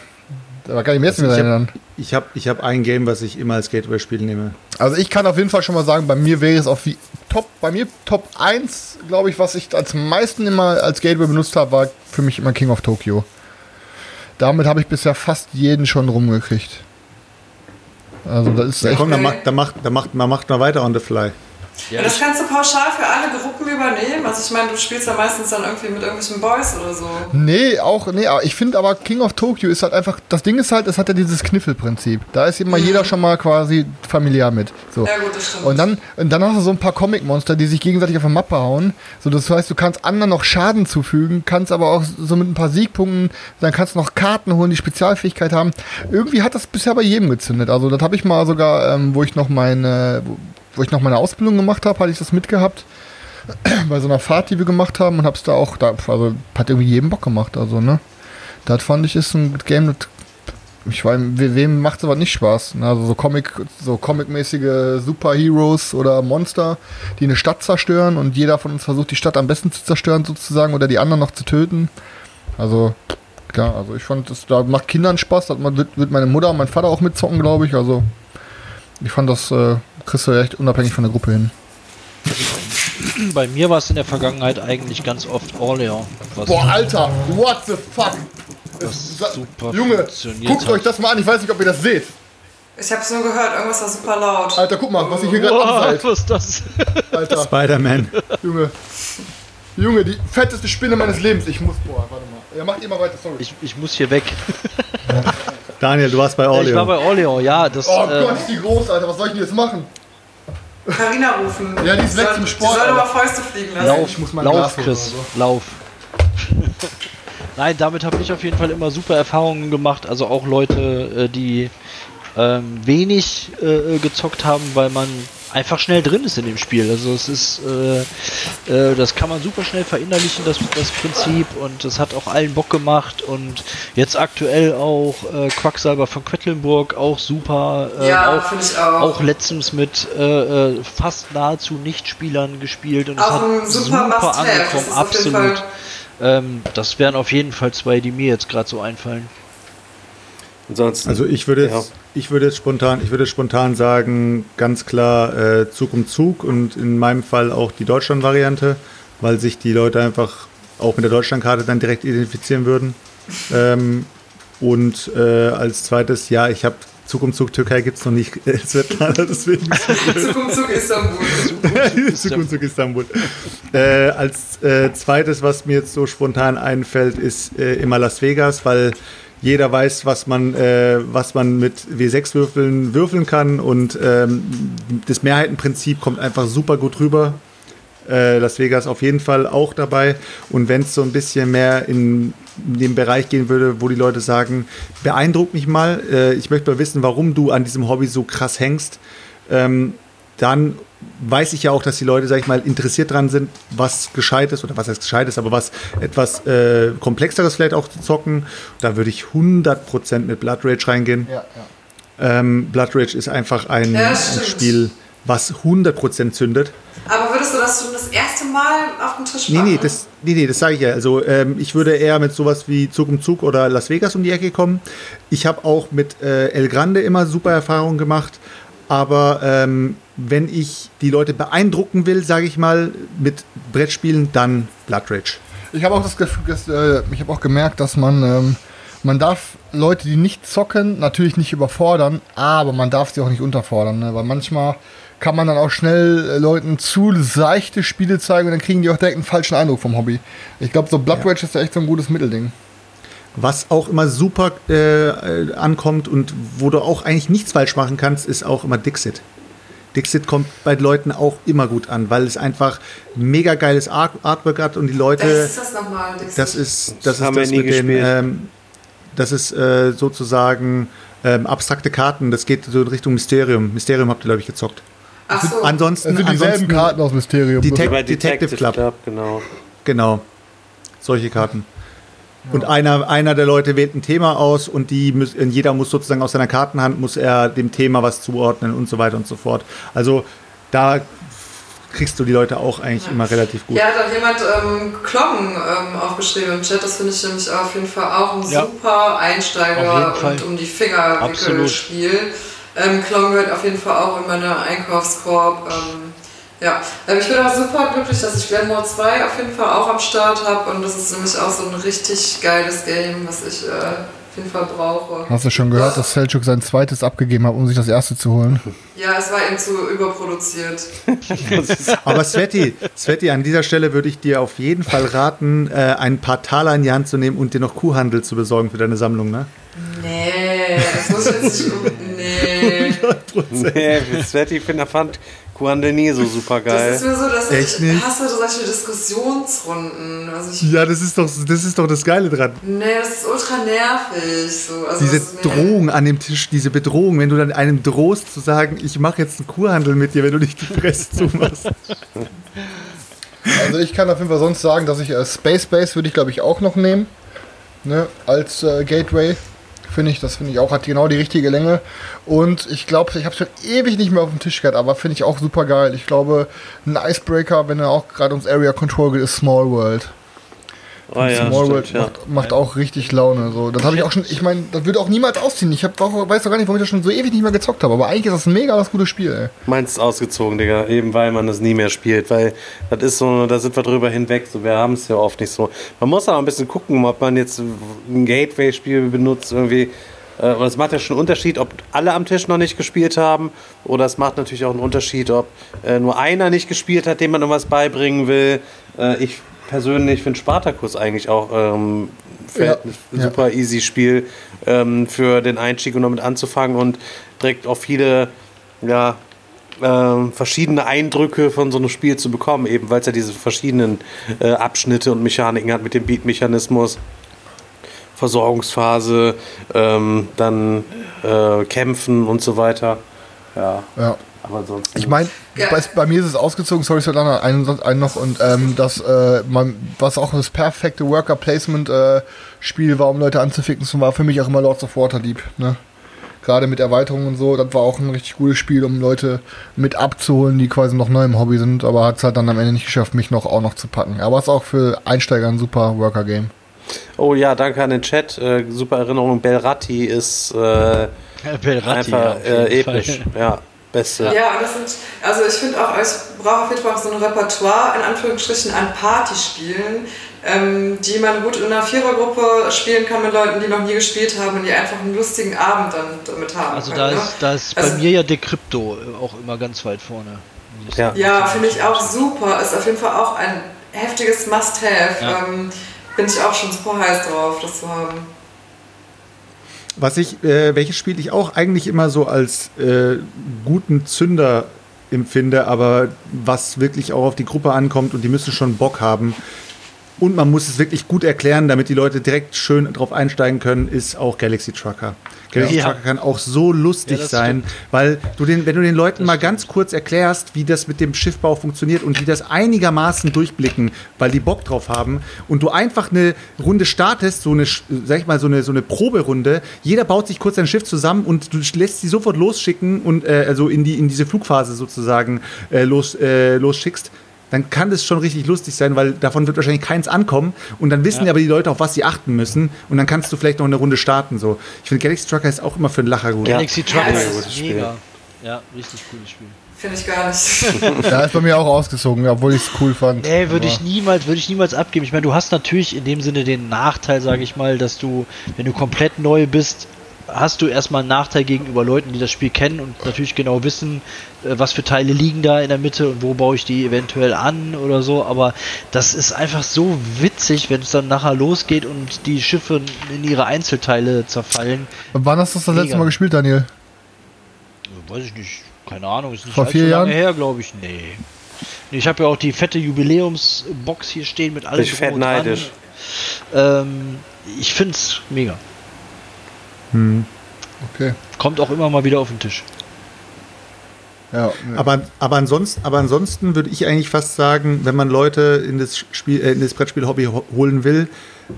da kann ich mir jetzt nicht mehr Also ich erinnern. Ich habe ich hab ein Game, was ich immer als Gateway-Spiel nehme. Also ich kann auf jeden Fall schon mal sagen, bei mir wäre es auf wie Top, bei mir Top 1, glaube ich, was ich als meisten immer als Gateway benutzt habe, war für mich immer King of Tokyo. Damit habe ich bisher fast jeden schon rumgekriegt. Also das ist Ja, echt. komm, dann macht, dann macht, dann macht, man macht mal weiter on the fly. Ja, das kannst du pauschal für alle Gruppen übernehmen. Also ich meine, du spielst ja meistens dann irgendwie mit irgendwelchen Boys oder so. Nee, auch, nee, aber ich finde aber King of Tokyo ist halt einfach, das Ding ist halt, es hat ja dieses Kniffelprinzip. Da ist immer jeder schon mal quasi familiär mit. So. Ja gut, das stimmt. Und dann, und dann hast du so ein paar Comic-Monster, die sich gegenseitig auf der Mappe hauen. So, das heißt, du kannst anderen noch Schaden zufügen, kannst aber auch so mit ein paar Siegpunkten, dann kannst du noch Karten holen, die Spezialfähigkeit haben. Irgendwie hat das bisher bei jedem gezündet. Also, das habe ich mal sogar, ähm, wo ich noch meine, wo, ich noch meine Ausbildung gemacht habe, hatte ich das mitgehabt. <clears throat> bei so einer Fahrt, die wir gemacht haben und hab's da auch, da, also hat irgendwie jedem Bock gemacht. Also, ne? Das fand ich ist ein Game, das ich weiß, we- wem macht sowas nicht Spaß? Ne? Also so Comic, so Comic-mäßige Superheroes oder Monster, die eine Stadt zerstören und jeder von uns versucht, die Stadt am besten zu zerstören sozusagen oder die anderen noch zu töten. Also, klar, also ich fand, das da macht Kindern Spaß, das wird, wird meine Mutter und mein Vater auch mitzocken, glaube ich. Also, ich fand das, äh, kriegst du echt unabhängig von der Gruppe hin. bei mir war es in der Vergangenheit eigentlich ganz oft Orleans. Was Boah, Alter, what the fuck? was Sa- super Junge, guckt hat. euch das mal an, ich weiß nicht, ob ihr das seht. ich hab's nur gehört, irgendwas war super laut. Alter, guck mal, was ich hier gerade abseilt. was ist das? Alter. Spider-Man. Junge. Junge, die fetteste Spinne meines Lebens. Ich muss. Boah, warte mal. Ja, macht ihr mal weiter, sorry. Ich, ich muss hier weg. <laughs> Daniel, du warst bei Ich war Orleo. bei Orleans, ja. Das, oh äh, Gott, ist die groß, Alter. Was soll ich denn jetzt machen? Carina rufen. Ja, die ist weg zum Sport, Die soll aber- Fäuste fliegen lassen. Lauf, ich muss mein lauf, Chris, oder lauf. <laughs> Nein, damit habe ich auf jeden Fall immer super Erfahrungen gemacht. Also auch Leute, äh, die ähm, wenig äh, gezockt haben, weil man einfach schnell drin ist in dem Spiel. Also es ist, äh, äh, das kann man super schnell verinnerlichen, das, das Prinzip. Und es hat auch allen Bock gemacht. Und jetzt aktuell auch äh, Quacksalber von Quedlinburg, auch super. Äh, Ja, auch, finde ich auch. auch letztens mit äh, äh, fast nahezu Nichtspielern gespielt und es Auch hat ein super super. Das angekommen, absolut. Ähm, das wären auf jeden Fall zwei, die mir jetzt gerade so einfallen. Ansonsten. Also ich würde jetzt, Ja. ich würde jetzt spontan, ich würde jetzt spontan sagen, ganz klar äh, Zug um Zug und in meinem Fall auch die Deutschland-Variante, weil sich die Leute einfach auch mit der Deutschlandkarte dann direkt identifizieren würden. ähm, und äh, als zweites, ja, ich habe Zug um Zug Türkei gibt es noch nicht, äh, Svetlana, deswegen <laughs> Zug um Zug Istanbul. <laughs> Zug um Zug Istanbul. Äh, als äh, zweites, was mir jetzt so spontan einfällt, ist äh, immer Las Vegas, weil jeder weiß, was man, äh, was man mit W6-Würfeln würfeln kann und ähm, das Mehrheitenprinzip kommt einfach super gut rüber. Äh, Las Vegas auf jeden Fall auch dabei. Und wenn es so ein bisschen mehr in den Bereich gehen würde, wo die Leute sagen, beeindruck mich mal, äh, ich möchte mal wissen, warum du an diesem Hobby so krass hängst, ähm, dann weiß ich ja auch, dass die Leute, sag ich mal, interessiert dran sind, was Gescheites oder was heißt Gescheites, aber was etwas äh, Komplexeres vielleicht auch zu zocken. Da würde ich 100% mit Blood Rage reingehen. Ja, ja. Ähm, Blood Rage ist einfach ein, Ja, ein. Spiel, was 100% zündet. Aber würdest du das schon das erste Mal auf den Tisch Nee, packen? nee, das, nee, nee, das sage ich ja. Also ähm, ich würde eher mit sowas wie Zug um Zug oder Las Vegas um die Ecke kommen. Ich habe auch mit äh, El Grande immer super Erfahrungen gemacht. Aber ähm, wenn ich die Leute beeindrucken will, sage ich mal, mit Brettspielen, dann Blood Rage. Ich habe auch das Gefühl, dass, äh, ich habe auch gemerkt, dass man, ähm, man darf Leute, die nicht zocken, natürlich nicht überfordern, aber man darf sie auch nicht unterfordern, ne? weil manchmal kann man dann auch schnell äh, Leuten zu seichte Spiele zeigen und dann kriegen die auch direkt einen falschen Eindruck vom Hobby. Ich glaube, so Blood Ja. Rage ist ja echt so ein gutes Mittelding. Was auch immer super äh, äh, ankommt und wo du auch eigentlich nichts falsch machen kannst, ist auch immer Dixit. Dixit kommt bei Leuten auch immer gut an, weil es einfach mega geiles Art Artwork hat und die Leute. Was ist das nochmal, Dixit? Das ist das, Das ist haben wir das nie mit den, gespielt. ähm, das ist äh, sozusagen ähm, abstrakte Karten. Das geht so in Richtung Mysterium. Mysterium habt ihr glaube ich gezockt. Ach so. Ansonsten, Also dieselben ansonsten Karten aus Mysterium. Tech- Bei Detective Club. genau. Genau. Solche Karten. Und einer, einer der Leute wählt ein Thema aus und die müß, jeder muss sozusagen aus seiner Kartenhand muss er dem Thema was zuordnen und so weiter und so fort. Also da kriegst du die Leute auch eigentlich immer relativ gut. Ja, hat auch jemand ähm, Klong ähm, aufgeschrieben im Chat. Das finde ich nämlich auf jeden Fall auch ein Ja. super Einsteiger und um die Finger. Spiel. Ähm, Klong gehört auf jeden Fall auch in meine Einkaufskorb. Ähm, ja, ähm, ich bin auch super glücklich, dass ich Glenmore 2 auf jeden Fall auch am Start habe und das ist nämlich auch so ein richtig geiles Game, was ich äh, auf jeden Fall brauche. Hast du schon gehört, dass Selchuk sein zweites abgegeben hat, um sich das erste zu holen? Ja, es war ihm zu überproduziert. <laughs> Aber Sveti, Sveti, an dieser Stelle würde ich dir auf jeden Fall raten, äh, ein paar Taler in die Hand zu nehmen und dir noch Kuhhandel zu besorgen für deine Sammlung, ne? Nee, das muss ich jetzt nicht. um- <laughs> Nee. Nee, Sveti find- fand Kuandel nie so super Das geil. ist mir so, dass Echt ich nicht? hasse solche Diskussionsrunden. Also ich, Ja, das ist doch das, ist doch das Geile dran. nee, das ist ultra nervig. So. Also Diese das. Drohung an dem Tisch, diese Bedrohung, wenn du dann einem drohst zu sagen, ich mache jetzt einen Kuhhandel mit dir, wenn du nicht die Fresse zumachst. Also ich kann auf jeden Fall sonst sagen, dass ich äh, Space Base würde ich glaube ich auch noch nehmen. Ne, als äh, Gateway. Finde ich, das finde ich auch, hat genau die richtige Länge. Und ich glaube, ich habe es schon ewig nicht mehr auf dem Tisch gehabt, aber finde ich auch super geil. Ich glaube, ein Icebreaker, wenn er auch gerade ums Area Control geht, ist Small World. Oh ja, Small stimmt, World ja. macht, macht auch richtig Laune. So. Das habe ich auch schon, ich meine, das würde auch niemals ausziehen. Ich hab, auch, weiß doch gar nicht, warum ich das schon so ewig nicht mehr gezockt habe. Aber eigentlich ist das ein mega das gute Spiel, ey. Meins ist ausgezogen, Digga, eben weil man das nie mehr spielt, weil das ist so, da sind wir drüber hinweg, so, wir haben es ja oft nicht so. Man muss aber ein bisschen gucken, ob man jetzt ein Gateway-Spiel benutzt, irgendwie, und es macht ja schon einen Unterschied, ob alle am Tisch noch nicht gespielt haben, oder es macht natürlich auch einen Unterschied, ob äh, nur einer nicht gespielt hat, dem man irgendwas beibringen will. Äh, ich persönlich finde Spartacus eigentlich auch ähm, Ja, ein super easy Spiel ähm, für den Einstieg und damit anzufangen und direkt auch viele ja, ähm, verschiedene Eindrücke von so einem Spiel zu bekommen, eben weil es ja diese verschiedenen äh, Abschnitte und Mechaniken hat mit dem Beat-Mechanismus, Versorgungsphase, ähm, dann äh, Kämpfen und so weiter. Ja, Ja. aber sonst. Ich meine, Ja. bei, bei mir ist es ausgezogen, sorry, Svetlana, einen, einen noch und ähm, das, äh, man, was auch das perfekte Worker-Placement-Spiel war, um Leute anzuficken, war für mich auch immer Lords of Waterdeep. Ne? Gerade mit Erweiterungen und so, das war auch ein richtig gutes Spiel, um Leute mit abzuholen, die quasi noch neu im Hobby sind, aber hat es halt dann am Ende nicht geschafft, mich noch auch noch zu packen. Aber es ist auch für Einsteiger ein super Worker-Game. Oh ja, danke an den Chat. Äh, super Erinnerung. Belratti ist äh, Belratti, einfach äh, Fall. episch. Ja, beste. Ja, und das sind, also ich finde auch, ich brauche auf jeden Fall auch so ein Repertoire, in Anführungsstrichen, an Partyspielen, ähm, die man gut in einer Vierergruppe spielen kann mit Leuten, die noch nie gespielt haben und die einfach einen lustigen Abend dann damit haben Also können. da ne? ist, da ist Also- bei mir ja Decrypto auch immer ganz weit vorne. Ja. Ja, finde ich auch super. Ist auf jeden Fall auch ein heftiges Must-Have. Ja. Ähm, bin ich auch schon super heiß drauf, das zu haben. Was ich, äh, welches Spiel ich auch eigentlich immer so als äh, guten Zünder empfinde, aber was wirklich auch auf die Gruppe ankommt und die müssen schon Bock haben. Und man muss es wirklich gut erklären, damit die Leute direkt schön drauf einsteigen können, ist auch Galaxy Trucker. Galaxy Ja. Trucker kann auch so lustig Ja, das sein, weil du den, wenn du den Leuten mal ganz kurz erklärst, wie das mit dem Schiffbau funktioniert und die das einigermaßen durchblicken, weil die Bock drauf haben und du einfach eine Runde startest, so eine, sag ich mal, so eine, so eine Proberunde, jeder baut sich kurz sein Schiff zusammen und du lässt sie sofort losschicken und äh, also in, die, in diese Flugphase sozusagen äh, los, äh, losschickst dann kann das schon richtig lustig sein, weil davon wird wahrscheinlich keins ankommen. Und dann wissen Ja. aber die Leute, auf was sie achten müssen. Und dann kannst du vielleicht noch eine Runde starten. So. Ich finde, Galaxy Trucker ist auch immer für einen Lacher gut. Galaxy Trucker Ja, ist gutes Spiel. mega. Ja, richtig cooles Spiel. Finde ich gar nicht. <laughs> Da ist bei mir auch ausgezogen, obwohl ich es cool fand. Nee, würde ich niemals, würde ich niemals abgeben. Ich meine, du hast natürlich in dem Sinne den Nachteil, sage ich mal, dass du, wenn du komplett neu bist, hast du erstmal einen Nachteil gegenüber Leuten, die das Spiel kennen und natürlich genau wissen, äh, was für Teile liegen da in der Mitte und wo baue ich die eventuell an oder so. Aber das ist einfach so witzig, wenn es dann nachher losgeht und die Schiffe in ihre Einzelteile zerfallen. Wann hast du das, das letzte. Mal gespielt, Daniel? weiß ich nicht, keine Ahnung, ist nicht Vor vier lange Jahren? her, glaube ich. Nee. Nee, Ich habe ja auch die fette Jubiläumsbox hier stehen mit allem. Ich fett neidisch. Ähm, ich find's mega. Okay. Kommt auch immer mal wieder auf den Tisch. Ja, ne. Aber, aber, ansonsten, aber ansonsten würde ich eigentlich fast sagen, wenn man Leute in das, Spiel, äh, in das Brettspiel-Hobby ho- holen will,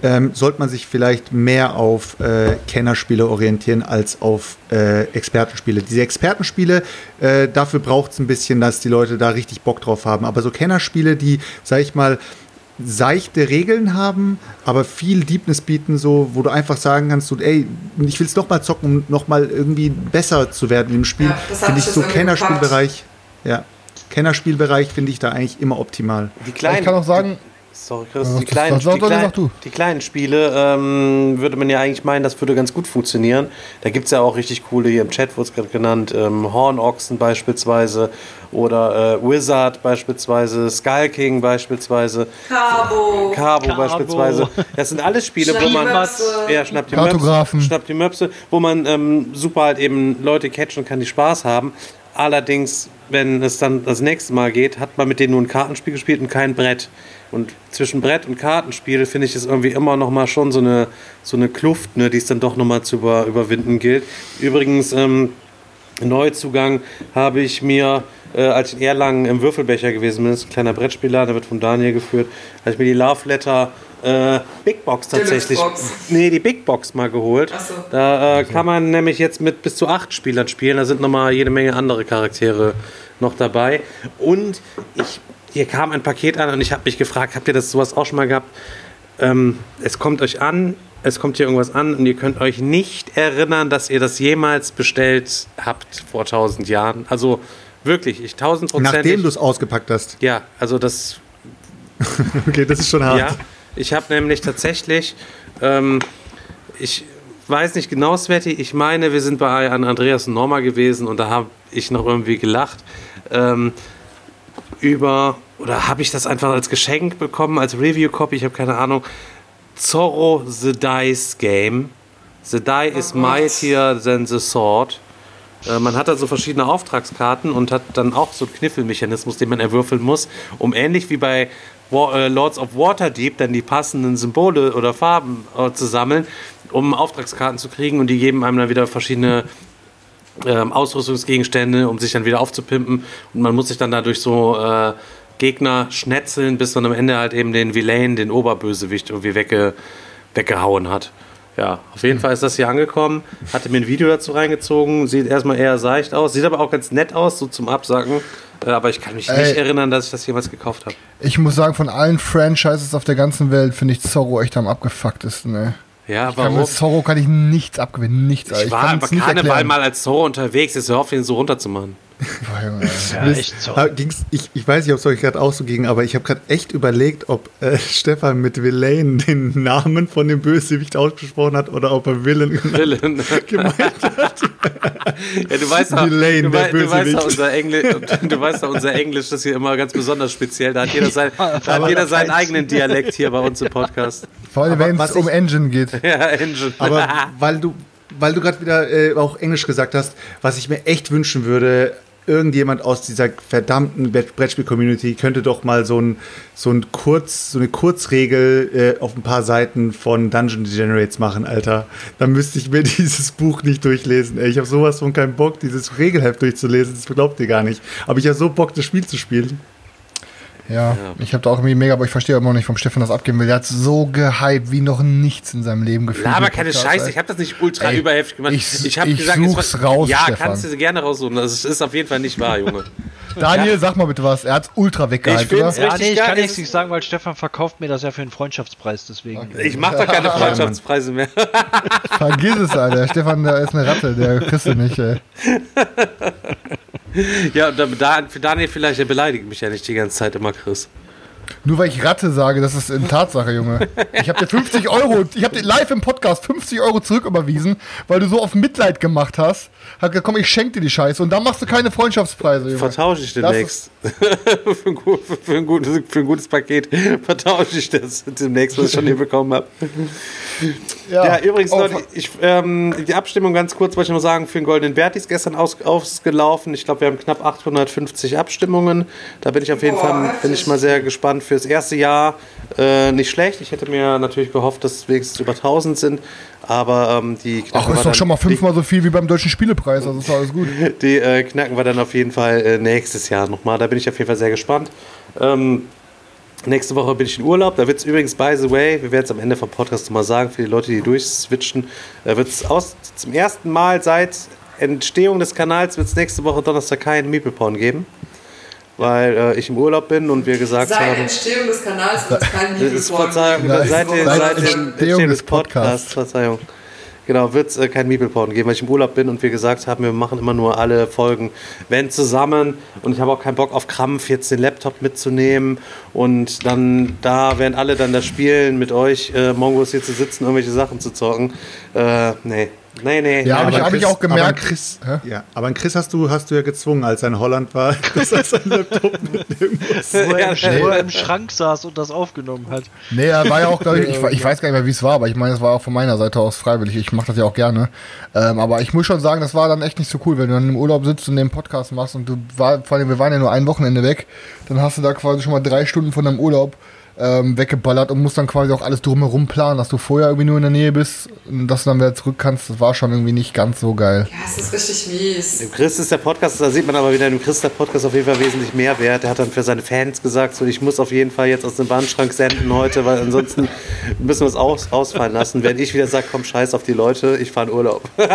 ähm, sollte man sich vielleicht mehr auf äh, Kennerspiele orientieren als auf äh, Expertenspiele. Diese Expertenspiele, äh, dafür braucht es ein bisschen, dass die Leute da richtig Bock drauf haben. Aber so Kennerspiele, die, sag ich mal, seichte Regeln haben, aber viel Deepness bieten, so, wo du einfach sagen kannst, so, ey, ich will es nochmal zocken, um nochmal irgendwie besser zu werden im Spiel, Ja, finde ich so Kennerspielbereich, ja, Kennerspielbereich finde ich da eigentlich immer optimal. Die ich kleinen, kann auch sagen, Sorry, Chris. Ja, Die kleinen, die, kleinen, die kleinen Spiele ähm, würde man ja eigentlich meinen, das würde ganz gut funktionieren. Da gibt es ja auch richtig coole, hier im Chat wurde es gerade genannt, ähm, Hornochsen beispielsweise oder äh, Wizard beispielsweise, Skull King beispielsweise, Cabo. Cabo, Cabo. beispielsweise. Das sind alles Spiele, wo man... Möpse. Ja, schnappt die Kartografen. Möpse, schnappt die Möpse, wo man ähm, super halt eben Leute catchen kann, die Spaß haben. Allerdings, wenn es dann das nächste Mal geht, hat man mit denen nur ein Kartenspiel gespielt und kein Brett. Und zwischen Brett und Kartenspiel finde ich es irgendwie immer noch mal schon so eine, so eine Kluft, ne, die es dann doch noch mal zu über, überwinden gilt. Übrigens, ähm, Neuzugang habe ich mir, äh, als ich in Erlangen im Würfelbecher gewesen bin, das ist ein kleiner Brettspieler, der wird von Daniel geführt, habe ich mir die Love Letter äh, Big Box tatsächlich. Deluxe-Box. Nee, die Big Box mal geholt. So. Da äh, kann man nämlich jetzt mit bis zu acht Spielern spielen. Da sind nochmal jede Menge andere Charaktere noch dabei. Und ich, hier kam ein Paket an und ich habe mich gefragt, habt ihr das sowas auch schon mal gehabt? Ähm, es kommt euch an, es kommt hier irgendwas an und ihr könnt euch nicht erinnern, dass ihr das jemals bestellt habt vor tausend Jahren. Also wirklich, ich tausendprozentig. Nachdem du es ausgepackt hast. Ja, also das <laughs> Okay, das ist schon hart. ja, ich habe nämlich tatsächlich, ähm, ich weiß nicht genau, Sveti, ich meine, wir sind bei an Andreas und Norma gewesen und da habe ich noch irgendwie gelacht ähm, über, oder habe ich das einfach als Geschenk bekommen, als Review-Copy, ich habe keine Ahnung, Zorro The Dice Game. The Die is mightier than the sword. Äh, Man hat da so verschiedene Auftragskarten und hat dann auch so einen Kniffelmechanismus, den man erwürfeln muss, um ähnlich wie bei äh, Lords of Waterdeep dann die passenden Symbole oder Farben äh, zu sammeln, um Auftragskarten zu kriegen und die geben einem dann wieder verschiedene ähm, Ausrüstungsgegenstände, um sich dann wieder aufzupimpen und man muss sich dann dadurch so äh, Gegner schnetzeln, bis man am Ende halt eben den Villain, den Oberbösewicht irgendwie wegge weggehauen hat. Ja, auf jeden Fall ist das hier angekommen. Hatte mir ein Video dazu reingezogen. Sieht erstmal eher seicht aus. Sieht aber auch ganz nett aus, so zum Absacken. Äh, aber ich kann mich Ey. nicht erinnern, dass ich das jemals gekauft habe. ich muss sagen, von allen Franchises auf der ganzen Welt finde ich Zorro echt am abgefucktesten, ey. Ja, Ich kann warum? mit Zorro kann ich nichts abgewinnen, nichts. Ich war kann's aber Karneval mal als Zorro unterwegs. Jetzt hör auf, den so runterzumachen. Ja, echt so. Ging's, ich, ich weiß nicht, ob es euch gerade auch so ging, aber ich habe gerade echt überlegt, ob äh, Stefan mit Villain <laughs> den Namen von dem Bösewicht ausgesprochen hat oder ob er Willen Villain. <laughs> gemeint hat. Ja, du weißt ja, Villain, du, der du weißt ja, Bösewicht. unser Englisch, du weißt ja, unser Englisch ist hier immer ganz besonders speziell. Da hat jeder, sein, da hat jeder seinen <laughs> eigenen Dialekt hier bei uns im Podcast. Vor allem, wenn was es um Engine geht. Ja, Engine. Aber weil du, weil du gerade wieder äh, auch Englisch gesagt hast, was ich mir echt wünschen würde, irgendjemand aus dieser verdammten Brett- Brettspiel-Community könnte doch mal so, ein, so, ein Kurz, so eine Kurzregel äh, auf ein paar Seiten von Dungeon Degenerates machen, Alter. Dann müsste ich mir <laughs> dieses Buch nicht durchlesen. Ey, ich habe sowas von keinen Bock, dieses Regelheft durchzulesen. Das glaubt ihr gar nicht. Aber ich habe so Bock, das Spiel zu spielen. Ja, ich habe da auch irgendwie mega, aber ich verstehe immer noch nicht, vom Stefan das abgeben will. Der hat so gehypt wie noch nichts in seinem Leben gefühlt. Laber der keine Podcast, Scheiße, ey. ich habe das nicht ultra Ey, überheftig gemacht. ich- hab ich gesagt, es such's war- raus, Ja, Stefan. kannst du gerne raussuchen. Das ist auf jeden Fall nicht wahr, Junge. <laughs> Daniel, sag mal bitte was. Er hat's ultra weggehypt, Ich? Ja, nee, ich kann Es nichts nicht sagen, weil Stefan verkauft mir das ja für einen Freundschaftspreis, deswegen. Ich mache doch <laughs> keine Freundschaftspreise mehr. Vergiss es, Alter. Stefan, der ist eine Ratte, der kriegst du nicht, ey. <laughs> ja, und Daniel vielleicht, der beleidigt mich ja nicht die ganze Zeit immer, Chris. Nur weil ich Ratte sage, das ist eine Tatsache, Junge. Ich habe dir 50 Euro, ich habe dir live im Podcast 50 Euro zurücküberwiesen, weil du so auf Mitleid gemacht hast. Hat gesagt, komm, ich schenk dir die Scheiße. Und dann machst du keine Freundschaftspreise, Junge. Vertausche ich Das demnächst. <laughs> für, ein, für, ein gutes, für ein gutes Paket vertausche ich das demnächst, was ich schon hier <laughs> bekommen habe. Ja, übrigens, auch- Leute, ich, ähm, die Abstimmung ganz kurz wollte ich nur sagen, für den Goldenen Berti ist gestern aus, ausgelaufen. Ich glaube, wir haben knapp 850 Abstimmungen. Da bin ich auf jeden Boah, Fall bin ich mal sehr gespannt. Fürs erste Jahr äh, nicht schlecht. Ich hätte mir natürlich gehofft, dass es wenigstens über 1000 sind. Aber ähm, die Ach, knacken ist wir doch dann- schon mal fünfmal so viel wie beim Deutschen Spielepreis, also ist alles gut. die, <laughs> die äh, knacken wir dann auf jeden Fall äh, nächstes Jahr nochmal. Da bin ich auf jeden Fall sehr gespannt. Ähm, nächste Woche bin ich in Urlaub. Da wird es übrigens, by the way, wir werden es am Ende vom Podcast nochmal sagen, für die Leute, die durchswitchen, äh, wird es zum ersten Mal seit Entstehung des Kanals wird es nächste Woche Donnerstag keinen Meeple Porn geben. Weil äh, ich im Urlaub bin und wir gesagt Seit haben. Entstehung des Kanals wird es <laughs> kein Das ist Verzeihung, Nein, seit, den, seit seit dem Entstehung Entstehung des Podcasts, Verzeihung. Genau, wird es äh, kein Meeple-Porn geben, weil ich im Urlaub bin und wir gesagt haben, wir machen immer nur alle Folgen, wenn zusammen. Und ich habe auch keinen Bock auf Krampf, jetzt den Laptop mitzunehmen und dann da, während alle dann da spielen, mit euch äh, Mongos hier zu sitzen, irgendwelche Sachen zu zocken. Äh, nee. Nee, nee. Ja, hab ich- aber hab ich auch gemerkt. Aber Chris, Hä? ja, aber an Chris hast du, hast du ja gezwungen, als er in Holland war, <laughs> dass er seinen Laptop mitnehmen muss. Wo er, Ja, wo er im Schrank saß und das aufgenommen hat. Nee, er war ja auch, glaub ich, ich, ich weiß gar nicht mehr, wie es war, aber ich meine, es war auch von meiner Seite aus freiwillig. Ich mache das ja auch gerne. Ähm, aber ich muss schon sagen, das war dann echt nicht so cool, wenn du dann im Urlaub sitzt und den Podcast machst und du war, vor allem, wir waren ja nur ein Wochenende weg, dann hast du da quasi schon mal drei Stunden von deinem Urlaub ähm, weggeballert und musst dann quasi auch alles drumherum planen, dass du vorher irgendwie nur in der Nähe bist und dass du dann wieder zurück kannst. Das war schon irgendwie nicht ganz so geil. Ja, es ist richtig mies. Im Chris ist der Podcast, da sieht man aber wieder, im Chris ist der Podcast auf jeden Fall wesentlich mehr wert. Er hat dann für seine Fans gesagt, so, ich muss auf jeden Fall jetzt aus dem Bandschrank senden heute, weil ansonsten <laughs> müssen wir es aus, ausfallen lassen. Wenn ich wieder sage, komm, scheiß auf die Leute, ich fahre in Urlaub. <laughs>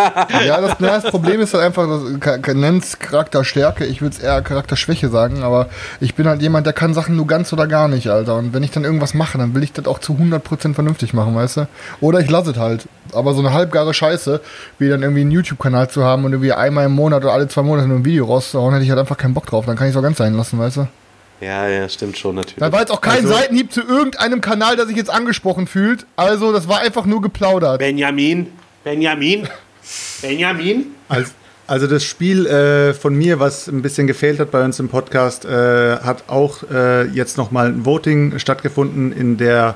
Ja, das, na, das Problem ist halt einfach, das nennt Charakterstärke, ich würde es eher Charakterschwäche sagen, aber ich bin halt jemand, der kann Sachen nur ganz oder gar nicht, Alter. Und wenn ich dann irgendwas mache, dann will ich das auch zu 100% vernünftig machen, weißt du? Oder ich lasse es halt. Aber so eine halbgare Scheiße, wie dann irgendwie einen YouTube-Kanal zu haben und irgendwie einmal im Monat oder alle zwei Monate nur ein Video rauszuhauen, hätte ich halt einfach keinen Bock drauf. Dann kann ich es auch ganz sein lassen, weißt du? Ja, ja, stimmt schon, natürlich. Da war jetzt auch kein Also- Seitenhieb zu irgendeinem Kanal, der sich jetzt angesprochen fühlt. Also, das war einfach nur geplaudert. Benjamin, Benjamin, Benjamin. Also, also das Spiel äh, von mir, was ein bisschen gefehlt hat bei uns im Podcast, äh, hat auch äh, jetzt nochmal ein Voting stattgefunden in der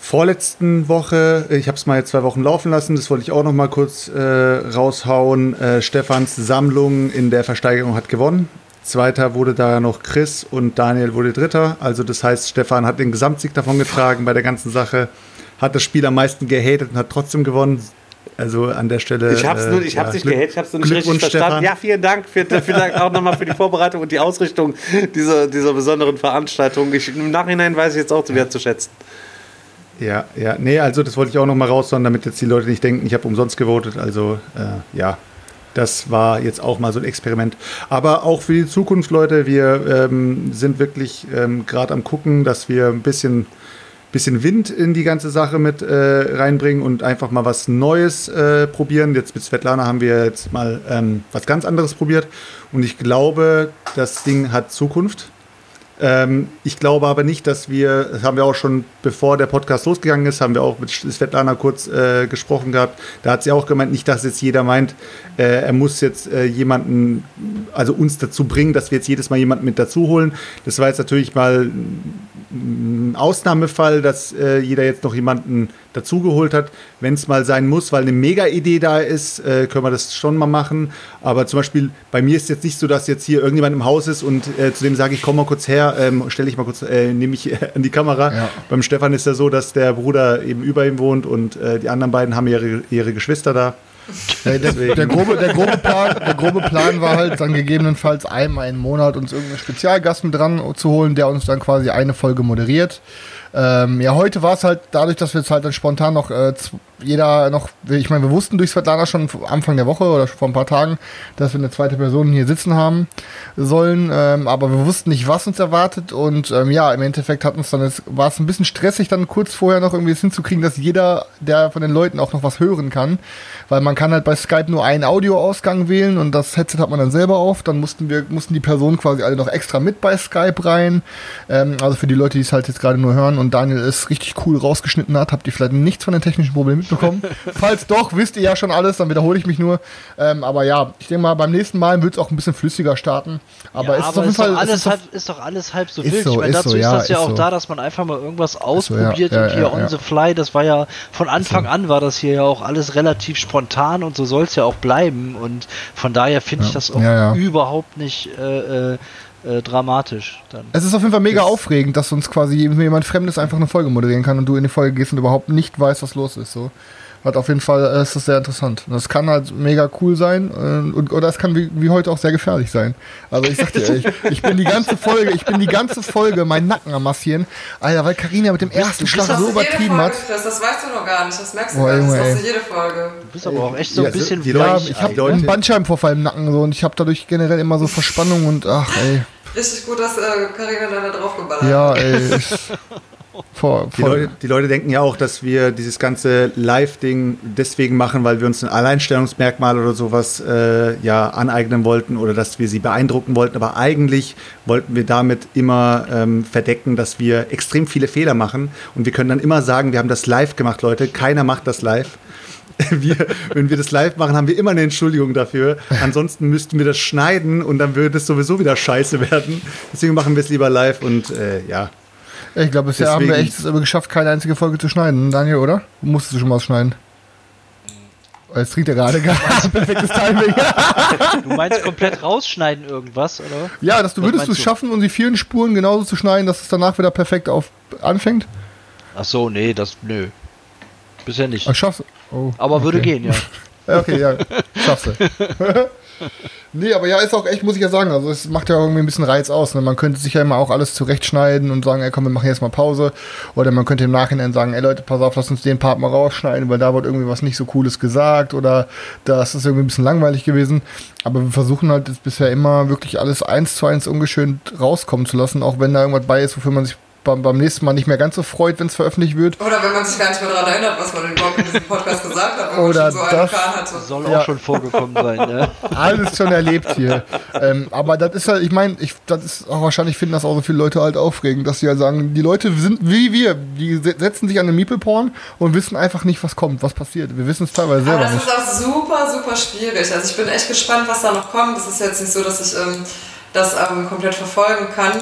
vorletzten Woche. Ich habe es mal jetzt zwei Wochen laufen lassen. Das wollte ich auch noch mal kurz äh, raushauen. Äh, Stefans Sammlung in der Versteigerung hat gewonnen. Zweiter wurde da noch Chris und Daniel wurde Dritter. Also das heißt, Stefan hat den Gesamtsieg davon getragen bei der ganzen Sache. Hat das Spiel am meisten gehatet und hat trotzdem gewonnen. Also an der Stelle. Ich hab's, nur, ich äh, hab's ja, nicht Glück- gehatet, ich hab's nur nicht richtig verstanden. Stefan. Ja, vielen Dank für, vielen Dank auch nochmal für die Vorbereitung und die Ausrichtung dieser, dieser besonderen Veranstaltung. Ich, Im Nachhinein weiß ich jetzt auch wieder zu schätzen. Ja, ja, nee, also das wollte ich auch noch mal raushauen, damit jetzt die Leute nicht denken, ich habe umsonst gewotet. Also äh, ja, das war jetzt auch mal so ein Experiment. Aber auch für die Zukunft, Leute, wir ähm, sind wirklich ähm, gerade am gucken, dass wir ein bisschen, bisschen Wind in die ganze Sache mit äh, reinbringen und einfach mal was Neues äh, probieren. Jetzt mit Svetlana haben wir jetzt mal ähm, was ganz anderes probiert und ich glaube, das Ding hat Zukunft. Ähm, ich glaube aber nicht, dass wir, das haben wir auch schon, bevor der Podcast losgegangen ist, haben wir auch mit Svetlana kurz äh, gesprochen gehabt. Da hat sie auch gemeint, nicht, dass jetzt jeder meint, äh, er muss jetzt äh, jemanden, also uns dazu bringen, dass wir jetzt jedes Mal jemanden mit dazu holen. Das war jetzt natürlich mal ein Ausnahmefall, dass äh, jeder jetzt noch jemanden dazugeholt hat. Wenn es mal sein muss, weil eine Mega-Idee da ist, äh, können wir das schon mal machen. Aber zum Beispiel bei mir ist jetzt nicht so, dass jetzt hier irgendjemand im Haus ist und äh, zu dem sage ich, komm mal kurz her, ähm, stelle ich mal kurz, äh, nehme ich an die Kamera. Ja. Beim Stefan ist ja so, dass der Bruder eben über ihm wohnt und äh, die anderen beiden haben ihre, ihre Geschwister da. Der, der, der, grobe, der, grobe Plan, der grobe Plan war halt dann gegebenenfalls einmal im Monat uns irgendeinen Spezialgast mit dran zu holen, der uns dann quasi eine Folge moderiert. Ähm, ja, heute war es halt dadurch, dass wir jetzt halt dann spontan noch äh, jeder noch, ich meine, wir wussten durch Svetlana schon Anfang der Woche oder schon vor ein paar Tagen, dass wir eine zweite Person hier sitzen haben sollen, ähm, aber wir wussten nicht, was uns erwartet und ähm, ja, im Endeffekt hat uns dann, war es ein bisschen stressig, dann kurz vorher noch irgendwie es hinzukriegen, dass jeder, der von den Leuten auch noch was hören kann, weil man kann halt bei Skype nur einen Audioausgang wählen und das Headset hat man dann selber auf, dann mussten wir, mussten die Personen quasi alle noch extra mit bei Skype rein, ähm, also für die Leute, die es halt jetzt gerade nur hören und Daniel es richtig cool rausgeschnitten hat, habt ihr vielleicht nichts von den technischen Problemen mitbekommen. <laughs> Falls doch, wisst ihr ja schon alles, dann wiederhole ich mich nur. Ähm, aber ja, ich denke mal, beim nächsten Mal wird es auch ein bisschen flüssiger starten. Aber ja, es ist aber auf jeden ist, doch Fall. alles ist halb, ist doch alles halb so Ist wild. so, ich meine, ist dazu so, ist ja, das ja ist auch so. da, dass man einfach mal irgendwas so, ja, ausprobiert ja, und hier ja, on ja. the fly, das war ja von Anfang an war das hier ja auch alles relativ spontan und so soll es ja auch bleiben. Und von daher finde ich Ja, das auch ja, ja. überhaupt nicht äh, äh, dramatisch. Dann. Es ist auf jeden Fall mega aufregend, dass uns quasi jemand Fremdes einfach eine Folge moderieren kann und du in die Folge gehst und überhaupt nicht weißt, was los ist. So. Hat auf jeden Fall, äh, ist das sehr interessant. Und Das kann halt mega cool sein äh, und, oder es kann wie, wie heute auch sehr gefährlich sein. Also ich sag dir, ich, ich bin die ganze Folge, ich bin die ganze Folge meinen Nacken am massieren. Alter, weil Karina mit dem ersten Schlag so übertrieben hat. Chris, das weißt du noch gar nicht, das merkst du Boah, gar nicht, das machst du jede Folge. Du bist aber auch echt so Ja, ein bisschen die Ja, Leute- ich habe einen Bandscheibenvorfall im Nacken so und ich habe dadurch generell immer so Verspannung und ach ey. Richtig gut, dass äh, Karina da draufgeballert hat. Ja, ey. Ich, <laughs> vor, Die. Leute, die Leute denken ja auch, dass wir dieses ganze Live-Ding deswegen machen, weil wir uns ein Alleinstellungsmerkmal oder sowas äh, ja aneignen wollten oder dass wir sie beeindrucken wollten. Aber eigentlich wollten wir damit immer ähm, verdecken, dass wir extrem viele Fehler machen. Und wir können dann immer sagen, wir haben das live gemacht, Leute. Keiner macht das live. <laughs> Wir, wenn wir das live machen, haben wir immer eine Entschuldigung dafür. Ansonsten müssten wir das schneiden und dann würde es sowieso wieder scheiße werden. Deswegen machen wir es lieber live und äh, ja. Ich glaube, bisher haben wir Deswegen- echt es geschafft, keine einzige Folge zu schneiden, Daniel, oder? Musstest du schon mal was schneiden? Jetzt trinkt er gerade gar <laughs> perfektes Timing. <laughs> Du meinst komplett rausschneiden irgendwas, oder? ja, dass du Was würdest du es schaffen, um die vielen Spuren genauso zu schneiden, dass es danach wieder perfekt auf anfängt? Ach so, nee, das nö. Bisher nicht. Ach, schaffst du? Oh, Aber würde okay. gehen, ja. <laughs> Ja, Okay, ja, schaffst du. <laughs> nee, aber ja, ist auch echt, muss ich ja sagen, also es macht ja irgendwie ein bisschen Reiz aus. Ne? Man könnte sich ja immer auch alles zurechtschneiden und sagen, ey komm, wir machen jetzt mal Pause. Oder man könnte im Nachhinein sagen, ey Leute, pass auf, lass uns den Part mal rausschneiden, weil da wurde irgendwie was nicht so Cooles gesagt oder das ist irgendwie ein bisschen langweilig gewesen. Aber wir versuchen halt bisher immer wirklich alles eins zu eins ungeschönt rauskommen zu lassen, auch wenn da irgendwas bei ist, wofür man sich beim, beim nächsten Mal nicht mehr ganz so freut, wenn es veröffentlicht wird. Oder wenn man sich gar nicht mehr daran erinnert, was man überhaupt in diesem Podcast gesagt hat, wenn Oder man schon so einen das- Plan hatte. Soll Ja. auch schon vorgekommen sein, ne? <laughs> alles schon erlebt hier. ähm, aber das ist halt, ich meine, ich, das ist auch wahrscheinlich finden das auch so viele Leute halt aufregend, dass sie halt sagen, die Leute sind wie wir, die se- setzen sich an den Meeple-Porn und wissen einfach nicht, was kommt, was passiert. Wir wissen es teilweise Aber selber das nicht. ist auch super, super schwierig. Also ich bin echt gespannt, was da noch kommt. Es ist jetzt nicht so, dass ich ähm, das ähm, komplett verfolgen kann.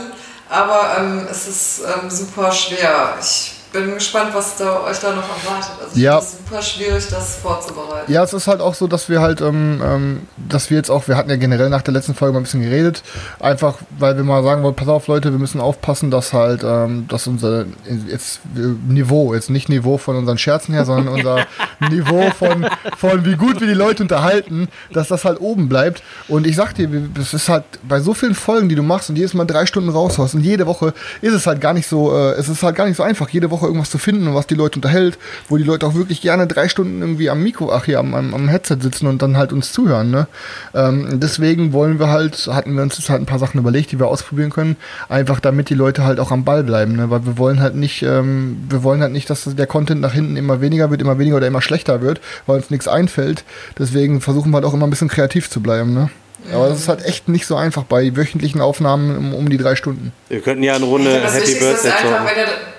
Aber ähm, es ist ähm, super schwer. Ich bin gespannt, was da, euch da noch erwartet. Also ich Ja. finde es super schwierig, das vorzubereiten. Ja, es ist halt auch so, dass wir halt, ähm, ähm, dass wir jetzt auch, wir hatten ja generell nach der letzten Folge mal ein bisschen geredet, einfach weil wir mal sagen wollen, pass auf Leute, wir müssen aufpassen, dass halt, ähm, dass unser jetzt äh, Niveau, jetzt nicht Niveau von unseren Scherzen her, sondern unser <laughs> Niveau von, von wie gut wir die Leute unterhalten, dass das halt oben bleibt. Und ich sag dir, es ist halt bei so vielen Folgen, die du machst und jedes Mal drei Stunden raushaust und jede Woche ist es halt gar nicht so, äh, es ist halt gar nicht so einfach, jede Woche irgendwas zu finden und was die Leute unterhält, wo die Leute auch wirklich gerne drei Stunden irgendwie am Mikro, ach hier, am, am, am Headset sitzen und dann halt uns zuhören. Ne? Ähm, deswegen wollen wir halt, hatten wir uns jetzt halt ein paar Sachen überlegt, die wir ausprobieren können, einfach damit die Leute halt auch am Ball bleiben, ne? weil wir wollen halt nicht, ähm, wir wollen halt nicht, dass der Content nach hinten immer weniger wird, immer weniger oder immer schlechter wird, weil uns nichts einfällt. Deswegen versuchen wir halt auch immer ein bisschen kreativ zu bleiben. Ne? Aber das ist halt echt nicht so einfach bei wöchentlichen Aufnahmen um, um die drei Stunden. Wir könnten ja eine Runde das Happy Birthday einfach, zocken. wenn ihr,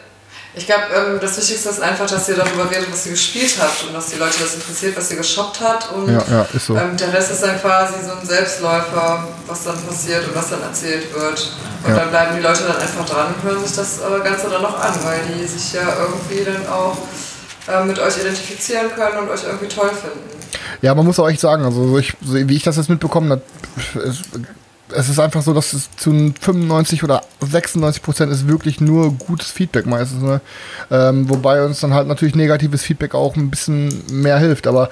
ich glaube, ähm, das Wichtigste ist einfach, dass ihr darüber redet, was ihr gespielt habt und dass die Leute das interessiert, was ihr geshoppt habt. Und Ja, ja, ist so. ähm, der Rest ist dann quasi so ein Selbstläufer, was dann passiert und was dann erzählt wird. Und Ja. dann bleiben die Leute dann einfach dran und hören sich das äh, Ganze dann noch an, weil die sich ja irgendwie dann auch äh, mit euch identifizieren können und euch irgendwie toll finden. Ja, man muss auch echt sagen, also so ich, so wie ich das jetzt mitbekommen habe, es, ist einfach so, dass es zu 95 oder 96 Prozent ist wirklich nur gutes Feedback meistens. Ne? Ähm, wobei uns dann halt natürlich negatives Feedback auch ein bisschen mehr hilft. Aber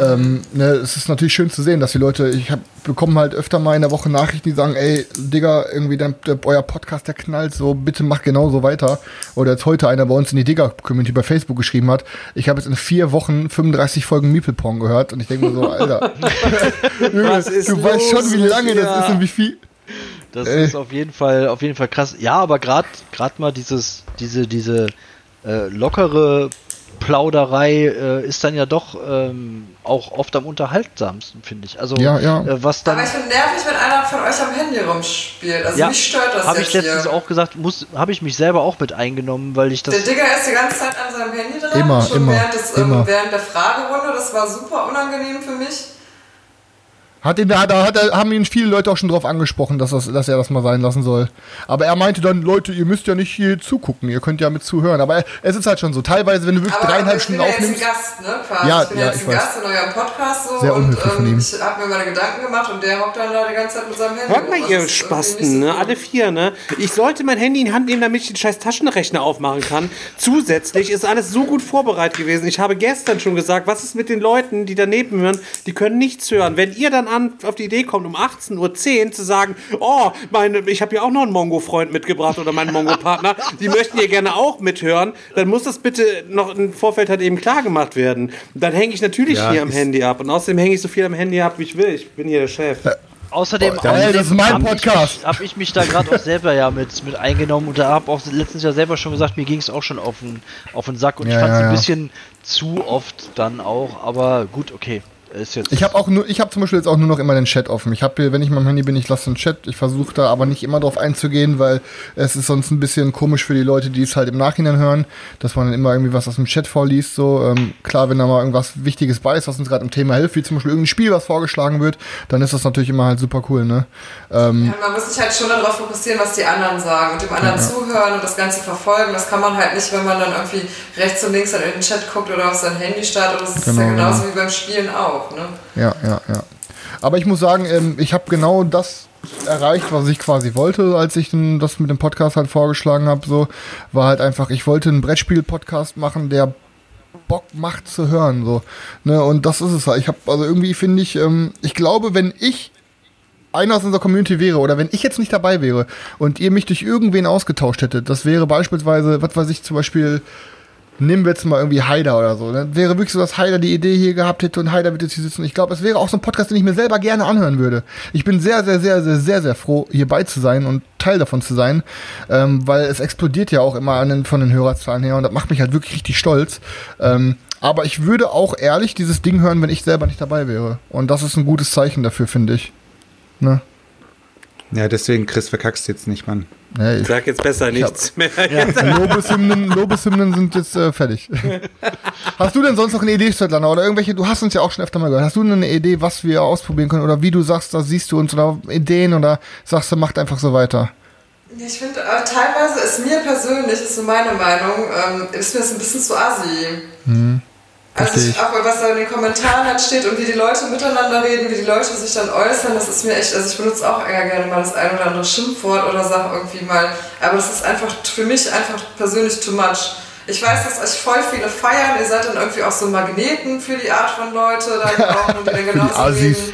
Ähm, ne, es ist natürlich schön zu sehen, dass die Leute, ich hab, bekomme halt öfter mal in der Woche Nachrichten, die sagen, ey, Digga, irgendwie dein, der, euer Podcast, der knallt so, bitte mach genauso weiter. Oder jetzt heute einer bei uns in die Digger-Community bei Facebook geschrieben hat, ich habe jetzt in vier Wochen 35 Folgen Meeple Pong gehört und ich denke mir so, Alter, <laughs> Was ist du weißt schon, wie lange mit das ist und wie viel. Das Äh. ist auf jeden Fall, auf jeden Fall krass. Ja, aber gerade gerade mal dieses, diese, diese äh, lockere Plauderei äh, ist dann ja doch ähm, auch oft am unterhaltsamsten, finde ich. Also Ja, ja. Äh, was dann. Aber ich finde nervig, wenn einer von euch am Handy rumspielt. Also ja, mich stört das habe ich letztens hier. auch gesagt, muss, habe ich mich selber auch mit eingenommen, weil ich das. Der Digger ist die ganze Zeit an seinem Handy dran. Immer, schon immer, während, des, immer. Ähm, während der Fragerunde. Das war super unangenehm für mich. Hat ihn, da hat, hat, haben ihn viele Leute auch schon drauf angesprochen, dass, das, dass er das mal sein lassen soll. Aber er meinte dann, Leute, ihr müsst ja nicht hier zugucken, ihr könnt ja mit zuhören. Aber es ist halt schon so. Teilweise, wenn du wirklich Aber dreieinhalb ich bin Stunden ja jetzt ein aufnimmst. Gast, ne? Quasi. Ja, ich bin ja, jetzt ich ein weiß. Gast in eurem Podcast so Sehr und unhöflich von ihm. ähm, ich habe mir meine Gedanken gemacht und der hockt dann da die ganze Zeit mit seinem Handy. Hört mal, ihr Spasten, so ne? cool. Alle vier, ne? Ich sollte mein Handy in die Hand nehmen, damit ich den scheiß Taschenrechner aufmachen kann. Zusätzlich ist alles so gut vorbereitet gewesen. Ich habe gestern schon gesagt, was ist mit den Leuten, die daneben hören, die können nichts hören. Wenn ihr dann an, auf die Idee kommt, um 18.10 Uhr zu sagen, oh, meine, ich habe ja auch noch einen Mongo-Freund mitgebracht oder meinen Mongo-Partner, die möchten hier gerne auch mithören, dann muss das bitte noch im Vorfeld halt eben klar gemacht werden. Dann hänge ich natürlich Ja, hier am Handy ab. Und außerdem hänge ich so viel am Handy ab, wie ich will. Ich bin hier der Chef. Außerdem, Ey, außerdem das ist mein hab Podcast. Ich mich, hab ich mich da gerade auch selber ja mit, mit eingenommen und da habe auch letztens ja selber schon gesagt, mir ging es auch schon auf den, auf den Sack und Ja, ich fand es ja, ein bisschen zu oft dann auch, aber gut, okay. Ist jetzt. Ich habe auch nur, ich habe zum Beispiel jetzt auch nur noch immer den Chat offen. Ich habe, wenn ich mal am Handy bin, ich lasse den Chat. Ich versuche da aber nicht immer drauf einzugehen, weil es ist sonst ein bisschen komisch für die Leute, die es halt im Nachhinein hören, dass man dann immer irgendwie was aus dem Chat vorliest. So ähm, klar, wenn da mal irgendwas Wichtiges bei ist, was uns gerade im Thema hilft, wie zum Beispiel irgendein Spiel, was vorgeschlagen wird, dann ist das natürlich immer halt super cool, ne? Ähm, Ja, man muss sich halt schon darauf fokussieren, was die anderen sagen und dem anderen zuhören und das Ganze verfolgen. Das kann man halt nicht, wenn man dann irgendwie rechts und links dann in den Chat guckt oder auf sein Handy startet. Das ist Genau, ja genauso genau. wie beim Spielen auch. Ne? Ja, ja, ja. Aber ich muss sagen, ähm, ich habe genau das erreicht, was ich quasi wollte, als ich das mit dem Podcast halt vorgeschlagen habe. So war halt einfach, ich wollte einen Brettspiel-Podcast machen, der Bock macht zu hören. So, ne? Und das ist es halt. Ich habe also irgendwie finde ich, ähm, ich glaube, wenn ich einer aus unserer Community wäre oder wenn ich jetzt nicht dabei wäre und ihr mich durch irgendwen ausgetauscht hättet, das wäre beispielsweise, was weiß ich, zum Beispiel nehmen wir jetzt mal irgendwie Haider oder so. Dann wäre wirklich so, dass Haider die Idee hier gehabt hätte und Haider wird jetzt hier sitzen. Ich glaube, es wäre auch so ein Podcast, den ich mir selber gerne anhören würde. Ich bin sehr, sehr, sehr, sehr, sehr, sehr froh, hierbei zu sein und Teil davon zu sein, ähm, weil es explodiert ja auch immer den, von den Hörerzahlen her und das macht mich halt wirklich richtig stolz. Ähm, aber ich würde auch ehrlich dieses Ding hören, wenn ich selber nicht dabei wäre. Und das ist ein gutes Zeichen dafür, finde ich. Ne? Ja, deswegen, Chris, verkackst jetzt nicht, Mann. Ne, ich, Sag jetzt besser nichts mehr. <laughs> Lobeshymnen, Lobeshymnen sind jetzt äh, fertig. <laughs> hast du denn sonst noch eine Idee, Svetlana? Oder irgendwelche, du hast uns ja auch schon öfter mal gehört. Hast du eine Idee, was wir ausprobieren können? Oder wie du sagst, da siehst du uns oder Ideen oder sagst du, macht einfach so weiter? Ich finde, äh, teilweise ist mir persönlich, ist so meine Meinung, ähm, ist mir das ein bisschen zu assi. Also ich, auch was da in den Kommentaren halt steht und wie die Leute miteinander reden, wie die Leute sich dann äußern, das ist mir echt, also ich benutze auch eher gerne mal das ein oder andere Schimpfwort oder sage irgendwie mal, aber das ist einfach für mich einfach persönlich too much. Ich weiß, dass euch voll viele feiern, ihr seid dann irgendwie auch so Magneten für die Art von Leute, dann auch, und <laughs> die dann genauso reden.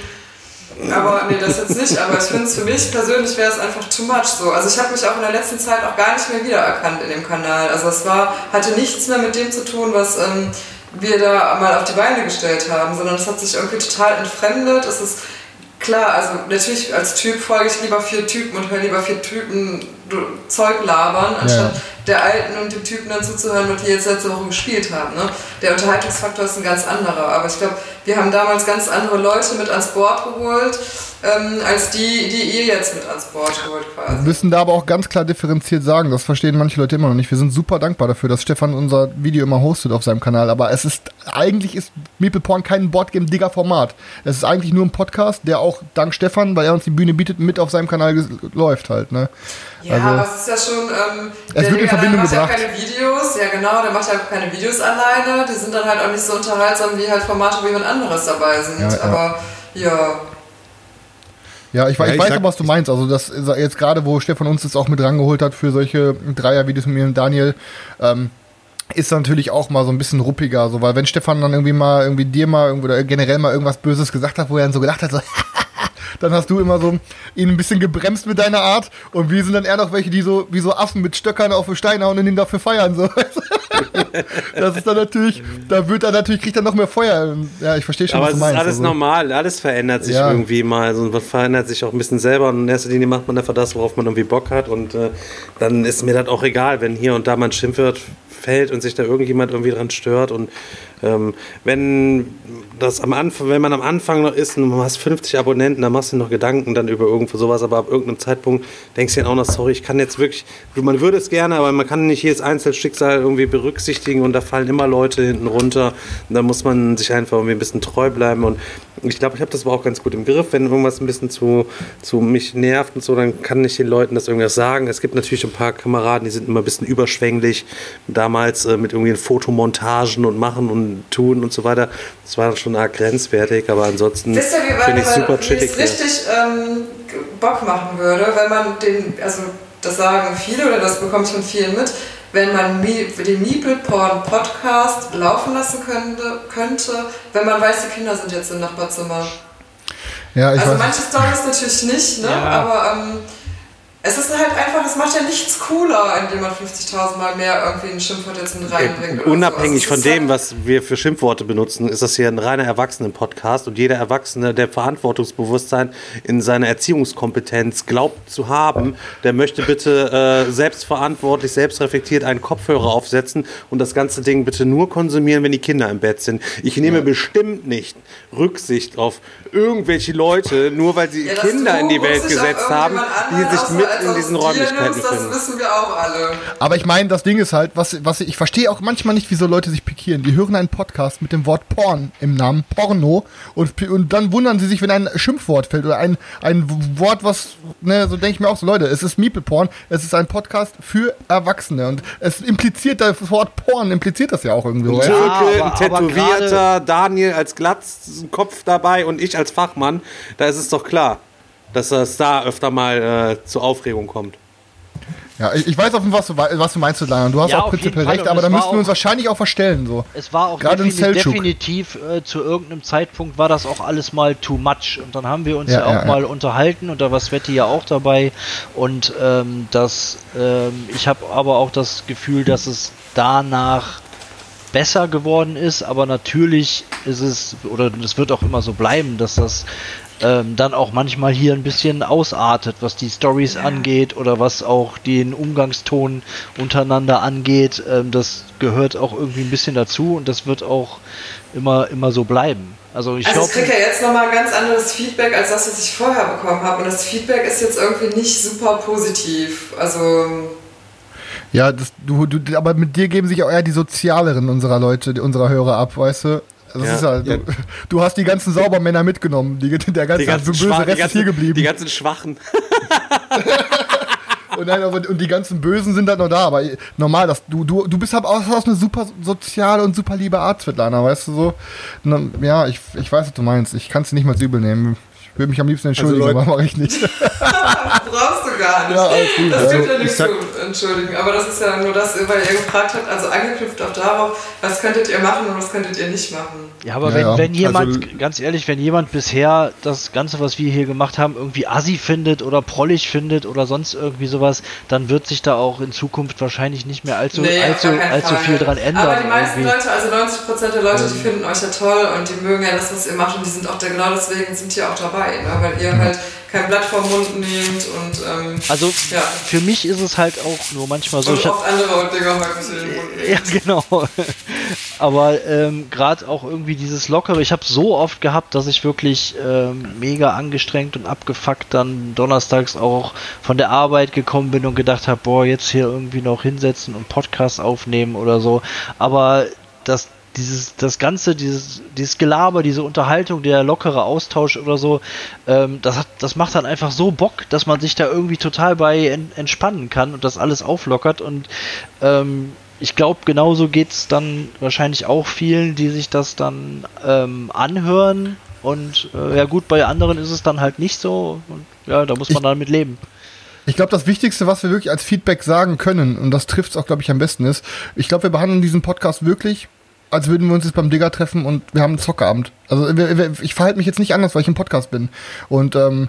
Aber nee, das jetzt nicht. Aber ich finde es für mich persönlich wäre es einfach too much so. Also ich habe mich auch in der letzten Zeit auch gar nicht mehr wiedererkannt in dem Kanal. Also es war, hatte nichts mehr mit dem zu tun, was ähm, wir da mal auf die Beine gestellt haben, sondern es hat sich irgendwie total entfremdet. Es ist klar, also natürlich als Typ folge ich lieber vier Typen und höre lieber vier Typen Zeug labern, anstatt Ja. der Alten und den Typen dann zuzuhören, was die jetzt letzte Woche gespielt haben. Ne? Der Unterhaltungsfaktor ist ein ganz anderer, aber ich glaube, wir haben damals ganz andere Leute mit ans Board geholt, ähm, als die, die ihr jetzt mit ans Board holt Wir quasi. müssen da aber auch ganz klar differenziert sagen, das verstehen manche Leute immer noch nicht. Wir sind super dankbar dafür, dass Stefan unser Video immer hostet auf seinem Kanal. Aber es ist, eigentlich ist Meeple Porn kein Boardgame-Digger-Format. Es ist eigentlich nur ein Podcast, der auch dank Stefan, weil er uns die Bühne bietet, mit auf seinem Kanal läuft halt, ne? Ja, also- aber es ist ja schon. Ähm, Es wird in Verbindung der macht gebracht. ja keine Videos, ja genau, der macht ja keine Videos alleine. Die sind dann halt auch nicht so unterhaltsam wie halt Formate, wo jemand anderes dabei sind. Ja. Aber ja. Ja, ich, Ja, ich ich weiß sag- aber, was du meinst. Also das ist jetzt gerade, wo Stefan uns das auch mit rangeholt hat für solche Dreier-Videos mit mir und Daniel, ähm, ist natürlich auch mal so ein bisschen ruppiger, so, weil wenn Stefan dann irgendwie mal, irgendwie dir mal, irgendwie, oder generell mal irgendwas Böses gesagt hat, wo er dann so gedacht hat, so, <laughs> dann hast du immer so ihn ein bisschen gebremst mit deiner Art und wir sind dann eher noch welche, die so, wie so Affen mit Stöckern auf den Stein hauen und ihn dafür feiern, so. <laughs> das ist dann natürlich, da wird er natürlich, kriegt er noch mehr Feuer. Ja, ich verstehe schon, Aber was es du ist meinst. alles also. normal, alles verändert sich Ja. irgendwie mal. Also man verändert sich auch ein bisschen selber und in erster Linie macht man einfach das, worauf man irgendwie Bock hat. Und äh, dann ist mir das auch egal, wenn hier und da mal ein Schimpfwort fällt und sich da irgendjemand irgendwie dran stört. Und ähm, wenn das am Anfang, wenn man am Anfang noch ist und du hast 50 Abonnenten, dann machst du dir noch Gedanken dann über irgendwo sowas, aber ab irgendeinem Zeitpunkt denkst du dir auch noch, sorry, ich kann jetzt wirklich, man würde es gerne, aber man kann nicht jedes Einzelschicksal irgendwie berücksichtigen und da fallen immer Leute hinten runter. Und da muss man sich einfach irgendwie ein bisschen treu bleiben und ich glaube, ich habe das aber auch ganz gut im Griff. Wenn irgendwas ein bisschen zu, zu mich nervt und so, dann kann ich den Leuten das irgendwas sagen. Es gibt natürlich ein paar Kameraden, die sind immer ein bisschen überschwänglich. Damals äh, mit irgendwie Fotomontagen und machen und tun und so weiter. Das war schon arg grenzwertig, aber ansonsten finde ich super chillig. es hier. richtig ähm, Bock machen würde, wenn man den, also das sagen viele oder das bekomme ich von vielen mit, wenn man den Meeple Porn Podcast laufen lassen könnte, könnte, wenn man weiß, die Kinder sind jetzt im Nachbarzimmer. Ja, ich also weiß. manche Storys natürlich nicht, ne? Ja. aber ähm, es ist halt einfach, es macht ja nichts cooler, indem man 50.000 Mal mehr irgendwie ein Schimpfwort jetzt mit reinbringt. oder so. Unabhängig Also von ist dem, halt- was wir für Schimpfworte benutzen, ist das hier ein reiner Erwachsenen-Podcast und jeder Erwachsene, der Verantwortungsbewusstsein in seiner Erziehungskompetenz glaubt zu haben, der möchte bitte äh, selbstverantwortlich, selbstreflektiert einen Kopfhörer aufsetzen und das ganze Ding bitte nur konsumieren, wenn die Kinder im Bett sind. Ich nehme bestimmt nicht Rücksicht auf irgendwelche Leute, nur weil sie Ja, Kinder in die Welt gesetzt haben, die sich mit als in diesen Räumlichkeiten nimmst, Das befinden. wissen wir auch alle. Aber ich meine, das Ding ist halt, was, was ich, ich verstehe auch manchmal nicht, wieso Leute sich pikieren. Die hören einen Podcast mit dem Wort Porn im Namen, Porno, und, und dann wundern sie sich, wenn ein Schimpfwort fällt oder ein, ein Wort, was, ne, so denke ich mir auch so, Leute, es ist Meeple Porn, es ist ein Podcast für Erwachsene und es impliziert, das Wort Porn impliziert das ja auch irgendwie. Türke, Ja, aber- ein tätowierter, Daniel als Glatzkopf dabei und ich als Fachmann, da ist es doch klar, dass das da öfter mal äh, zur Aufregung kommt. Ja, ich, ich weiß Fall, was du, was du meinst, Lana. Du hast Ja, auch prinzipiell recht, aber da müssten wir uns wahrscheinlich auch verstellen. So. Es war auch Gerade in defini definitiv äh, zu irgendeinem Zeitpunkt war das auch alles mal too much und dann haben wir uns Ja, ja, auch ja, ja. mal unterhalten und da war Sveti ja auch dabei und ähm, das ähm, ich habe aber auch das Gefühl, dass es danach besser geworden ist, aber natürlich ist es oder es wird auch immer so bleiben, dass das ähm, dann auch manchmal hier ein bisschen ausartet, was die Stories angeht oder was auch den Umgangston untereinander angeht. Ähm, das gehört auch irgendwie ein bisschen dazu und das wird auch immer, immer so bleiben. Also ich Also ich kriege ja jetzt nochmal ein ganz anderes Feedback als das, was ich vorher bekommen habe. Und das Feedback ist jetzt irgendwie nicht super positiv. Also Ja, das, du, du, aber mit dir geben sich auch eher die sozialeren unserer Leute, unserer Hörer ab, weißt du? Das Ja, ist halt, ja. du, du hast die ganzen Saubermänner mitgenommen. Die, der ganze, Die ganzen, böse Rest die, ist hier ganzen, geblieben. die ganzen Schwachen. <laughs> und, nein, aber, und die ganzen Bösen sind halt noch da. Aber normal, das, du, du, du bist halt auch hast eine super soziale und super liebe Art, Svetlana, weißt du so? Ja, ich, ich weiß, was du meinst. Ich kann es nicht mal übel nehmen. Ich würde mich am liebsten entschuldigen, Leute- aber mache ich nicht. <laughs> brauchst du gar nicht. Ja, alles gut. Das Also, tut ja ich nichts zu entschuldigen. Aber das ist ja nur das, weil ihr gefragt habt, also angeknüpft auch darauf, was könntet ihr machen und was könntet ihr nicht machen. Ja, aber Ja, wenn, ja. wenn jemand, Also- ganz ehrlich, wenn jemand bisher das Ganze, was wir hier gemacht haben, irgendwie assi findet oder prollig findet oder sonst irgendwie sowas, dann wird sich da auch in Zukunft wahrscheinlich nicht mehr allzu, Nee, allzu, allzu viel dran ändern. Aber die meisten irgendwie. Leute, also 90% der Leute, die finden euch ja toll und die mögen ja das, was ihr macht und die sind auch da, genau deswegen sind die auch dabei, ne? weil ihr halt kein Blatt vom Mund nehmt und ähm, Also ja. für mich ist es halt auch nur manchmal so, und oft andere Dinge häufig in den Mund. Ja, genau. <laughs> Aber ähm, gerade auch irgendwie dieses Lockere. Ich habe so oft gehabt, dass ich wirklich ähm, mega angestrengt und abgefuckt dann donnerstags auch von der Arbeit gekommen bin und gedacht habe, boah, jetzt hier irgendwie noch hinsetzen und Podcast aufnehmen oder so. Aber das dieses, das Ganze, dieses, dieses Gelaber, diese Unterhaltung, der lockere Austausch oder so, ähm, das, hat, das macht dann einfach so Bock, dass man sich da irgendwie total bei en, entspannen kann und das alles auflockert und ähm, ich glaube, genauso geht es dann wahrscheinlich auch vielen, die sich das dann ähm, anhören. Und äh, ja gut, bei anderen ist es dann halt nicht so. Und ja, da muss man Ich- dann mit leben. Ich glaube, das Wichtigste, was wir wirklich als Feedback sagen können, und das trifft es auch, glaube ich, am besten ist, ich glaube, wir behandeln diesen Podcast wirklich, als würden wir uns jetzt beim Digger treffen und wir haben einen Zockabend. Also ich verhalte mich jetzt nicht anders, weil ich im Podcast bin. Und ähm,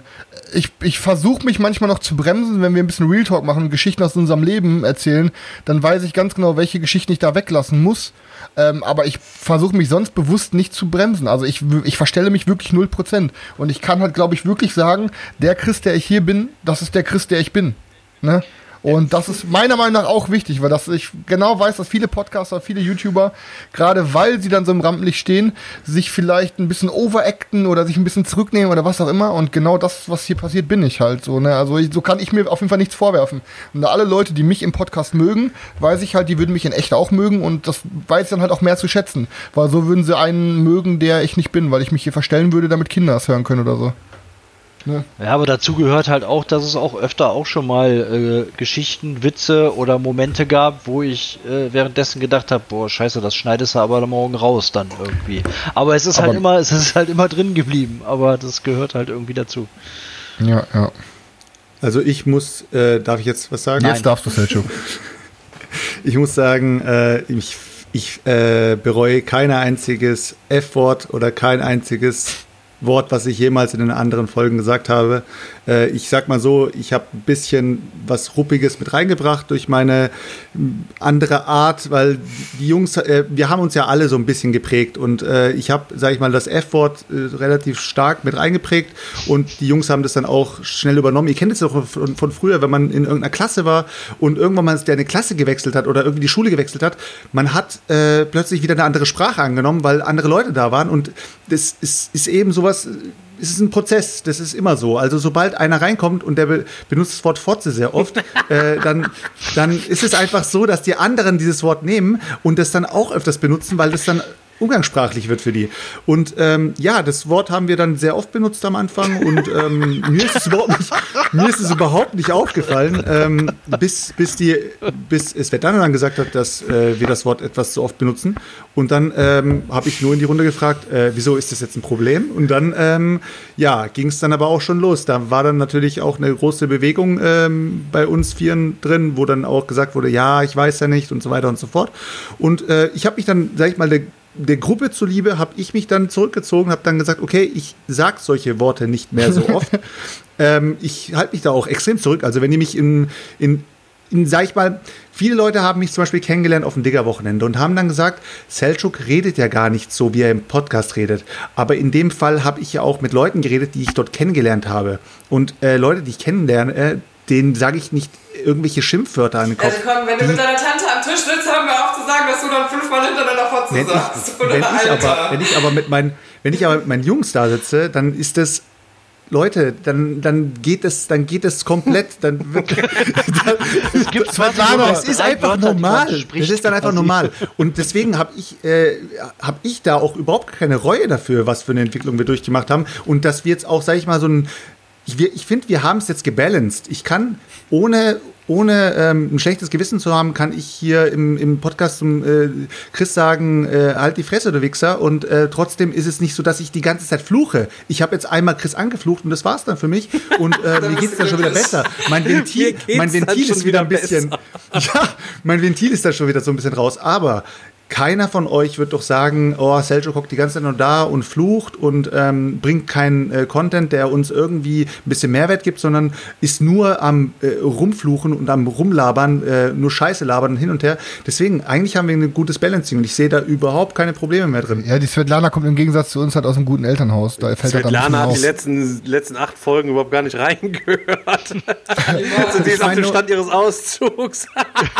ich, ich versuche mich manchmal noch zu bremsen, wenn wir ein bisschen Real Talk machen, Geschichten aus unserem Leben erzählen, dann weiß ich ganz genau, welche Geschichten ich da weglassen muss. Ähm, aber ich versuche mich sonst bewusst nicht zu bremsen. Also ich, ich verstelle mich wirklich 0%. Und ich kann halt, glaube ich, wirklich sagen, der Chris, der ich hier bin, das ist der Chris, der ich bin. Ne? Und das ist meiner Meinung nach auch wichtig, weil das, ich genau weiß, dass viele Podcaster, viele YouTuber, gerade weil sie dann so im Rampenlicht stehen, sich vielleicht ein bisschen overacten oder sich ein bisschen zurücknehmen oder was auch immer. Und genau das, was hier passiert, bin ich halt so. Ne? Also ich, so kann ich mir auf jeden Fall nichts vorwerfen. Und alle Leute, die mich im Podcast mögen, weiß ich halt, die würden mich in echt auch mögen und das weiß ich dann halt auch mehr zu schätzen. Weil so würden sie einen mögen, der ich nicht bin, weil ich mich hier verstellen würde, damit Kinder es hören können oder so. Ja, aber dazu gehört halt auch, dass es auch öfter auch schon mal äh, Geschichten, Witze oder Momente gab, wo ich äh, währenddessen gedacht habe, boah, scheiße, das schneidest du aber morgen raus dann irgendwie. Aber es ist halt Aber- immer, es ist halt immer drin geblieben, aber das gehört halt irgendwie dazu. Ja, ja. Also ich muss, äh, darf ich jetzt was sagen? Jetzt darfst du, Selchuk. <laughs> Ich muss sagen, äh, ich, ich äh, bereue kein einziges F-Wort oder kein einziges Wort, was ich jemals in den anderen Folgen gesagt habe. Äh, ich sag mal so, ich habe ein bisschen was Ruppiges mit reingebracht durch meine m, andere Art, weil die Jungs, äh, wir haben uns ja alle so ein bisschen geprägt und äh, ich habe, sag ich mal, das F-Wort äh, relativ stark mit reingeprägt und die Jungs haben das dann auch schnell übernommen. Ihr kennt es doch von, von früher, wenn man in irgendeiner Klasse war und irgendwann mal eine Klasse gewechselt hat oder irgendwie die Schule gewechselt hat, man hat äh, plötzlich wieder eine andere Sprache angenommen, weil andere Leute da waren und das ist, ist eben sowas, es ist ein Prozess, das ist immer so. Also sobald einer reinkommt und der be benutzt das Wort Fotze sehr oft, <laughs> äh, dann, dann ist es einfach so, dass die anderen dieses Wort nehmen und das dann auch öfters benutzen, weil das dann umgangssprachlich wird für die. Und ähm, ja, das Wort haben wir dann sehr oft benutzt am Anfang und ähm, <laughs> mir ist es überhaupt nicht, mir ist es überhaupt nicht aufgefallen, ähm, bis, bis die, bis Svetlana dann gesagt hat, dass äh, wir das Wort etwas zu oft benutzen. Und dann ähm, habe ich nur in die Runde gefragt, äh, wieso ist das jetzt ein Problem? Und dann, ähm, ja, ging es dann aber auch schon los. Da war dann natürlich auch eine große Bewegung ähm, bei uns Vieren drin, wo dann auch gesagt wurde, ja, ich weiß ja nicht und so weiter und so fort. Und äh, ich habe mich dann, sag ich mal, der, der Gruppe zuliebe, habe ich mich dann zurückgezogen, habe dann gesagt, okay, ich sag solche Worte nicht mehr so oft. <laughs> ähm, ich halte mich da auch extrem zurück. Also wenn ihr mich in, in, in, sag ich mal, viele Leute haben mich zum Beispiel kennengelernt auf dem Digger-Wochenende und haben dann gesagt, Selchuk redet ja gar nicht so, wie er im Podcast redet. Aber in dem Fall habe ich ja auch mit Leuten geredet, die ich dort kennengelernt habe. Und äh, Leute, die ich kennenlerne, äh, denen sage ich nicht irgendwelche Schimpfwörter an den Kopf. Also komm, wenn du mit deiner Tante am Tisch sitzt, hör mir auf zu sagen, dass du dann fünfmal hintereinander Fotze wenn sagst. ich, Oder wenn, ich aber, wenn ich aber mit meinen, wenn ich aber mit meinen Jungs da sitze, dann ist das Leute, dann, dann geht es, dann geht es komplett, <laughs> dann wird, Es gibt zwar <laughs> das ist einfach normal. Das ist dann einfach normal. Und deswegen habe ich, äh, hab ich da auch überhaupt keine Reue dafür, was für eine Entwicklung wir durchgemacht haben. Und dass wir jetzt auch, sage ich mal, so ein. Ich, ich finde, wir haben es jetzt gebalanced. Ich kann ohne, ohne ähm, ein schlechtes Gewissen zu haben, kann ich hier im, im Podcast zum äh, Chris sagen, äh, halt die Fresse, du Wichser. Und äh, trotzdem ist es nicht so, dass ich die ganze Zeit fluche. Ich habe jetzt einmal Chris angeflucht und das war's dann für mich. Und äh, <laughs> mir geht es dann schon wieder besser. Mein <laughs> Ventil, geht's mein Ventil ist wieder ein bisschen. <laughs> Ja, mein Ventil ist da schon wieder so ein bisschen raus. Aber keiner von euch wird doch sagen, oh, Seljuk hockt die ganze Zeit nur da und flucht und ähm, bringt keinen äh, Content, der uns irgendwie ein bisschen Mehrwert gibt, sondern ist nur am äh, Rumfluchen und am Rumlabern, äh, nur Scheiße labern und hin und her. Deswegen, eigentlich haben wir ein gutes Balancing und ich sehe da überhaupt keine Probleme mehr drin. Ja, die Svetlana kommt im Gegensatz zu uns halt aus einem guten Elternhaus. Da fällt halt Svetlana hat die letzten, letzten acht Folgen überhaupt gar nicht <laughs> reingehört. die ist auf dem Stand ihres Auszugs.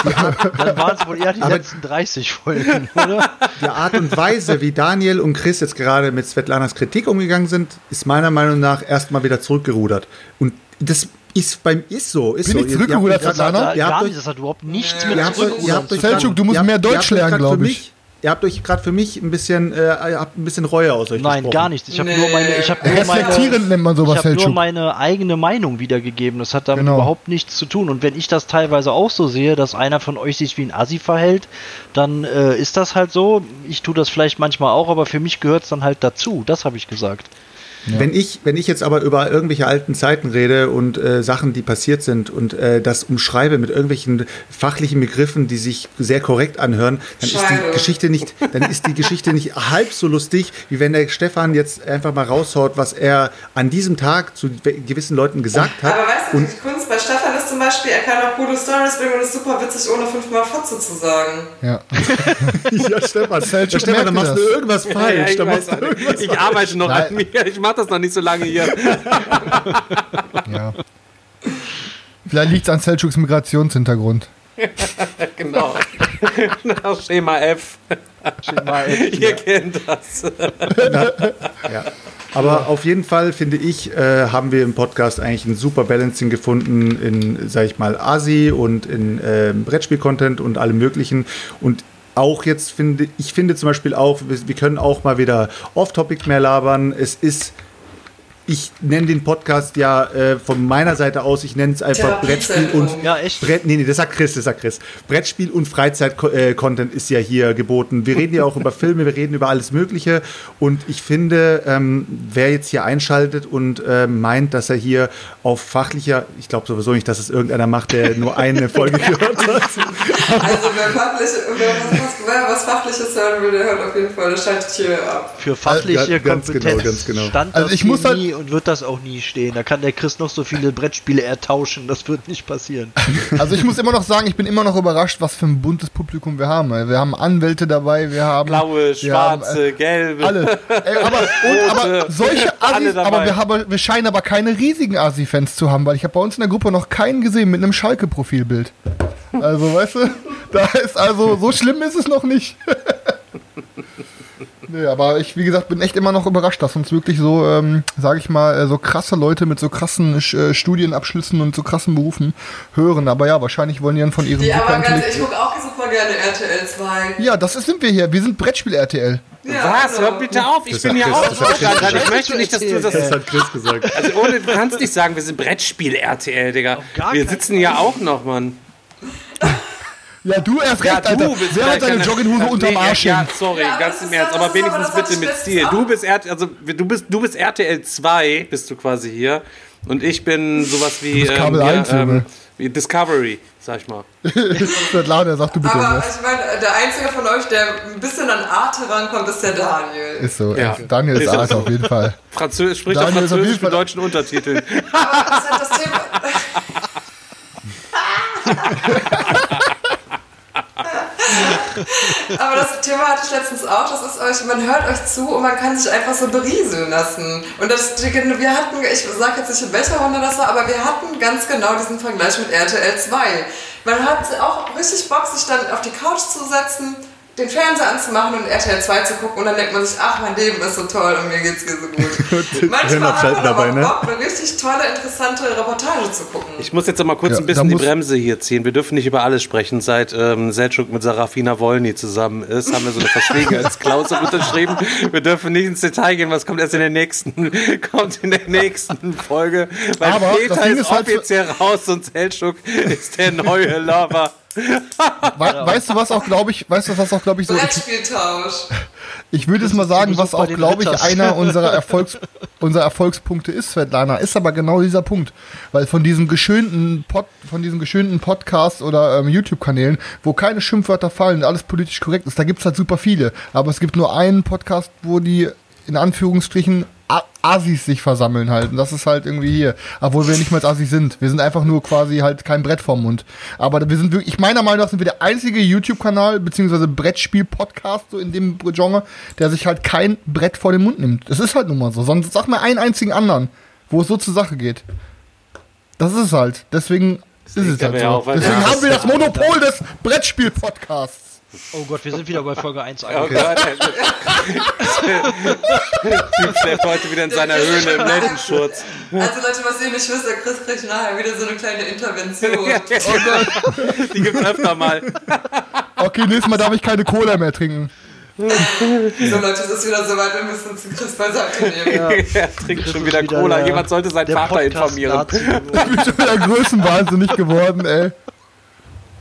Dann waren es wohl eher die Aber- letzten 30 Folgen, oder? Die Art und Weise, wie Daniel und Chris jetzt gerade mit Svetlanas Kritik umgegangen sind, ist meiner Meinung nach erstmal wieder zurückgerudert. Und das ist beim ist so. Ist Bin so. ich zurückgerudert, Ihr habt euch Svetlana? grad- ihr habt Gar nicht, das hat überhaupt nichts mit Ihr habt ihr du musst mehr ihr Deutsch lernen, grad für glaub mich- ich. Ihr habt euch gerade für mich ein bisschen, äh, ihr habt ein bisschen Reue aus euch Nein, gesprochen. gar nicht. Ich habe Nee. nur meine, ich habe nur Reflektierend meine, nennt man sowas, ich habe nur meine eigene Meinung wiedergegeben. Das hat damit Genau. überhaupt nichts zu tun. Und wenn ich das teilweise auch so sehe, dass einer von euch sich wie ein Assi verhält, dann äh, ist das halt so. Ich tue das vielleicht manchmal auch, aber für mich gehört es dann halt dazu. Das habe ich gesagt. Wenn, ich, wenn ich jetzt aber über irgendwelche alten Zeiten rede und äh, Sachen, die passiert sind und äh, das umschreibe mit irgendwelchen fachlichen Begriffen, die sich sehr korrekt anhören, dann ist Scheiße. die Geschichte nicht, dann ist die Geschichte nicht halb so lustig, wie wenn der Stefan jetzt einfach mal raushaut, was er an diesem Tag zu gewissen Leuten gesagt hat. Aber weißt du, und die Kunst bei Stefan ist zum Beispiel, er kann auch coole Stories bringen und ist super witzig, ohne fünfmal Fotze zu sagen. Ja. <laughs> ja, Stefan, ja, Stefan, merkt da machst das. du irgendwas falsch. Ja, ich, weiß irgendwas ich arbeite noch Nein. an mir. Ich mache das noch nicht so lange hier. ja. Vielleicht liegt es an Selchuks Migrationshintergrund. <laughs> genau. Das <laughs> Schema F. <laughs> Ihr kennt das. Ja. Aber auf jeden Fall finde ich, äh, haben wir im Podcast eigentlich ein super Balancing gefunden in, sag ich mal, Asi und in ähm, Brettspiel-Content und allem Möglichen. Und auch jetzt finde ich finde zum Beispiel auch, wir, wir können auch mal wieder off-topic mehr labern. Es ist ich nenne den Podcast ja äh, von meiner Seite aus, ich nenne es einfach Brettspiel Therapiezentrum. und Ja, echt? Brett, nee, nee, das sagt Chris, das sagt Chris. Brettspiel und Freizeit-Content ist ja hier geboten. Wir reden ja auch über Filme, wir reden über alles Mögliche. Und ich finde, ähm, wer jetzt hier einschaltet und ähm, meint, dass er hier auf fachlicher, ich glaube sowieso nicht, dass es irgendeiner macht, der nur eine Folge gehört hat. Also wer, fachlich, wer, was, was, wer was Fachliches hören will, der hört auf jeden Fall, der schaltet hier ab. Für fachliche Ja, ganz genau, Kompetenz ganz genau. stand Also das ich muss halt- nie und wird das auch nie stehen. Da kann der Chris noch so viele Brettspiele ertauschen, das wird nicht passieren. <laughs> Also ich muss immer noch sagen, ich bin immer noch überrascht, was für ein buntes Publikum wir haben. Wir haben Anwälte dabei, wir haben Blaue, wir haben, äh, schwarze, gelbe. alle. Ey, aber, und, aber solche Alle Assis, dabei. aber wir, haben, wir scheinen aber keine riesigen Assi-Fans zu haben, weil ich habe bei uns in der Gruppe noch keinen gesehen mit einem Schalke-Profilbild. Also, weißt du, <laughs> da ist also, so schlimm ist es noch nicht. <laughs> Nee, aber ich, wie gesagt, bin echt immer noch überrascht, dass uns wirklich so, ähm, sage ich mal, äh, so krasse Leute mit so krassen äh, Studienabschlüssen und so krassen Berufen hören. Aber ja, wahrscheinlich wollen die dann von ihrem Ja, aber ganz ehrlich, ich gucke auch super gerne RTL 2. Ja, das ist, sind wir hier. Wir sind Brettspiel-RTL. Ja, Was? genau. Hör bitte auf. Ich Das bin ja auch dran. Ich möchte nicht, dass du das. Das hat Chris gesagt. Also ohne, du kannst nicht sagen, wir sind Brettspiel-RTL, Digga. gar Wir sitzen ja auch noch, Mann. Ja, du erst Ja, recht, Alter. du bist Wer hat seine eine- Jogginghose unterm Arsch Ja, sorry, Ja, ganz das im ist Ernst. Aber das ist aber wenigstens das, bitte mit Stil. Du bist, RT also, du bist, du bist RTL 2, bist du quasi hier. Und ich bin sowas wie, bist Kabel ähm, eins, ja, ähm, wie Discovery, sag ich mal. <laughs> Svetlana, sag du bitte Aber was. ich meine, der Einzige von euch, der ein bisschen an Arte rankommt, ist der Daniel. Ist so. Ja. Daniel ist Ist Art auf jeden Fall. Französisch, spricht auch Daniel ist auf Französisch jeden Fall- mit deutschen Untertiteln. Aber das hat das Thema. <laughs> <laughs> <laughs> Aber das Thema hatte ich letztens auch. Das ist euch, man hört euch zu und man kann sich einfach so berieseln lassen. Und das, wir hatten, ich sage jetzt nicht in welcher Runde das war, aber wir hatten ganz genau diesen Vergleich mit RTL 2. Man hat auch richtig Bock, sich dann auf die Couch zu setzen, den Fernseher anzumachen und RTL 2 zu gucken und dann denkt man sich, ach, mein Leben ist so toll und mir geht's hier so gut. <laughs> Manchmal hat man aber dabei, ne? Bock, eine richtig tolle, interessante Reportage zu gucken. Ich muss jetzt noch mal kurz Ja, ein bisschen die Bremse hier ziehen. Wir dürfen nicht über alles sprechen. Seit ähm, Selçuk mit Sarafina Wolny zusammen ist, haben wir so eine Verschwiegenheitsklausel <laughs> <laughs> unterschrieben. Wir dürfen nicht ins Detail gehen, was kommt erst in der nächsten, kommt in der nächsten Folge. Weil Aber Peter ist ist halt offiziell raus und Selçuk ist der neue Lover. We weißt du was auch, glaube ich, weißt du was auch, glaube ich, so, Brettspieltausch. ich würde es mal sagen, was auch, glaube ich, einer unserer, Erfolgs unserer Erfolgspunkte ist, Svetlana, ist aber genau dieser Punkt. Weil von diesem geschönten Pod von diesen geschönten Podcasts oder ähm, YouTube-Kanälen, wo keine Schimpfwörter fallen und alles politisch korrekt ist, da gibt es halt super viele. Aber es gibt nur einen Podcast, wo die in Anführungsstrichen Assis sich versammeln halt. Und das ist halt irgendwie hier. Obwohl wir nicht mal Assis sind. Wir sind einfach nur quasi halt kein Brett vorm Mund. Aber wir sind wirklich, meiner Meinung nach sind wir der einzige YouTube-Kanal, beziehungsweise Brettspiel-Podcast, so in dem Genre, der sich halt kein Brett vor den Mund nimmt. Das ist halt nun mal so. Sonst sag mir einen einzigen anderen, wo es so zur Sache geht. Das ist es halt. Deswegen ist es halt so. Deswegen haben wir das Monopol des Brettspiel-Podcasts. Oh Gott, wir sind wieder bei Folge 1 Oh angekommen. Gott, der Typ schläft heute wieder in seiner Höhle im Lendenschurz. Also Leute, was ihr nicht wisst, der Chris kriegt nachher wieder so eine kleine Intervention. Die gibt's öfter mal. Okay, nächstes Mal darf ich keine Cola mehr trinken. So Leute, es ist wieder soweit, wir müssen uns den Chris beiseite nehmen. Er trinkt schon wieder Wieder Cola. Jemand sollte seinen Vater Podcast informieren. <laughs> Ich bin schon wieder größenwahnsinnig geworden, ey.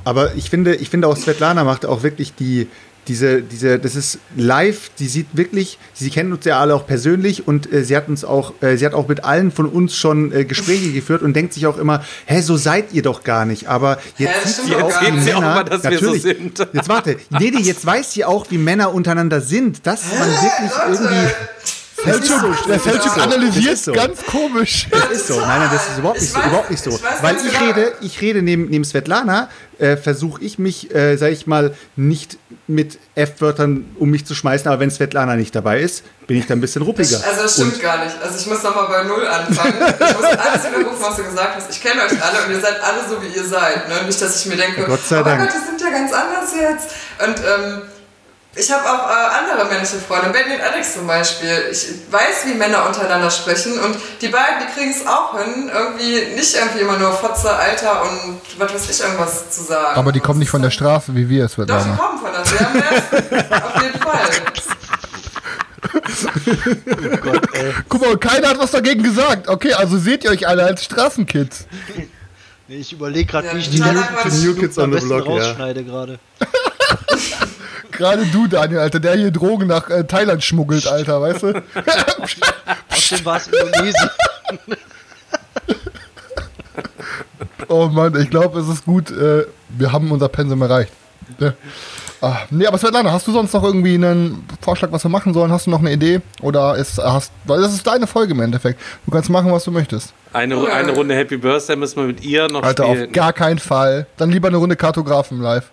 Aber ich finde, ich finde auch Svetlana macht auch wirklich die, diese, diese, das ist live, die sieht wirklich, sie kennen uns ja alle auch persönlich und äh, sie hat uns auch, äh, sie hat auch mit allen von uns schon äh, Gespräche <laughs> geführt und denkt sich auch immer, hä, so seid ihr doch gar nicht. Aber jetzt sieht sie auch, wie. Sie auch Männer, mal, dass wir so natürlich, sind. jetzt warte, nee, nee, jetzt weiß sie auch, wie Männer untereinander sind, dass man wirklich irgendwie, das ist so, Der das das analysiert so. ganz komisch. Das ist so. Nein, nein, das ist überhaupt nicht Ich so. weiß- Überhaupt nicht so. ich weiß Weil ich rede, ich rede neben, neben Svetlana, äh, versuche ich mich, äh, sag ich mal, nicht mit F-Wörtern um mich zu schmeißen, aber wenn Svetlana nicht dabei ist, bin ich da ein bisschen ruppiger. Also das stimmt Und gar nicht. Also ich muss nochmal bei Null anfangen. Ich muss alles widerrufen, was du gesagt hast. Ich kenne euch alle und ihr seid alle so, wie ihr seid. Ne? Nicht, dass ich mir denke, Gott sei oh Dank. mein Gott, die sind ja ganz anders jetzt. Und ähm, ich habe auch äh, andere männliche Freunde, Benny und Alex zum Beispiel. Ich weiß, wie Männer untereinander sprechen und die beiden, die kriegen es auch hin, irgendwie nicht irgendwie immer nur Fotze, Alter und was weiß ich irgendwas zu sagen. Aber die kommen nicht von der Straße, wie wir es wird. Doch, die kommen von der Sehr Auf jeden Fall. Guck mal, keiner hat was dagegen gesagt. Okay, also seht ihr euch alle als Straßenkids. Nee, Ich überlege gerade, Ja, wie ich die fünf New Kids on the besten Block, ja. rausschneide gerade. <laughs> Gerade du, Daniel, Alter, der hier Drogen nach äh, Thailand schmuggelt, Alter, weißt du? <laughs> Außerdem war es Indonesien. <laughs> Oh Mann, ich glaube, es ist gut. Äh, wir haben unser Pensum erreicht. Ne? Ah, nee, aber Svetlana, hast du sonst noch irgendwie einen Vorschlag, was wir machen sollen? Hast du noch eine Idee? Oder ist, hast, weil das ist deine Folge im Endeffekt. Du kannst machen, was du möchtest. Eine, eine Runde Happy Birthday müssen wir mit ihr noch Alter, spielen. auf gar keinen Fall. Dann lieber eine Runde Kartografen live.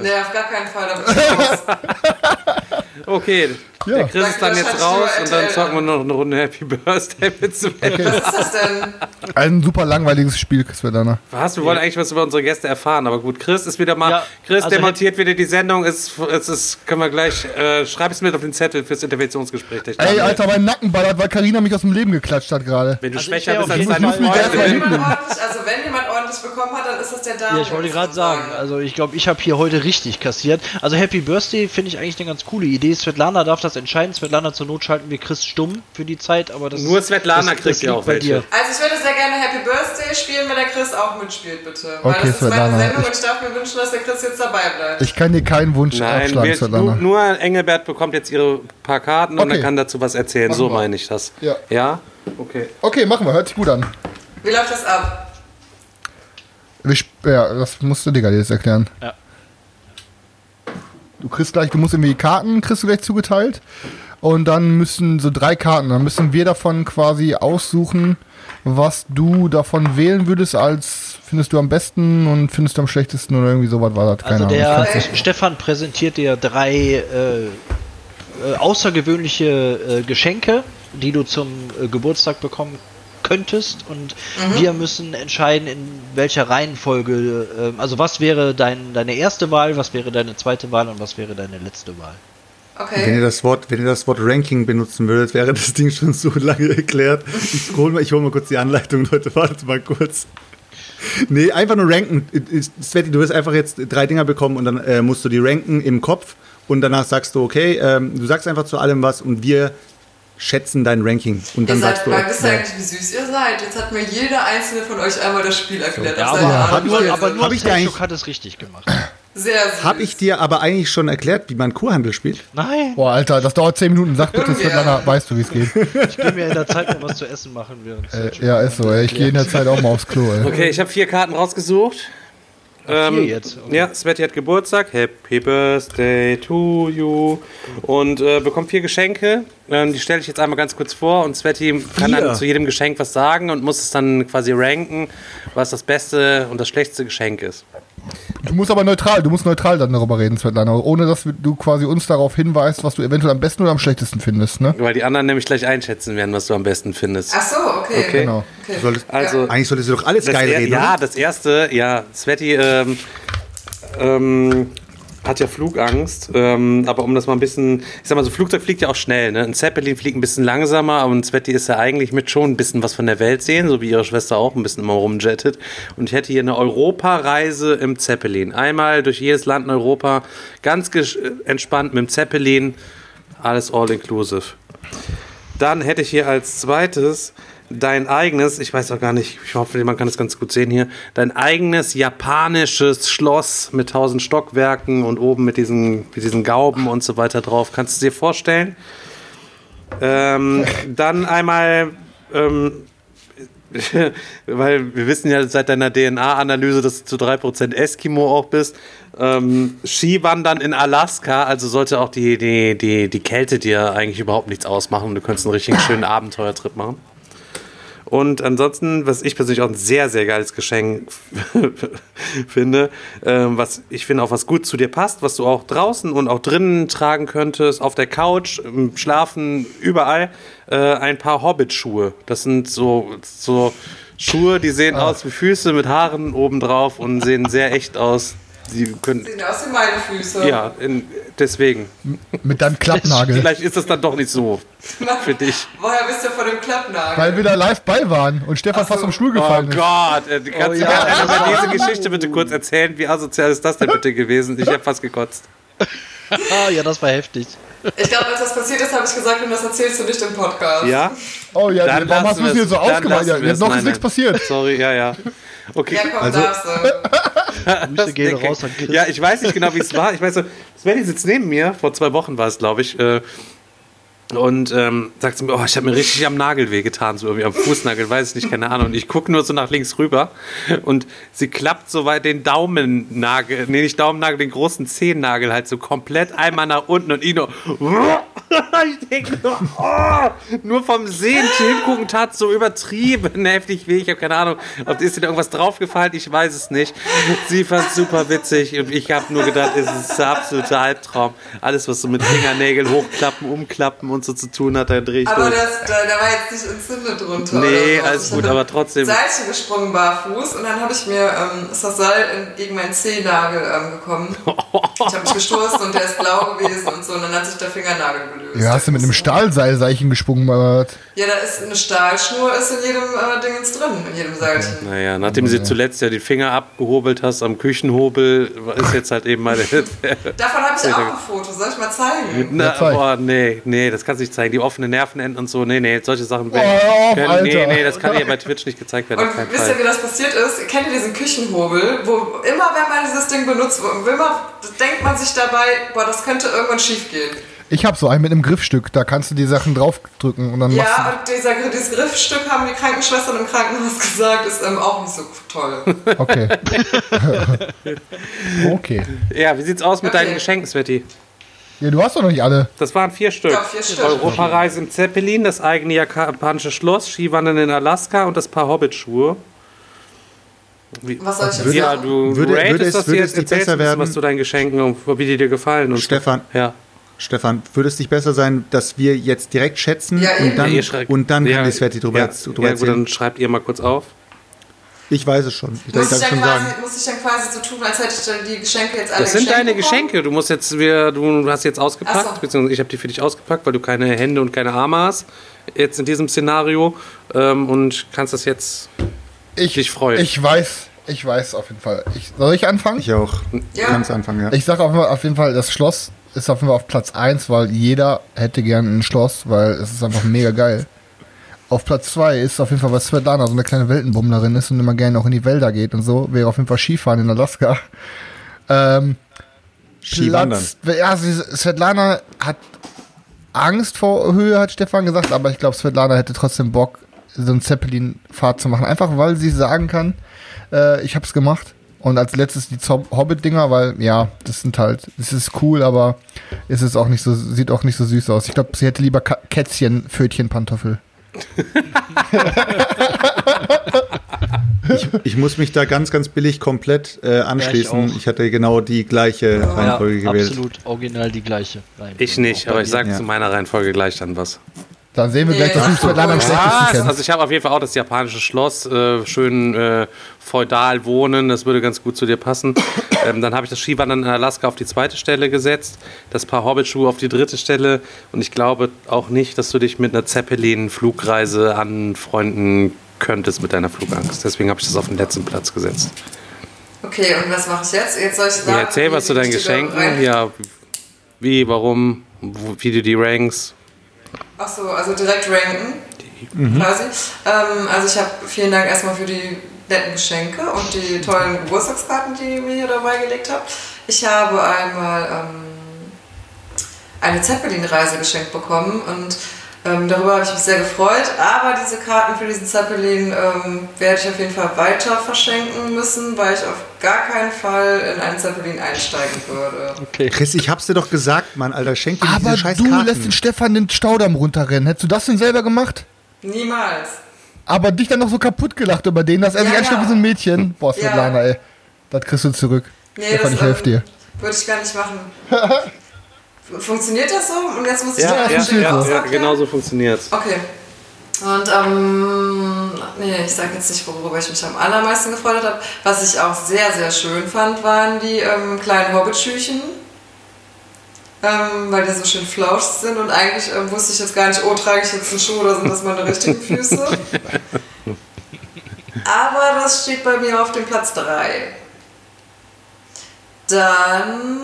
Nee, auf gar keinen Fall. <laughs> Okay, Ja. der Chris ist dann jetzt raus und dann zocken wir noch eine Runde Happy Birthday mit Sven. Was ist das denn? Ein super langweiliges Spiel, Svetlana. Was? Wir wollen eigentlich was über unsere Gäste erfahren, aber gut, Chris ist wieder mal. Ja, Chris also demontiert wieder die Sendung. Es, es ist, können wir gleich. Äh, schreib es mit auf den Zettel fürs Interventionsgespräch. Ey. Alter, mein Nacken ballert, weil Karina mich aus dem Leben geklatscht hat gerade. Wenn du Also schwächer bist als deine Freundin. Wenn also wenn jemand ordentlich bekommen hat, dann ist das der Daniel. Ja, ich wollte gerade sagen, also ich glaube, ich habe hier heute richtig kassiert. Also Happy Birthday finde ich eigentlich eine ganz coole Idee. Svetlana darf das entscheiden. Svetlana zur Not schalten wir Chris stumm für die Zeit, aber das Nur Svetlana das, kriegt ja auch bei welche. dir. Also ich würde sehr gerne Happy Birthday spielen, wenn der Chris auch mitspielt, bitte. Weil Okay, das ist Svetlana, meine Sendung ich- und ich darf mir wünschen, dass der Chris jetzt dabei bleibt. Ich kann dir keinen Wunsch Nein, abschlagen, wir, Svetlana. nur, Engelbert bekommt jetzt ihre paar Karten und Okay. dann kann dazu was erzählen. so wir. meine ich das. Ja. Ja? Okay. Okay, machen wir. Hört sich gut an. Wie läuft das ab? Ja, das musst du dir jetzt erklären. Ja. Du kriegst gleich, du musst irgendwie Karten, kriegst du gleich zugeteilt. Und dann müssen so drei Karten, dann müssen wir davon quasi aussuchen, was du davon wählen würdest, als findest du am besten und findest du am schlechtesten oder irgendwie sowas war das. Keine Also der Stefan präsentiert dir drei äh, äh, außergewöhnliche äh, Geschenke, die du zum äh, Geburtstag bekommen könntest und wir müssen entscheiden, in welcher Reihenfolge, äh, also was wäre dein, deine erste Wahl, was wäre deine zweite Wahl und was wäre deine letzte Wahl. Okay. Wenn ihr, das Wort, wenn ihr das Wort Ranking benutzen würdet, wäre das Ding schon so lange erklärt. Ich hole mal, ich hol mal kurz die Anleitung, Leute. Wartet mal kurz. Nee, einfach nur ranken. Sveti, du wirst einfach jetzt drei Dinger bekommen und dann äh, musst du die ranken im Kopf und danach sagst du, okay, ähm, du sagst einfach zu allem was und wir schätzen dein Ranking. Und dann Ihr sagst seid, du. mal, ja. eigentlich, wie süß ihr seid? Jetzt hat mir jeder einzelne von euch einmal das Spiel erklärt. Ja, auf aber, nur, aber nur Hab ich eigentlich- hat es richtig gemacht. <clears throat> Sehr süß. Habe ich dir aber eigentlich schon erklärt, wie man Kurhandel spielt? Nein, Boah, Alter, das dauert 10 Minuten. Sag bitte, Irgendwie, Svetlana, weißt du, wie es geht. ich gehe mir in der Zeit noch was zu essen machen, während Äh, ja, ist so. Ey. Ich gehe in der Zeit auch mal aufs Klo. Ey. Okay, ich habe vier Karten rausgesucht. Ähm, jetzt, okay. Ja, Sveti hat Geburtstag. Happy Birthday to you. Und äh, bekommt vier Geschenke. Ähm, die stelle ich jetzt einmal ganz kurz vor. Und Sveti kann dann zu jedem Geschenk was sagen und muss es dann quasi ranken, was das beste und das schlechteste Geschenk ist. Du musst aber neutral, du musst neutral dann darüber reden, Svetlana. Ohne dass du quasi uns darauf hinweist, was du eventuell am besten oder am schlechtesten findest, ne? Weil die anderen nämlich gleich einschätzen werden, was du am besten findest. Ach so, okay. Okay. Genau. okay. Du solltest, Also, Eigentlich solltest du doch alles geil er, reden. ja, oder? das erste, ja, Sveti ähm, ähm, hat ja Flugangst, ähm, aber um das mal ein bisschen, ich sag mal, so Flugzeug fliegt ja auch schnell, ne? Ein Zeppelin fliegt ein bisschen langsamer, aber ein Sveti ist ja eigentlich mit schon ein bisschen was von der Welt sehen, so wie ihre Schwester auch ein bisschen immer rumjettet. Und ich hätte hier eine Europareise im Zeppelin. Einmal durch jedes Land in Europa, ganz entspannt mit dem Zeppelin, alles all inclusive. Dann hätte ich hier als zweites dein eigenes, ich weiß auch gar nicht, ich hoffe, man kann das ganz gut sehen hier, dein eigenes japanisches Schloss mit tausend Stockwerken und oben mit diesen, mit diesen Gauben und so weiter drauf. Kannst du dir vorstellen? Ähm, <laughs> dann einmal, ähm, <laughs> weil wir wissen ja seit deiner DNA-Analyse, dass du zu 3% Eskimo auch bist. Ähm, Skiwandern in Alaska, also sollte auch die, die, die, die Kälte dir eigentlich überhaupt nichts ausmachen. Du könntest einen richtig schönen <laughs> Abenteuertrip machen. Und ansonsten, was ich persönlich auch ein sehr, sehr geiles Geschenk <laughs> finde, ähm, was ich finde auch was gut zu dir passt, was du auch draußen und auch drinnen tragen könntest, auf der Couch, im Schlafen, überall, äh, ein paar Hobbit-Schuhe. Das sind so, so Schuhe, die sehen aus wie Füße mit Haaren obendrauf und sehen sehr echt aus. Die können, Sehen aus wie meine Füße. ja, in, deswegen. Mit deinem Klappnagel. <laughs> Vielleicht ist das dann doch nicht so für dich. Woher bist du von dem Klappnagel? Weil wir da live bei waren und Stefan fast vom Stuhl Oh gefallen ist. Gott, äh, kannst Oh du ja. mir einmal über diese Geschichte bitte kurz erzählen? Wie asozial ist das denn bitte gewesen? Ich habe fast gekotzt. <laughs> Ah, ja, das war heftig. Ich glaube, als das passiert ist, habe ich gesagt, und das erzählst du nicht im Podcast. Ja? Oh ja, Dann warum hast du es hier so lassen Ja, noch Nein, ist nichts nein. passiert. Sorry, ja, ja. Okay. Ja, komm, Also- darfst du. <laughs> Grüße gehen raus an Chris. Ja, ich weiß nicht genau, wie es war. Ich weiß so, Svenny sitzt neben mir, vor zwei Wochen war es, glaube ich, äh, und ähm, sagt zu mir, oh, ich habe mir richtig am Nagel wehgetan, so irgendwie am Fußnagel, weiß ich nicht, keine Ahnung. Und ich gucke nur so nach links rüber und sie klappt so weit den Daumennagel, nee, nicht Daumennagel, den großen Zehennagel halt so komplett einmal nach unten und ich nur, <laughs> ich denke nur, oh, nur vom Sehen hingucken tat so übertrieben heftig weh. Ich habe keine Ahnung, ob ist dir irgendwas draufgefallen, ich weiß es nicht. Sie fand super witzig und ich habe nur gedacht, es ist ein absoluter Albtraum. Alles, was so mit Fingernägeln hochklappen, umklappen und so zu tun hat, da drehe ich Aber durch. das, da, da war jetzt nicht entzündet drunter. Nee, oder so. alles Ich gut, aber trotzdem. Seilchen gesprungen barfuß und dann habe ich mir, ähm, ist das Seil in, gegen meinen Zehennagel ähm, gekommen. Ich habe mich gestoßen und der ist blau gewesen und so und dann hat sich der Fingernagel gelöst. Ja, hast du mit einem Stahlseilseichen gesprungen? oder? Ja, da ist eine Stahlschnur ist in jedem äh, Dingens drin, in jedem Seilchen. Naja, nachdem sie zuletzt ja die Finger abgehobelt hast am Küchenhobel, ist jetzt halt eben meine. <laughs> Davon habe ich auch ein Foto, soll ich mal zeigen? Na, zeig. boah, nee, nee, das kannst du nicht zeigen. Die offenen Nervenenden und so, nee, nee, solche Sachen. auf, können, nee, Alter. nee, das kann hier bei Twitch nicht gezeigt werden. Und wisst ihr, wie das passiert ist? Kennt ihr diesen Küchenhobel, wo immer, wenn man dieses Ding benutzt, immer denkt man sich dabei, boah, das könnte irgendwann schief gehen. Ich habe so einen mit einem Griffstück, da kannst du die Sachen draufdrücken und dann machst Ja, und dieser, dieses Griffstück haben die Krankenschwestern im Krankenhaus <laughs> gesagt, ist ähm, auch nicht so toll. du. Okay. <laughs> okay. Ja, wie sieht's aus mit Okay. deinen Geschenken, Sveti? Ja, du hast doch noch nicht alle. Das waren vier Stück. Ja, vier Stück. Europareise im Zeppelin, das eigene japanische Schloss, Skiwandern in Alaska und das Paar Hobbitschuhe. Wie, Was soll ich jetzt ja, sagen? du Würde- ratest würde es- das würde jetzt, es besser werden? was zu deinen Geschenken und wie die dir gefallen. Und Stefan, So. Ja. Stefan, würde es nicht besser sein, dass wir jetzt direkt schätzen Ja, und dann, schreibt- und dann ja, kann die Sveti drüber, ja, jetzt- drüber ja, gut, dann schreibt ihr mal kurz auf. Ich weiß es schon. Ich, Muss ich, schon dann sagen. quasi, muss ich dann quasi so tun, als hätte ich dann die Geschenke jetzt alle Das sind deine bekommen? Geschenke. Du musst jetzt, wir, du hast jetzt ausgepackt, so. beziehungsweise ich habe die für dich ausgepackt, weil du keine Hände und keine Arme hast. Jetzt in diesem Szenario ähm, und kannst das jetzt. Ich, Dich freuen. ich weiß, ich weiß auf jeden Fall. Ich, soll ich anfangen? Ich auch. Ja. Du kannst anfangen, ja. Ich sage auf, auf jeden Fall, das Schloss ist auf jeden Fall auf Platz 1, weil jeder hätte gern ein Schloss, weil es ist einfach mega geil. Auf Platz 2 ist auf jeden Fall, was Svetlana so eine kleine Weltenbummlerin ist und immer gerne auch in die Wälder geht und so, wäre auf jeden Fall Skifahren in Alaska. Ähm, Skiwandern. Platz, ja, Svetlana hat Angst vor Höhe, hat Stefan gesagt, aber ich glaube, Svetlana hätte trotzdem Bock, so eine Zeppelin-Fahrt zu machen. Einfach weil sie sagen kann, äh, ich hab's gemacht. Und als letztes die Hobbit-Dinger, weil, ja, das sind halt, das ist cool, aber es ist auch nicht so, sieht auch nicht so süß aus. Ich glaube, sie hätte lieber Kätzchen, Pfötchen, Pantoffel. Ich muss mich da ganz, ganz billig komplett äh, anschließen. Ja, ich ich, hatte genau die gleiche Reihenfolge ja, gewählt. absolut original die gleiche. Reihenfolge. Ich nicht, aber ich sage Ja. zu meiner Reihenfolge gleich dann was. Dann sehen wir gleich, dass du Svetlana am schlechtesten kennst. Also ich habe auf jeden Fall auch das japanische Schloss, äh, schön äh, feudal wohnen, das würde ganz gut zu dir passen. <coughs> ähm, dann habe ich das Skiwandern in Alaska auf die zweite Stelle gesetzt, das Paar Hobbitschuhe auf die dritte Stelle und ich glaube auch nicht, dass du dich mit einer Zeppelin-Flugreise anfreunden könntest mit deiner Flugangst. Deswegen habe ich das auf den letzten Platz gesetzt. Okay, und was mache ich jetzt? Jetzt soll ich sagen, Ja, erzähl was zu deinen Geschenken. Ja, wie, warum, wo, wie du die ranks. Ach so, also direkt ranken. quasi. Ähm, also ich habe vielen Dank erstmal für die netten Geschenke und die tollen Geburtstagskarten, die ihr mir hier dabei gelegt habt. Ich habe einmal ähm, eine Zeppelin-Reise geschenkt bekommen und ähm, darüber habe ich mich sehr gefreut. Aber diese Karten für diesen Zeppelin ähm, werde ich auf jeden Fall weiter verschenken müssen, weil ich auf gar keinen Fall in einen Zeppelin einsteigen würde. Okay. Chris, ich hab's dir doch gesagt, Mann, Alter, schenk dir Aber diese scheiß du Karten. lässt den Stefan den Staudamm runterrennen. Hättest du das denn selber gemacht? Niemals. Aber dich dann noch so kaputt gelacht über den, dass er sich Ja, einstellt ja. wie so ein Mädchen. Boah, Svetlana, ey. Das kriegst du zurück. Nee, Stefan, ich ähm, helfe dir. Würde ich gar nicht machen. <laughs> Funktioniert das so? Und jetzt muss ich Ja, ja, funktioniert ja, so. ja, genau so funktioniert's. Okay. Und ähm, nee, ich sage jetzt nicht, worüber ich mich am allermeisten gefreut habe. Was ich auch sehr, sehr schön fand, waren die ähm, kleinen Hobbitschüchen. Ähm, weil die so schön flausch sind und eigentlich ähm, wusste ich jetzt gar nicht, oh, trage ich jetzt einen Schuh oder sind das meine richtigen Füße? <laughs> Aber das steht bei mir auf dem Platz 3. Dann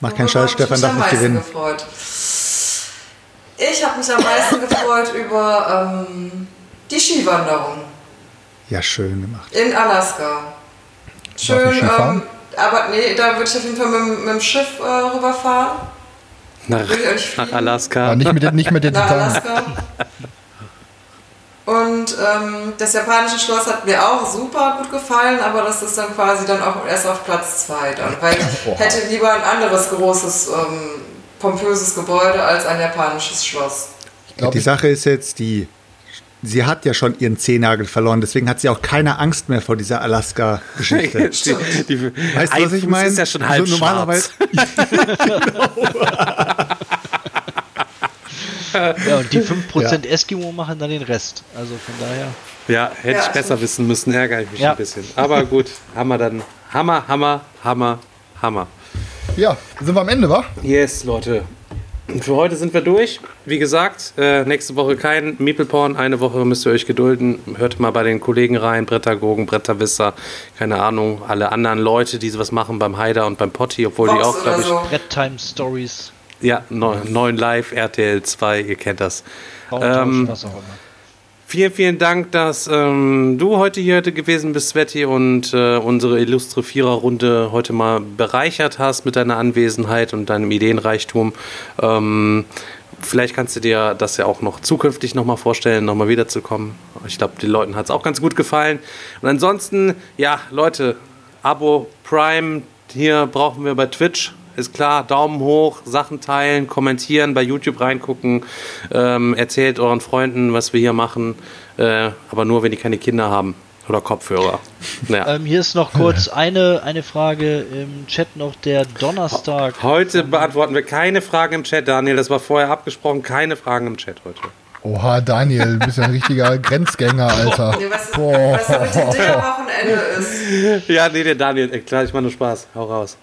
Mach keinen Scheiß, Stefan mich darf am nicht meisten gewinnen. Gefreut? Ich habe mich am meisten gefreut über ähm, die Skiwanderung Ja, schön gemacht. in Alaska. Schön, ähm, aber nee, da würde ich auf jeden Fall mit, mit dem Schiff äh, rüberfahren. Nach, Will ich euch nach fliegen? Alaska. Ja, nicht mit der, nicht mit der Nach Titan. Alaska. Und ähm, das japanische Schloss hat mir auch super gut gefallen, aber das ist dann quasi dann auch erst auf Platz 2 dann. Weil ich <laughs> hätte lieber ein anderes großes, ähm, pompöses Gebäude als ein japanisches Schloss. glaub, die Sache ist jetzt die, sie hat ja schon ihren Zehennagel verloren, deswegen hat sie auch keine Angst mehr vor dieser Alaska-Geschichte. <laughs> Weißt du, was ich meine? ist ja schon So halb normalerweise- <laughs> Ja, und die 5% Eskimo machen dann den Rest. Also von daher. Ja, hätte Ja, ich besser wissen müssen, ärgere ich mich Ja. ein bisschen. Aber gut, Hammer dann. Hammer, Hammer, Hammer, Hammer. Ja, sind wir am Ende, wa? Yes, Leute. Für heute sind wir durch. Wie gesagt, äh, nächste Woche kein Meeple Porn. Eine Woche müsst ihr euch gedulden. Hört mal bei den Kollegen rein, Brettagogen, Bretterwisser, keine Ahnung, alle anderen Leute, die sowas machen beim Haider und beim Potti, obwohl die Vox auch, glaube ich, so. Red Time Stories. Ja, neun, Live, RTL 2, ihr kennt das. Ähm, was auch immer. Vielen, vielen Dank, dass ähm, du heute hier gewesen bist, Sveti, und äh, unsere illustre Viererrunde heute mal bereichert hast mit deiner Anwesenheit und deinem Ideenreichtum. Ähm, vielleicht kannst du dir das ja auch noch zukünftig nochmal vorstellen, nochmal wiederzukommen. Ich glaube, den Leuten hat es auch ganz gut gefallen. Und ansonsten, ja, Leute, Abo Prime, hier brauchen wir bei Twitch. Ist klar, Daumen hoch, Sachen teilen, kommentieren, bei YouTube reingucken, ähm, erzählt euren Freunden, was wir hier machen, äh, aber nur, wenn die keine Kinder haben oder Kopfhörer. <laughs> Naja. Ähm, hier ist noch kurz eine, eine Frage im Chat noch. Der Donnerstag. Heute beantworten wir keine Fragen im Chat, Daniel. Das war vorher abgesprochen. Keine Fragen im Chat heute. Oha, Daniel, du bist ja ein richtiger <laughs> Grenzgänger, Alter. Nee, was, Boah. was mit dem Digger-Wochenende ist. <laughs> Ja, nee, der Daniel, äh, klar, ich mache nur Spaß. Hau raus.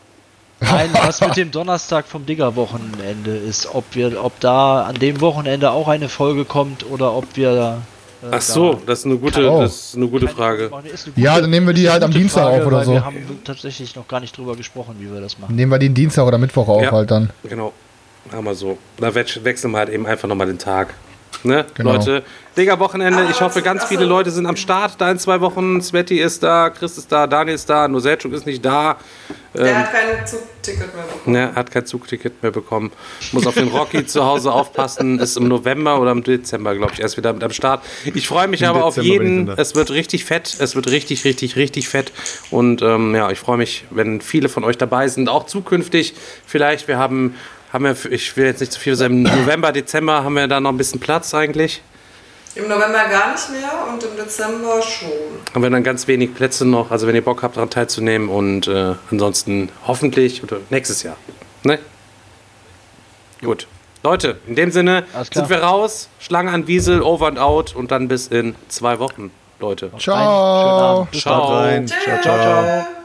Nein, <laughs> was mit dem Donnerstag vom Digger-Wochenende ist. Ob wir, ob da an dem Wochenende auch eine Folge kommt oder ob wir. Äh, Ach so, da das ist eine gute, Oh. das ist eine gute Frage. Eine gute- Ja, dann nehmen wir die halt am Dienstag auf oder so. Wir haben tatsächlich noch gar nicht drüber gesprochen, wie wir das machen. Nehmen wir den Dienstag oder Mittwoch auf Ja. halt dann. Genau, haben wir so. Da wech- wechseln wir halt eben einfach nochmal den Tag. Ne, Genau. Leute? Digga, Wochenende. Ich hoffe, ganz viele Leute sind am Start. Da in zwei Wochen. Sveti ist da, Chris ist da, Daniel ist da, nur Selchuk ist nicht da. Der Ähm, hat kein Zugticket mehr bekommen. Ne, hat kein Zugticket mehr bekommen. Muss auf den Rocky zu Hause aufpassen. Ist im November oder im Dezember, glaube ich, erst wieder mit am Start. Ich freue mich Im aber auf Dezember ich jeden. Es wird richtig fett. Es wird richtig, richtig, richtig fett. Und ähm, ja, ich freue mich, wenn viele von euch dabei sind. Auch zukünftig. Vielleicht, wir haben, haben wir, ich will jetzt nicht zu viel sagen, im November, Dezember haben wir da noch ein bisschen Platz eigentlich. Im November gar nicht mehr und im Dezember schon. Haben wir dann ganz wenig Plätze noch. Also wenn ihr Bock habt, daran teilzunehmen. Und äh, ansonsten hoffentlich oder nächstes Jahr. Ne? Gut. Leute, in dem Sinne sind wir raus. Schlange an Wiesel, over and out. Und dann bis in zwei Wochen, Leute. Ciao. Ciao, Ciao, ciao. ciao.